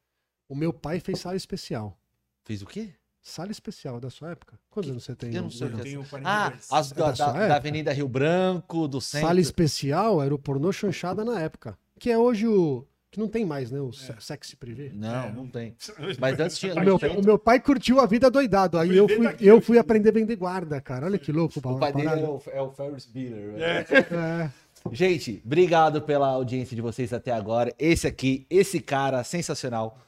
O meu pai fez sala especial. Fez o quê? Sala especial da sua época? Quantos anos você tem? Eu não sei é Tenho Ah, 42. as da, da da- da? Avenida Rio Branco, do centro. Sala especial era o pornô chanchada na época. Que é hoje o. Que não tem mais, né? O se- sexy privé. Não, não tem. Mas antes tinha. O meu, o meu pai curtiu a vida doidado. Aí eu fui, eu fui aprender a vender guarda, cara. Olha que louco. O pai dele é o, é o Ferris Bueller. velho. É. Gente, obrigado pela audiência de vocês até agora. Esse aqui, esse cara sensacional,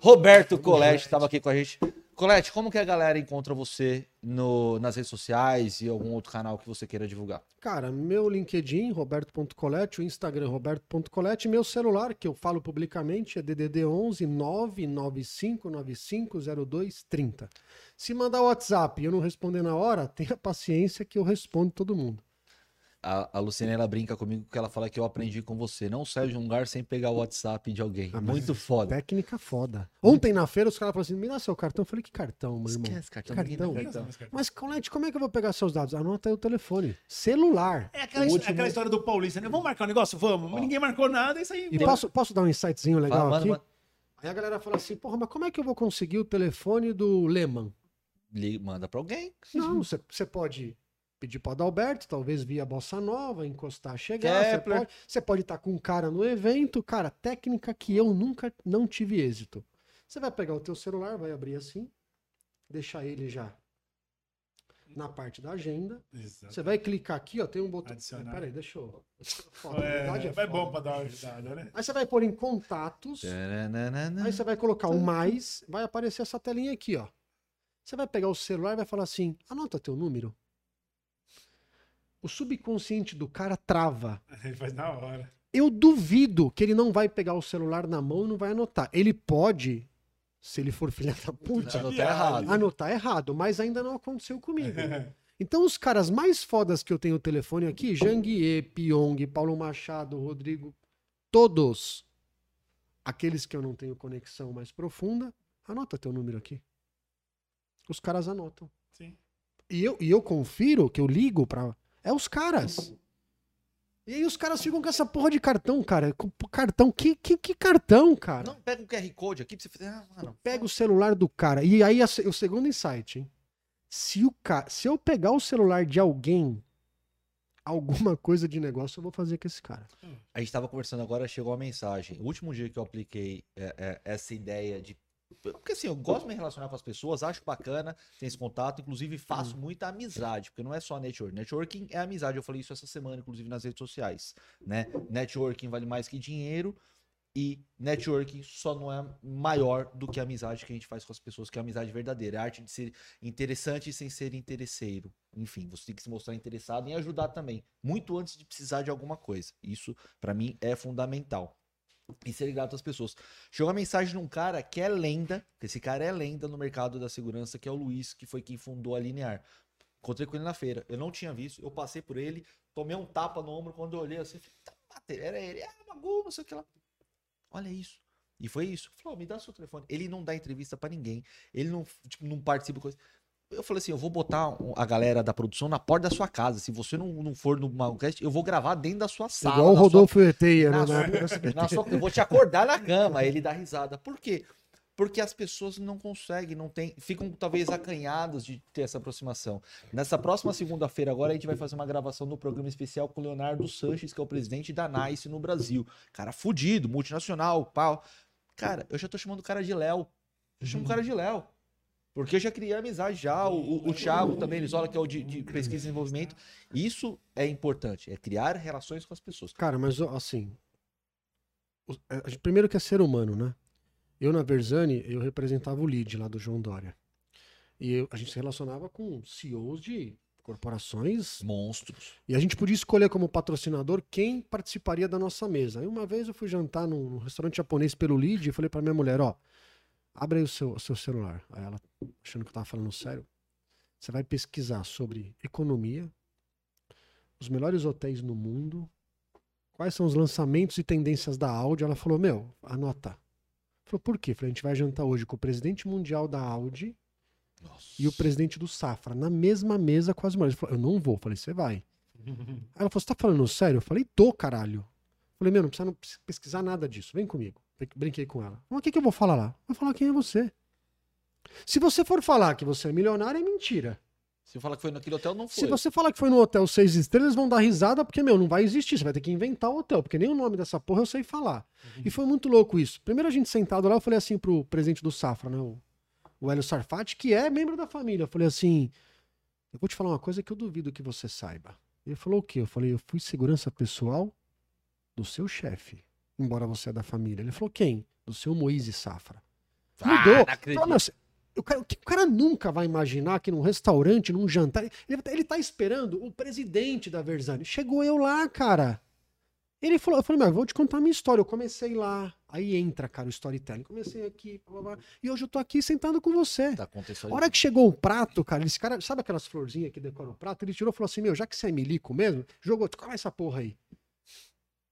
Roberto Colette, estava aqui com a gente. Colette, como que a galera encontra você no, nas redes sociais e algum outro canal que você queira divulgar? Cara, meu LinkedIn, roberto.colete, o Instagram, roberto.colete, meu celular, que eu falo publicamente, é DDD 11 995950230. Se mandar WhatsApp e eu não responder na hora, tenha paciência que eu respondo todo mundo. A, a Luciana, ela brinca comigo que ela fala que eu aprendi com você. Não sai de um lugar sem pegar o WhatsApp de alguém. Ah, Muito foda. Técnica foda. Ontem na feira os caras falaram assim, me dá seu cartão. Eu falei, que cartão, meu irmão? Esquece, cartão. Cartão. cartão. Mas, Colete, como é que eu vou pegar seus dados? Anota aí o telefone. Celular. É aquela, último- aquela história do Paulista, né? Vamos marcar um negócio? Vamos. Mas Ninguém marcou nada, é isso aí. E posso, posso dar um insightzinho legal Fala, manda, aqui? manda. Aí a galera fala assim, porra, mas como é que eu vou conseguir o telefone do Lehman? Liga- Manda pra alguém. Não, você pode pedir para Adalberto, talvez via Bossa Nova, encostar, chegar. Você pode, você pode estar com um cara no evento. Cara, técnica que eu nunca não tive êxito. Você vai pegar o teu celular, vai abrir assim, deixar ele já na parte da agenda. Exato. Você vai clicar aqui, ó, tem um botão. Adicionar. Peraí, deixa eu. Foda, a É, é é bom foda. pra dar uma ajudada, né? Aí você vai pôr em contatos. Taranana. Aí você vai colocar o mais, vai aparecer essa telinha aqui, ó. Você vai pegar o celular e vai falar assim: anota teu número. O subconsciente do cara trava. Ele faz na hora. Eu duvido que ele não vai pegar o celular na mão e não vai anotar. Ele pode, se ele for filha da puta, Anotar errado. anotar errado, mas ainda não aconteceu comigo. Então, os caras mais fodas que eu tenho o telefone aqui, Janguier, Pyong, Paulo Machado, Rodrigo, todos aqueles que eu não tenho conexão mais profunda, anota teu número aqui. Os caras anotam. Sim. E eu, e eu confiro que eu ligo pra. É os caras. E aí os caras ficam com essa porra de cartão, cara. Com- Cartão, que, que, que cartão, cara? Não, pega um QR Code aqui pra você fazer. Ah, mano. Pega o celular do cara. E aí a o segundo insight, hein? Se, o ca... Se eu pegar o celular de alguém, alguma coisa de negócio eu vou fazer com esse cara. A gente tava conversando agora, chegou a mensagem. O último dia que eu apliquei é, é, essa ideia de. Porque assim, eu gosto de me relacionar com as pessoas, acho bacana, tem esse contato, inclusive faço muita amizade, porque não é só network. Networking é amizade, eu falei isso essa semana, inclusive nas redes sociais, né? Networking vale mais que dinheiro e networking só não é maior do que a amizade que a gente faz com as pessoas, que é a amizade verdadeira, é a arte de ser interessante sem ser interesseiro. Enfim, você tem que se mostrar interessado em ajudar também, muito antes de precisar de alguma coisa. Isso, pra mim, é fundamental. E ser grato às pessoas. Chegou a mensagem de um cara que é lenda, esse cara é lenda no mercado da segurança, que é o Luiz, que foi quem fundou a Linear. Encontrei com ele na feira. Eu não tinha visto, eu passei por ele, tomei um tapa no ombro quando eu olhei assim, tá, era ele, ah, Magu, não sei o que lá. Olha isso. E foi isso. Falou, me dá seu telefone. Ele não dá entrevista pra ninguém. Ele não, tipo, não participa de coisa. Eu falei assim, eu vou botar a galera da produção na porta da sua casa. Se você não, não for no Magucast, eu vou gravar dentro da sua sala. Igual o na sua Rodolfo Eteia, né? sua- na sua- eu vou te acordar na cama. Ele dá risada. Por quê? porque as pessoas não conseguem, não tem, ficam talvez acanhadas de ter essa aproximação. Nessa próxima segunda-feira agora a gente vai fazer uma gravação do programa especial com o Leonardo Sanches, que é o presidente da Nice no Brasil. Cara fudido, multinacional, pau. Cara, eu já tô chamando o cara de Léo. Eu chamo o cara de Léo. Porque eu já criei amizade já, o, o, Thiago também, Lisola, que é o de, de pesquisa e desenvolvimento. Isso é importante, é criar relações com as pessoas. Cara, mas assim. gente- Primeiro que é ser humano, né? Eu na Versani, eu representava o lead lá do João Dória. E eu- a gente se relacionava com CEOs de corporações Monstros. E a gente podia escolher como patrocinador quem participaria da nossa mesa. Aí uma vez eu fui jantar num num restaurante japonês pelo lead e falei pra minha mulher, ó, abre aí o seu, o seu celular. Aí ela, achando que eu tava falando sério, você vai pesquisar sobre economia, os melhores hotéis no mundo, quais são os lançamentos e tendências da Audi. Ela falou, meu, anota. Falou, por quê? Falei, a gente vai jantar hoje com o presidente mundial da Audi e o presidente do Safra, na mesma mesa com as mulheres. Ele falou, eu não vou. Falei, você vai. Aí ela falou, você tá falando sério? Eu falei, tô, caralho. Falei, meu, não precisa, não precisa pesquisar nada disso. Vem comigo. Brin- Brinquei com ela. Mas o que, que eu vou falar lá? Vou falar quem é você. Se você for falar que você é milionário, é mentira. Se falar que foi naquele hotel, não Se foi. você falar que foi no hotel seis estrelas, eles vão dar risada, porque, meu, não vai existir. Você vai ter que inventar o hotel, porque nem o nome dessa porra eu sei falar. E foi muito louco isso. Primeiro a gente sentado lá, eu falei assim pro presidente do Safra, né? O, o Hélio Sarfati, que é membro da família. Eu falei assim: eu vou te falar uma coisa que eu duvido que você saiba. Ele falou o quê? Eu falei, eu fui segurança pessoal do seu chefe, embora você é da família. Ele falou, quem? Do seu Moise Safra. Ah, Mudou. "Meu, o, cara, o cara nunca vai imaginar que num restaurante, num jantar, ele, ele tá esperando o presidente da Versani. Chegou eu lá, cara. Ele falou, eu falei, mas eu vou te contar a minha história. Eu comecei lá, aí entra, cara, o storytelling. Comecei aqui, blá, blá, blá, e hoje eu tô aqui sentado com você. Tá A acontecendo. hora que chegou o prato, cara, esse cara, sabe aquelas florzinhas que decoram o prato? Ele tirou e falou assim: Meu, já que você é milico mesmo, jogou, come essa porra aí.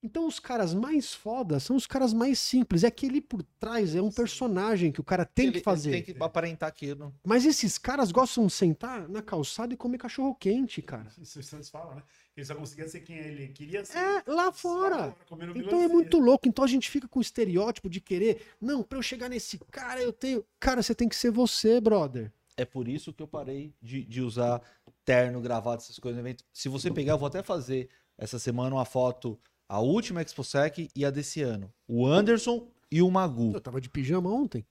Então os caras mais fodas são os caras mais simples. É que ele por trás é um personagem que o cara tem Ele- que ele fazer. Tem que aparentar aquilo. Mas esses caras gostam de sentar na calçada e comer cachorro quente, cara. Isso o Santos fala, né? Ele só conseguia ser quem ele queria ser. É, lá fora. comendo Então é muito louco. Então a gente fica com o estereótipo de querer. Não, pra eu chegar nesse cara, eu tenho. Cara, você tem que ser você, brother. É por isso que eu parei de, de usar terno, gravata, essas coisas no evento. Se você pegar, eu vou até fazer essa semana uma foto, a última ExpoSec e a desse ano. O Anderson e o Magu. Eu tava de pijama ontem.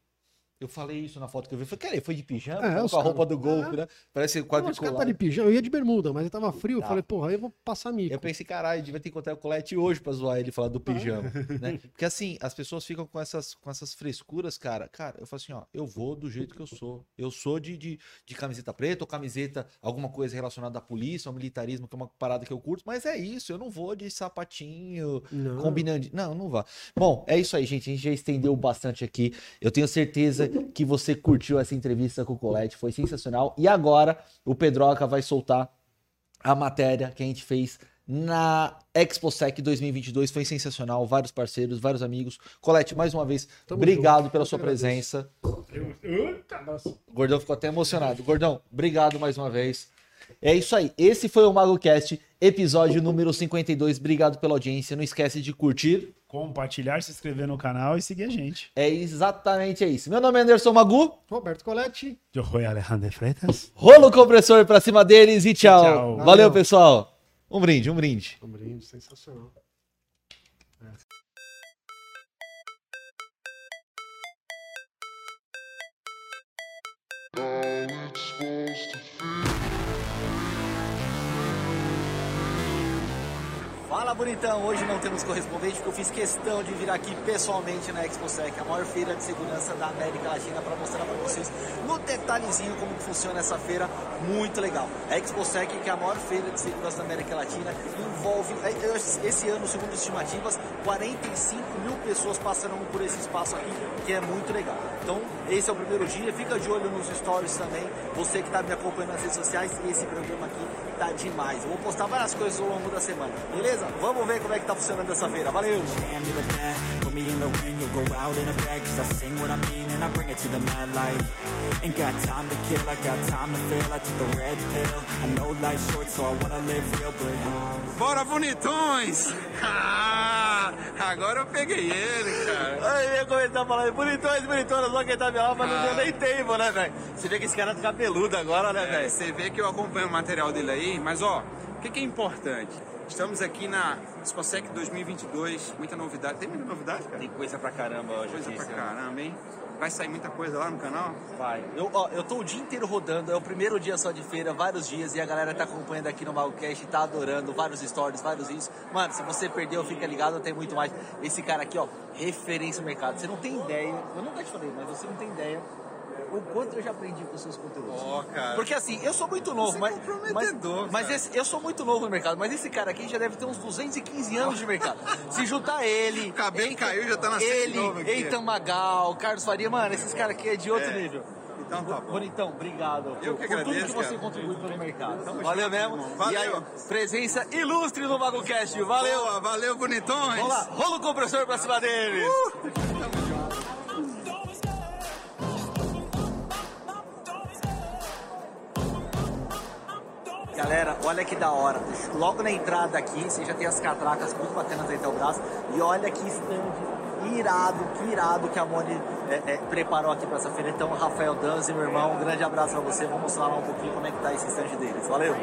Eu falei isso na foto que eu vi. Eu falei, cara, ele foi de pijama? É, com a roupa do golfe, é. né? Parece Não, os caras quadriculado. tá de pijama. Eu ia de bermuda, mas ele tava frio. Eu Tá. falei, porra, aí eu vou passar mico. Eu pensei, caralho, devia ter encontrado o Colette hoje pra zoar ele e falar do pijama, né? Porque assim, as pessoas ficam com essas, com essas frescuras, cara. Cara, eu falo assim, ó, eu vou do jeito que eu sou. Eu sou de, de, de camiseta preta ou camiseta, alguma coisa relacionada à polícia, ao militarismo, que é uma parada que eu curto, mas é isso, eu não vou de sapatinho, Não. combinando. Não, não vá. Bom, é isso aí, gente. A gente já estendeu bastante aqui. Eu tenho certeza que você curtiu essa entrevista com o Colette, foi sensacional. E agora o Pedroca vai soltar a matéria que a gente fez na ExpoSec 2022. Foi sensacional. Vários parceiros, vários amigos. Colette, mais uma vez, Tamo obrigado junto. pela Eu sua presença. O Gordão ficou até emocionado. Gordão, obrigado mais uma vez. É isso aí. Esse foi o MagoCast, episódio número 52. Obrigado pela audiência. Não esquece de curtir. Compartilhar, se inscrever no canal e seguir a gente. É exatamente isso. Meu nome é Anderson Magu. Roberto Coletti. Eu sou Alejandro Freitas. Rolo compressor pra cima deles e tchau. Tchau. Valeu, Valeu. pessoal. Um brinde, um brinde. Um brinde sensacional. Fala bonitão, hoje não temos correspondente porque eu fiz questão de vir aqui pessoalmente na ExpoSec, a maior feira de segurança da América Latina, para mostrar para vocês no detalhezinho como funciona essa feira, muito legal. A ExpoSec, que é a maior feira de segurança da América Latina, envolve, é, esse ano, segundo estimativas, 45 mil pessoas passarão por esse espaço aqui, que é muito legal. Então, esse é o primeiro dia, fica de olho nos stories também, você que está me acompanhando nas redes sociais, esse programa aqui tá demais. Eu vou postar várias coisas ao longo da semana, beleza? Vamos ver como é que tá funcionando essa feira. Valeu! me Ain't got time to kill, I got time to feel I took the red pill I know life's short so I wanna live real but Bora, bonitões! Ah! Agora eu peguei ele, cara. Eu ia começar a falar, bonitões, bonitonas, vou quem tá minha mas não deu nem tempo, né, velho? Você vê que esse cara tá cabeludo agora, né, É, velho? você vê que eu acompanho o material dele aí, mas ó, o que, que é importante? Estamos aqui na Exposec 2022, muita novidade. Tem muita novidade, cara? Tem coisa pra caramba hoje Coisa aqui, pra caramba, hein? Vai sair muita coisa lá no canal? Vai. Eu, ó, eu tô o dia inteiro rodando, é o primeiro dia só de feira, vários dias, e a galera tá acompanhando aqui no Magocast, tá adorando, vários stories, vários vídeos. Mano, se você perdeu, fica ligado, tem muito mais. Esse cara aqui, ó, referência no mercado. Você não tem ideia, eu nunca te falei, mas você não tem ideia o quanto eu já aprendi com os seus conteúdos. Ó, cara. Porque assim, eu sou muito novo, Você é mas, mas, mas esse- eu sou muito novo no mercado, mas esse cara aqui já deve ter uns 215 anos de mercado. Se juntar ele, O cabelo Eitan- caiu, já tá de ele. Eitan Magal, Carlos Faria, mano, esses caras aqui é de outro É. nível. Então tá bom. Bonitão, obrigado Eu por, que por tudo agradeço, que você cara. contribui pelo mercado. Tamo Valeu junto, mesmo. irmão. E aí, Valeu. presença ilustre no MagoCast. Valeu. Boa, valeu, bonitões. Vamos lá, rola o compressor pra cima dele. Galera, olha que da hora. Logo na entrada aqui, você já tem as catracas muito bacanas aí o braço. E olha que stand irado, que irado que a Moni é, é, preparou aqui pra essa feira. Então, Rafael Danzi, meu irmão, um grande abraço pra você. Vamos mostrar lá um pouquinho como é que tá esse stand deles. Valeu!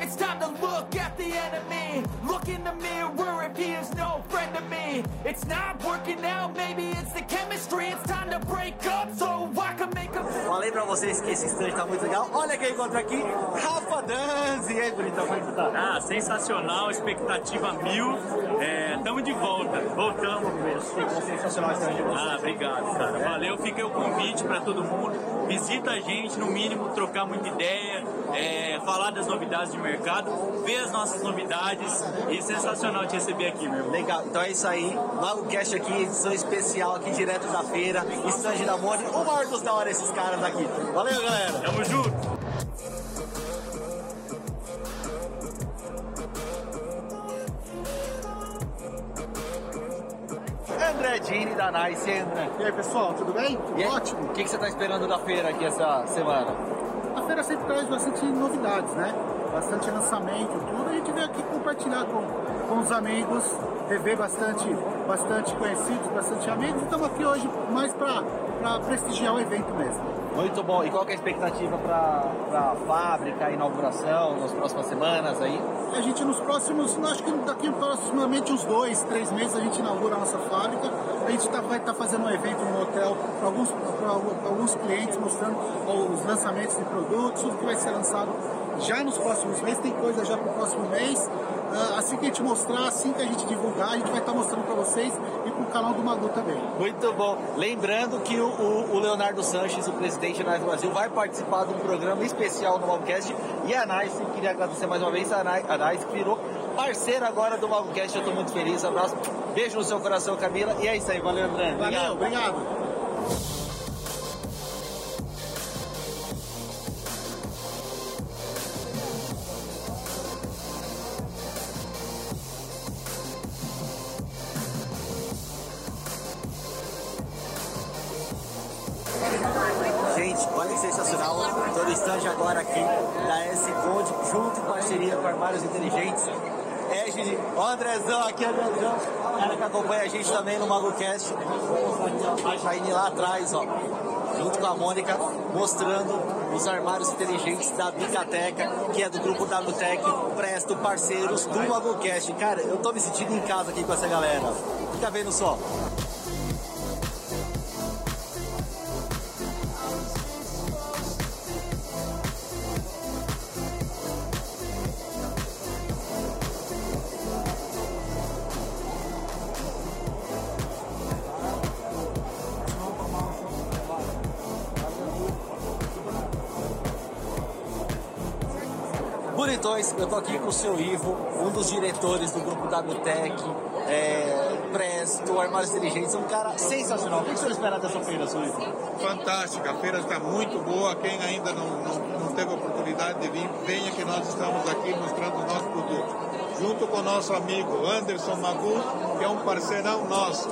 It's time to look at the enemy. Look in the mirror if he is no friend to me. It's not working out, maybe it's the chemistry. It's time to break up so I can make a Falei pra vocês que esse stand tá muito legal. Olha quem encontra aqui, Rafa Danzi. E aí, bonitão, como é que você tá? Ah, sensacional, expectativa mil. É, tamo de volta, voltamos mesmo. Sensacional esse stand de vocês. Ah, obrigado, cara. Valeu, fica aí o convite pra todo mundo. Visita a gente, no mínimo, trocar muita ideia, é, falar das novidades de mercado, ver as nossas novidades. E sensacional te receber aqui, meu irmão. Legal, então é isso aí. Logo Cast aqui, edição especial aqui direto da feira. Stand da Moni. O maior dos da hora esses caras aqui. Valeu, galera. Tamo junto. André Dini da Nice, e André? E aí, pessoal, tudo bem? Tudo ótimo? O que, que você tá esperando da feira aqui essa semana? A feira sempre traz bastante novidades, né? Bastante lançamento, tudo. A gente veio aqui compartilhar com, com os amigos, rever bastante, bastante conhecidos, bastante amigos. E estamos aqui hoje mais para prestigiar o evento mesmo. Muito bom. E qual é a expectativa para a fábrica, a inauguração, nas próximas semanas aí? A gente nos próximos, acho que daqui aproximadamente uns dois, três meses a gente inaugura a nossa fábrica. A gente tá- vai estar fazendo um evento no hotel para alguns, pra alguns clientes, mostrando os lançamentos de produtos, tudo que vai ser lançado já nos próximos meses. Tem coisa já para o próximo mês. Ah, assim que a gente mostrar, assim que a gente divulgar, a gente vai estar mostrando para vocês e para o canal do Magu também. Muito bom. Lembrando que o, o- Leonardo Sanches, o presidente da Nice Brasil, vai participar de um programa especial no Malcast. E a Nice, queria agradecer mais uma vez a Nice, a Nice virou parceira agora do Malcast. Eu estou muito feliz. Abraço. Beijo no seu coração, Camila. E é isso aí. Valeu, André. Valeu, obrigado. Gente, ó, a Jaine lá atrás, ó. Junto com a Mônica, mostrando os armários inteligentes da Bicateca, que é do grupo WTEC, Presto, parceiros do MagoCast. Cara, eu tô me sentindo em casa aqui com essa galera. Fica vendo só. Seu Ivo, um dos diretores do grupo WTEC, é, Presto, Armários Inteligentes, um cara sensacional. O que o senhor espera dessa feira, seu Ivo? Fantástica, a feira está muito boa. Quem ainda não, não, não teve a oportunidade de vir, venha que nós estamos aqui mostrando o nosso produto. Junto com o nosso amigo Anderson Magu, que é um parceirão nosso.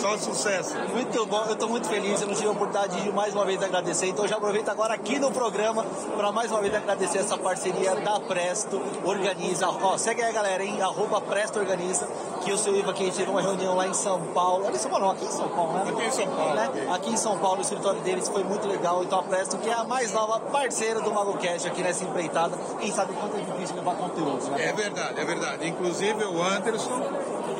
Só sucesso. Muito bom, eu estou muito feliz, eu não tive a oportunidade de mais uma vez agradecer, então já aproveito agora aqui no programa para mais uma vez agradecer essa parceria da Presto Organiza. Ó, segue aí galera, hein? Arroba Presto Organiza, que o seu Ivo aqui, a gente teve uma reunião lá em São Paulo, aqui em São Paulo não, aqui em São Paulo, né? Aqui em São Paulo. Né? aqui. Aqui em São Paulo, o escritório deles foi muito legal, então a Presto, que é a mais nova parceira do MagoCast aqui nessa empreitada, quem sabe quanto é difícil levar conteúdo, né? É verdade, é verdade. Inclusive o Anderson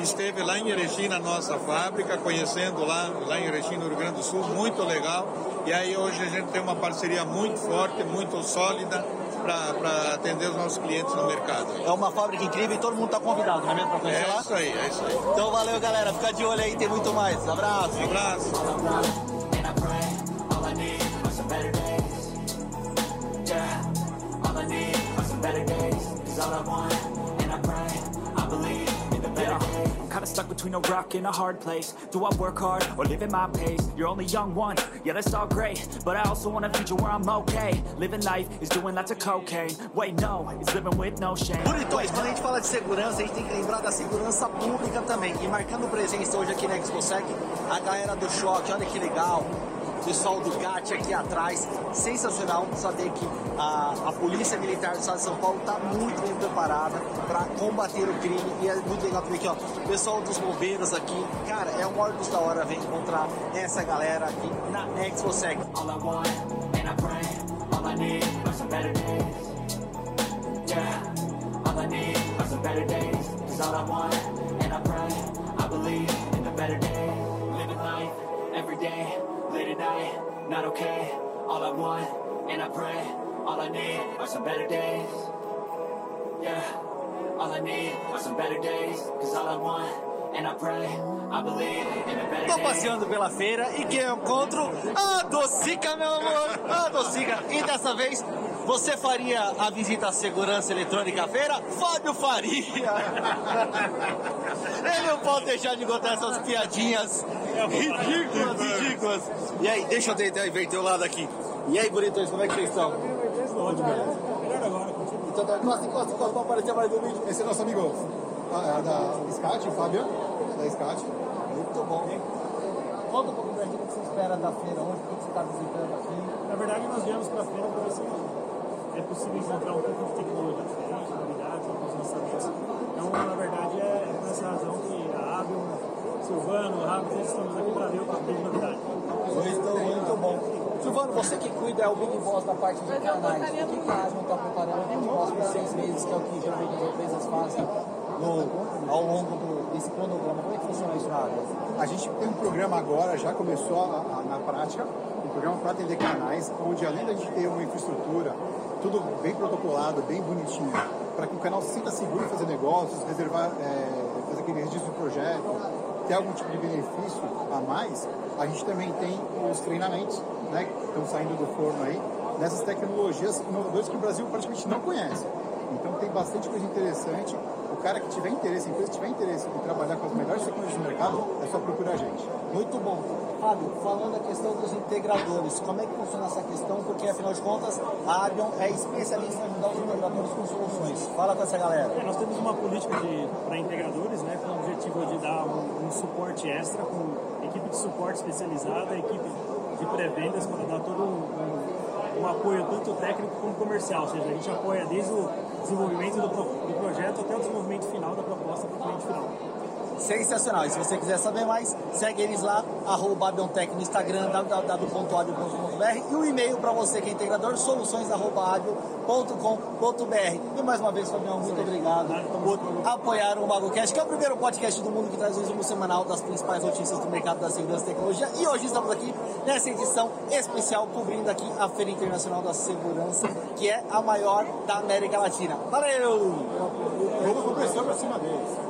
esteve lá em Erechim, na nossa fábrica, conhecendo lá, lá em Erechim, no Rio Grande do Sul, muito legal. E aí hoje a gente tem uma parceria muito forte, muito sólida para atender os nossos clientes no mercado. É uma fábrica incrível e todo mundo está convidado, não é mesmo? Pra conhecer É lá? isso aí, é isso aí. Então valeu, galera. Fica de olho aí, tem muito mais. Abraço. Um abraço. Yeah. I'm kinda stuck between a rock and a hard place. Do I work hard or live at my pace? You're only young one, yeah, that's all great. But I also want a future where I'm okay. Living life is doing lots of cocaine. Wait, no, it's living with no shame. Bonitões, quando a gente fala de segurança, a gente tem que lembrar da segurança pública também. E marcando presença hoje aqui na ExpoSec, a galera do Choque, olha que legal. Pessoal do GAT aqui atrás, sensacional saber que a, a Polícia Militar do Estado de São Paulo está muito bem preparada para combater o crime e é muito legal ver aqui, ó, o pessoal dos bombeiros aqui, cara, é um órgão da hora ver encontrar essa galera aqui na at night, not okay. All I want, and I pray, all I need are some better days. Yeah, all I need are some better days. Cause all I want, and I pray, I believe in a better Tô day. passeando pela feira e quem eu encontro? A Docica, meu amor! A Docica! E dessa vez, você faria a visita à segurança eletrônica à feira? Fábio faria! Ele não pode deixar de contar essas piadinhas ridículas, ridículas. E aí, deixa eu tentar inverter o lado aqui. E aí, bonitões, como é que vocês estão? Tudo beleza. Melhor agora. Então, tá, encosta, encosta, encosta pra aparecer mais no vídeo. Esse é nosso amigo ah, é da SCAT, o Fábio, da SCAT. Muito bom. Conta um pouco pra gente o que você espera da feira hoje, o que você está visitando aqui. Na verdade, nós viemos para a feira para ver se é possível encontrar um pouco de tecnologia diferente, novidades, alguns lançamentos. Então, na verdade, é por essa razão que a Abion, Silvano, Rabi, todos estamos aqui para ver o que tem de novidade. Muito, muito bom. Silvano, você que cuida, é o Big Boss da parte de canais. O que a Asmon está preparando para os próximos seis meses, que é o que geralmente as empresas fazem no, ao longo do, desse cronograma? Como é que funciona isso na área? A gente tem um programa agora, já começou a- a- na prática, um programa para atender canais, onde além da gente ter uma infraestrutura, tudo bem protocolado, bem bonitinho, para que o canal se sinta seguro em fazer negócios, reservar, é, fazer aquele registro do projeto, ter algum tipo de benefício a mais, a gente também tem os treinamentos, né, que estão saindo do forno aí, nessas tecnologias inovadoras que o Brasil praticamente não conhece. Então tem bastante coisa interessante. O cara que tiver interesse, a empresa que tiver interesse em trabalhar com as melhores tecnologias do mercado, é só procurar a gente. Muito bom. Fábio, falando a questão dos integradores, como é que funciona essa questão? Porque, afinal de contas, a Abion é especialista em ajudar os integradores com soluções. Fala com essa galera. É, nós temos uma política para integradores, né, com o objetivo de dar um, um suporte extra, com equipe de suporte especializada, equipe de pré-vendas para dar todo um, um, um apoio tanto técnico como comercial. Ou seja, a gente apoia desde o desenvolvimento do, pro- do projeto até o desenvolvimento final da proposta para o cliente final. Sensacional. E se você quiser saber mais, segue eles lá, arroba Abiontech no Instagram, www.abio.com.br e o e-mail para você que é integrador, soluções.abio.com.br. E mais uma vez, Fabião, muito obrigado por apoiar o MagoCast, que é o primeiro podcast do mundo que traz o resumo semanal das principais notícias do mercado da segurança e tecnologia. E hoje estamos aqui nessa edição especial, cobrindo aqui a Feira Internacional da Segurança, que é a maior da América Latina. Valeu! Vamos começar para cima deles.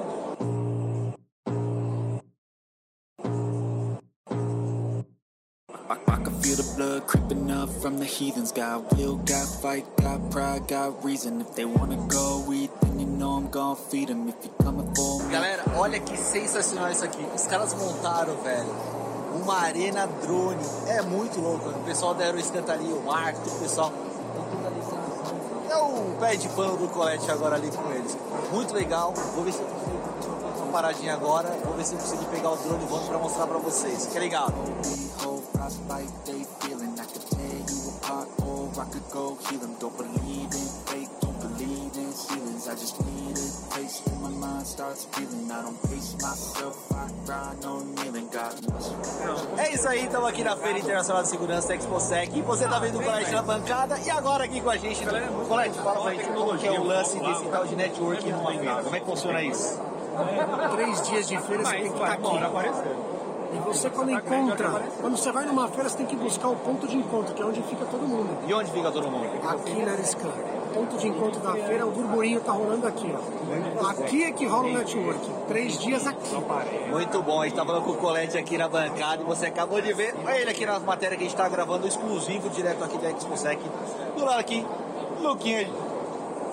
From the heathens. Got will, got fight, got pride, got reason. If they wanna go eat, then you know I'm gonna feed them. If you coming for me. Galera, olha que sensacional isso aqui. Os caras montaram, velho, uma arena drone. É muito louco. O pessoal da Aeroscan tá ali, o Marco, o pessoal. É o o pé de pano do Colete agora ali com eles. Muito legal. Vou ver se eu consigo uma paradinha agora. Vou ver se eu consigo pegar o drone voando pra mostrar pra vocês. Fica ligado. I could go heal 'em. Don't believe in fate, don't believe in ceilings I just need a taste when my mind starts feeling I don't pace myself, I grind on kneeling Got no É isso aí, estamos aqui na Feira Internacional de Segurança ExpoSec. E você tá vendo o Colete na bancada e agora aqui com a gente. Colete, fala pra gente como que é o lance desse tal de networking numa feira. Como é que funciona isso? Três dias de feira você tem que estar aqui. Você quando encontra, quando você vai numa feira, você tem que buscar o ponto de encontro, que é onde fica todo mundo. E onde fica todo mundo? Aqui na Eriscan. O ponto de encontro da feira, o burburinho tá rolando aqui, ó. Aqui é que rola o network. Três dias aqui. Muito bom, a gente tá falando com o Colete aqui na bancada e você acabou de ver olha ele aqui na matéria que a gente tá gravando exclusivo direto aqui da ExpoSec. Do lado aqui, Luquinha,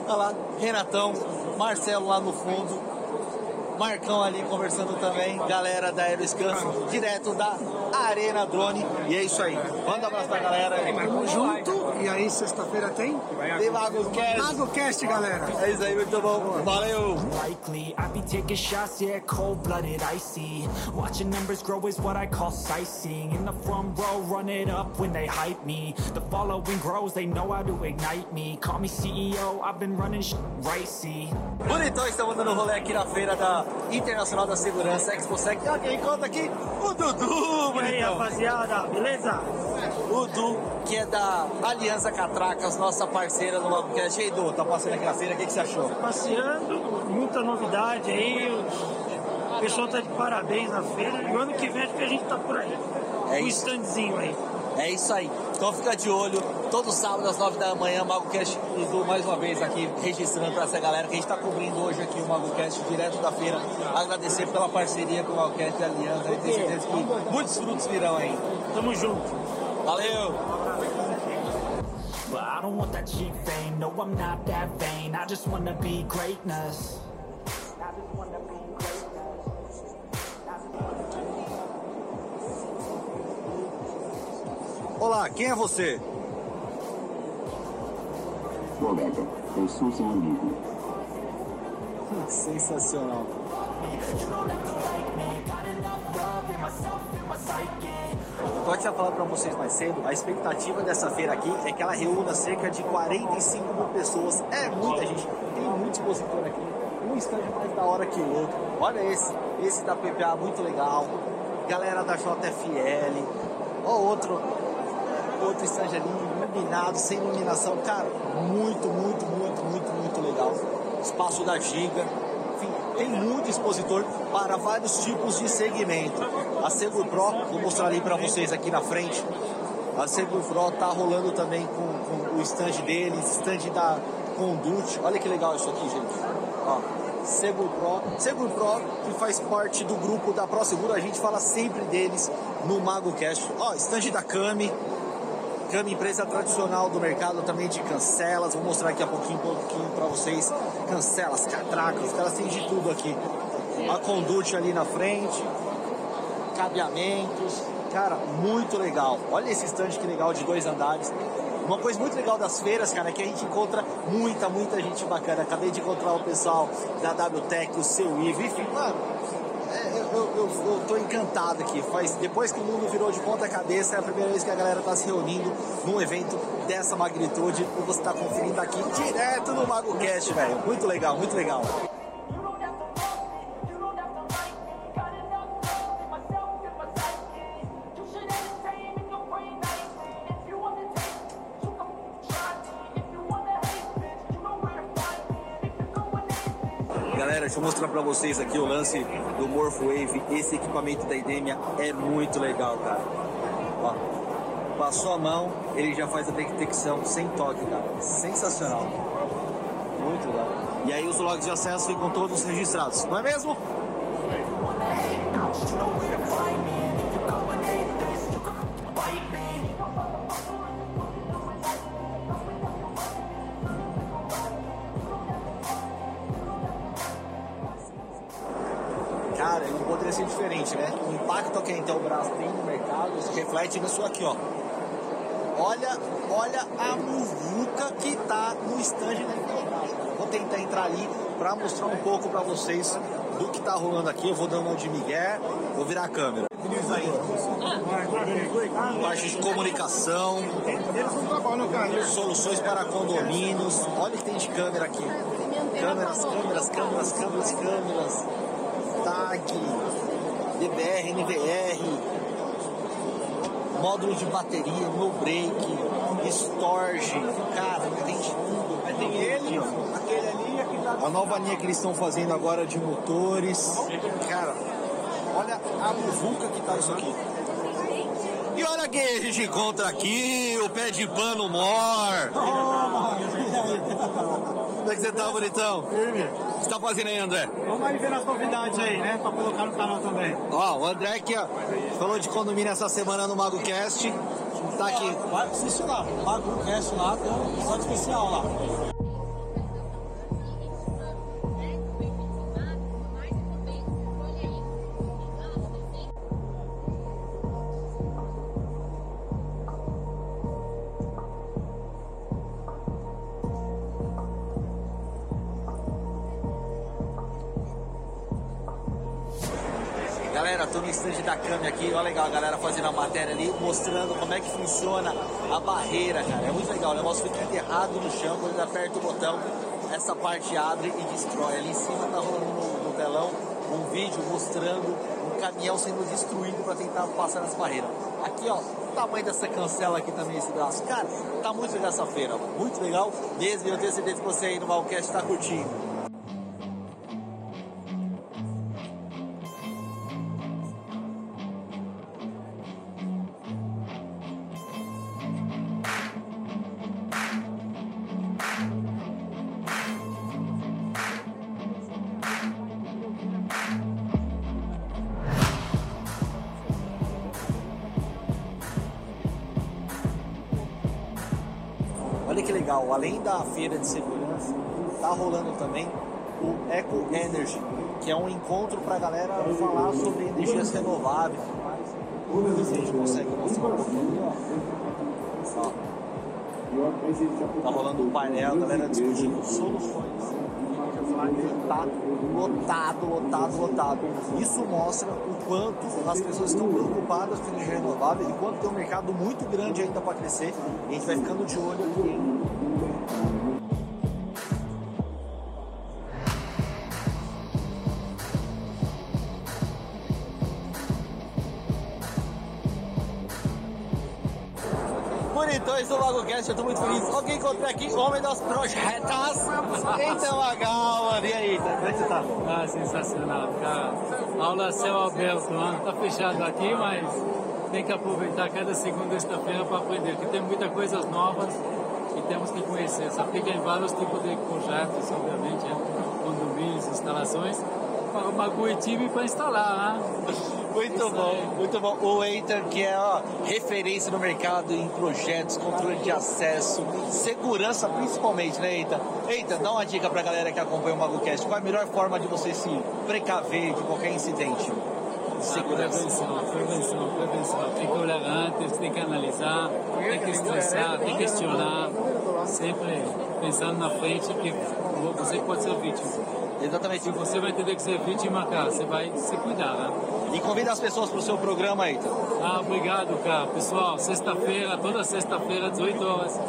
olha lá, Renatão, Marcelo lá no fundo, Marcão ali conversando também, galera da Aeroscan, direto da Arena Drone. E é isso aí. Manda um abraço pra galera. Tamo junto. E aí, sexta-feira tem? Tem MagoCast. MagoCast, galera. É isso aí, muito bom. Valeu. Likely, I be taking shots, yeah, cold blooded, icy. Watching numbers grow is what I call sightseeing. In the front row, run it up when they hype me. The following grows, they know how to ignite me. Call me CEO, I've been running sh- right, see. Bonitão, estamos dando rolê aqui na feira da Internacional da Segurança ExpoSec. E quem encontra aqui? O Dudu, bonitão. E aí, rapaziada, beleza? O Du, que é da Aliança Catracas, nossa parceira no MagoCast. E aí, Du, tá passando aqui na feira, o que, que você achou? Passeando, muita novidade aí. O pessoal tá de parabéns na feira. E o ano que vem acho que a gente tá por aí. É um isso. standzinho aí. É isso aí. Então fica de olho. Todo sábado às 9 da manhã, MagoCast Du mais uma vez aqui registrando para essa galera que a gente está cobrindo hoje aqui o MagoCast direto da feira. Agradecer pela parceria com o MagoCast e Aliança. Eu tenho certeza que muitos frutos virão aí. Tamo junto. Valeu! I don't want that cheap fame, no, I'm not that vain. I just wanna be greatness. Olá, quem é você? Colega, eu sou seu amigo. Sensacional. Pode já falar para vocês mais cedo, a expectativa dessa feira aqui é que ela reúna cerca de 45 mil pessoas. É muita gente, tem muito expositor aqui, um stand mais da hora que o outro. Olha esse, esse da PPA muito legal, galera da JFL, ó outro, outro stand ali iluminado, sem iluminação, cara, muito, muito, muito, muito, muito legal. Espaço da Giga, enfim, tem muito expositor para vários tipos de segmento. A Seguro Pro, vou mostrar ali para vocês aqui na frente. A Seguro Pro tá rolando também com, com o stand deles, stand da Conduct. Olha que legal isso aqui, gente. Ó, Seguro Pro. Que faz parte do grupo da Pro Seguro, a gente fala sempre deles no MagoCast. Ó, stand da Cami, Cami, empresa tradicional do mercado também de cancelas. Vou mostrar aqui a pouquinho, pouquinho para vocês. Cancelas, catracas, caras têm de tudo aqui. A Conduct ali na frente, cabeamentos. Cara, muito legal. Olha esse stand que legal de dois andares. Uma coisa muito legal das feiras, cara, é que a gente encontra muita, muita gente bacana. Acabei de encontrar o pessoal da WTEC, o seu Ivo, enfim, mano, eu, tô encantado aqui. Faz, depois que o mundo virou de ponta cabeça, é a primeira vez que a galera tá se reunindo num evento dessa magnitude e você tá conferindo aqui direto no MagoCast, velho. Muito legal, muito legal. Deixa eu mostrar pra vocês aqui o lance do Morphwave. Esse equipamento da Idemia é muito legal, cara. Ó, passou a mão, ele já faz a detecção sem toque, cara. Sensacional. Muito legal. E aí os logs de acesso ficam todos registrados, não é mesmo? Para mostrar um pouco para vocês do que tá rolando aqui. Eu vou dando uma de Miguel, vou virar a câmera. Parte de comunicação, soluções para condomínios. Olha o que tem de câmera aqui. Câmeras, câmeras, câmeras, câmeras, câmeras. TAG, DBR, NVR, módulo de bateria, no break, storage, cara, tem de tudo. Tem ele, aquele ali. A nova linha que eles estão fazendo agora de motores. Cara, olha a muvuca que tá isso aqui. E olha quem a gente encontra aqui, o pé de pano mor. Como é que você tá, bonitão? O que você tá fazendo aí, André? Vamos aí ver as novidades aí, né? Pra colocar no canal também. Ó, o André aqui, ó, falou de condomínio essa semana no MagoCast. Tá aqui. Vai assistir lá, MagoCast lá, tem um episódio especial lá. Da câmera aqui, olha legal a galera fazendo a matéria ali, mostrando como é que funciona a barreira, cara. É muito legal, o negócio fica enterrado no chão, quando ele aperta o botão, essa parte abre e destrói. Ali em cima tá rolando no, no telão um vídeo mostrando um caminhão sendo destruído para tentar passar nessa barreira. Aqui, ó, o tamanho dessa cancela aqui também, esse braço. Cara, tá muito legal essa feira, muito legal. Mesmo eu tenho certeza que você aí no Malcast tá curtindo. Feira de segurança, tá rolando também o Eco Energy, que é um encontro pra galera falar sobre energias renováveis se a gente consegue mostrar um pouquinho, ó. Tá rolando um painel, a galera discutindo soluções. Tá lotado, lotado, lotado. Isso mostra o quanto as pessoas estão preocupadas com energia renovável e quanto tem um mercado muito grande ainda para crescer. A gente vai ficando de olho aqui Bonitões do MagoCast, eu tô muito feliz. Alguém encontrei aqui, homem das projetas. Então, mano. E aí, como é que você tá? Ah, sensacional, cara. Aula céu aberto, mano. Tá fechado aqui, mas tem que aproveitar cada segunda sexta-feira para aprender, porque tem muitas coisas novas temos que conhecer. Se aplica em vários tipos de projetos, obviamente, né? condomínios, instalações, para o Magu e time para instalar, né? Muito bom, muito bom. O Eitan, que é ó, referência no mercado em projetos, controle de acesso, segurança principalmente, né, Eitan? Eitan, dá uma dica pra galera que acompanha o MagoCast. Qual é a melhor forma de você se precaver de qualquer incidente? Segurança. Prevenção, prevenção, prevenção. Tem que olhar antes, tem que analisar, tem que estressar, tem que questionar, sempre pensando na frente que você pode ser vítima. Exatamente. Se você vai entender que você é vítima, cara, você vai se cuidar, né? E convida as pessoas para o seu programa, Eitan. Ah, obrigado, cara. Pessoal, sexta-feira, toda sexta-feira, 18 horas,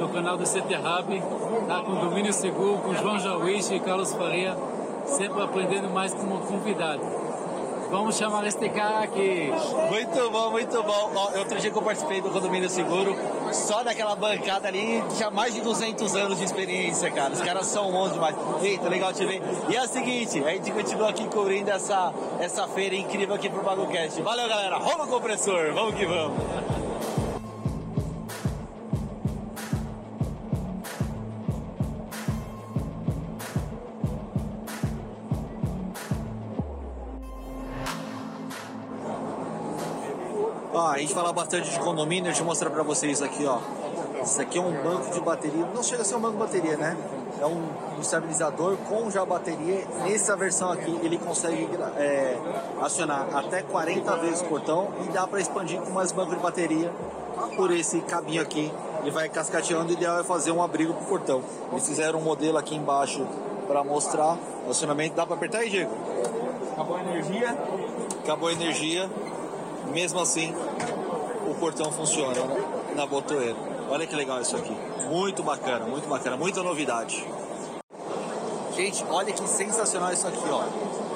no canal do CT Hub, tá? com Domínio Seguro, com João Jauiche e Carlos Faria, sempre aprendendo mais como convidado. Vamos chamar este cara aqui. Muito bom, muito bom. Ó, outro dia que eu participei do Condomínio Seguro, só daquela bancada ali, tinha mais de 200 anos de experiência, cara. Os caras são bons demais. Eita, legal te ver. E é o seguinte, a gente continua aqui cobrindo essa, essa feira incrível aqui pro BagoCast. Valeu, galera. Rola o compressor. Vamos que vamos. A gente fala bastante de condomínio, deixa eu mostrar pra vocês aqui, ó. Isso aqui é um banco de bateria, não chega a ser um banco de bateria, né? É um estabilizador com já bateria. Nessa versão aqui, ele consegue é, acionar até 40 vezes o portão e dá para expandir com mais banco de bateria por esse cabinho aqui e vai cascateando. O ideal é fazer um abrigo pro portão. Eles fizeram um modelo aqui embaixo para mostrar o acionamento. Dá para apertar aí, Diego? Acabou a energia. Acabou a energia. Mesmo assim, o portão funciona na botoeira. Olha que legal isso aqui. Muito bacana, muito bacana, muita novidade. Gente, olha que sensacional isso aqui, ó.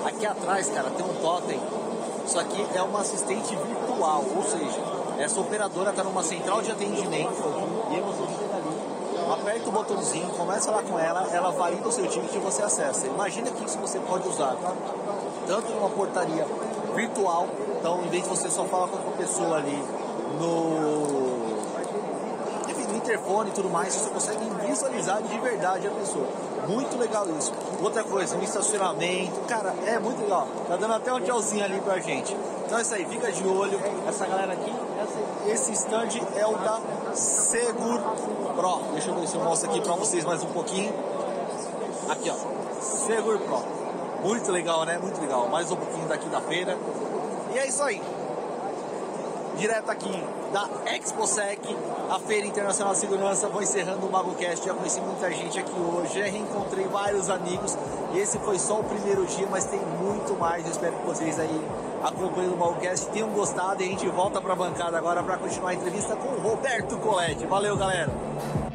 Aqui atrás, cara, tem um totem. Isso aqui é uma assistente virtual, ou seja, essa operadora está numa central de atendimento e aperta o botãozinho, começa lá com ela, ela valida o seu ticket e você acessa. Imagina que isso você pode usar tanto numa portaria virtual, então em vez de você só falar com a pessoa ali no enfim, no interfone e tudo mais, você consegue visualizar de verdade a pessoa. Muito legal isso. Outra coisa, no estacionamento, cara, é muito legal. Tá dando até um tchauzinho ali pra gente. Então é isso aí, fica de olho. Essa galera aqui, esse stand é o da Segur Pro. Deixa eu ver se eu mostro aqui pra vocês mais um pouquinho. Aqui, ó. Segur Pro. Muito legal, né? Muito legal. Mais um pouquinho daqui da feira. E é isso aí direto aqui da ExpoSec, a Feira Internacional de Segurança. Vou encerrando o MagoCast. Já conheci muita gente aqui hoje, já reencontrei vários amigos. E esse foi só o primeiro dia, mas tem muito mais. Eu espero que vocês aí acompanhando o MagoCast tenham gostado. E a gente volta para a bancada agora para continuar a entrevista com o Roberto Coletti. Valeu, galera!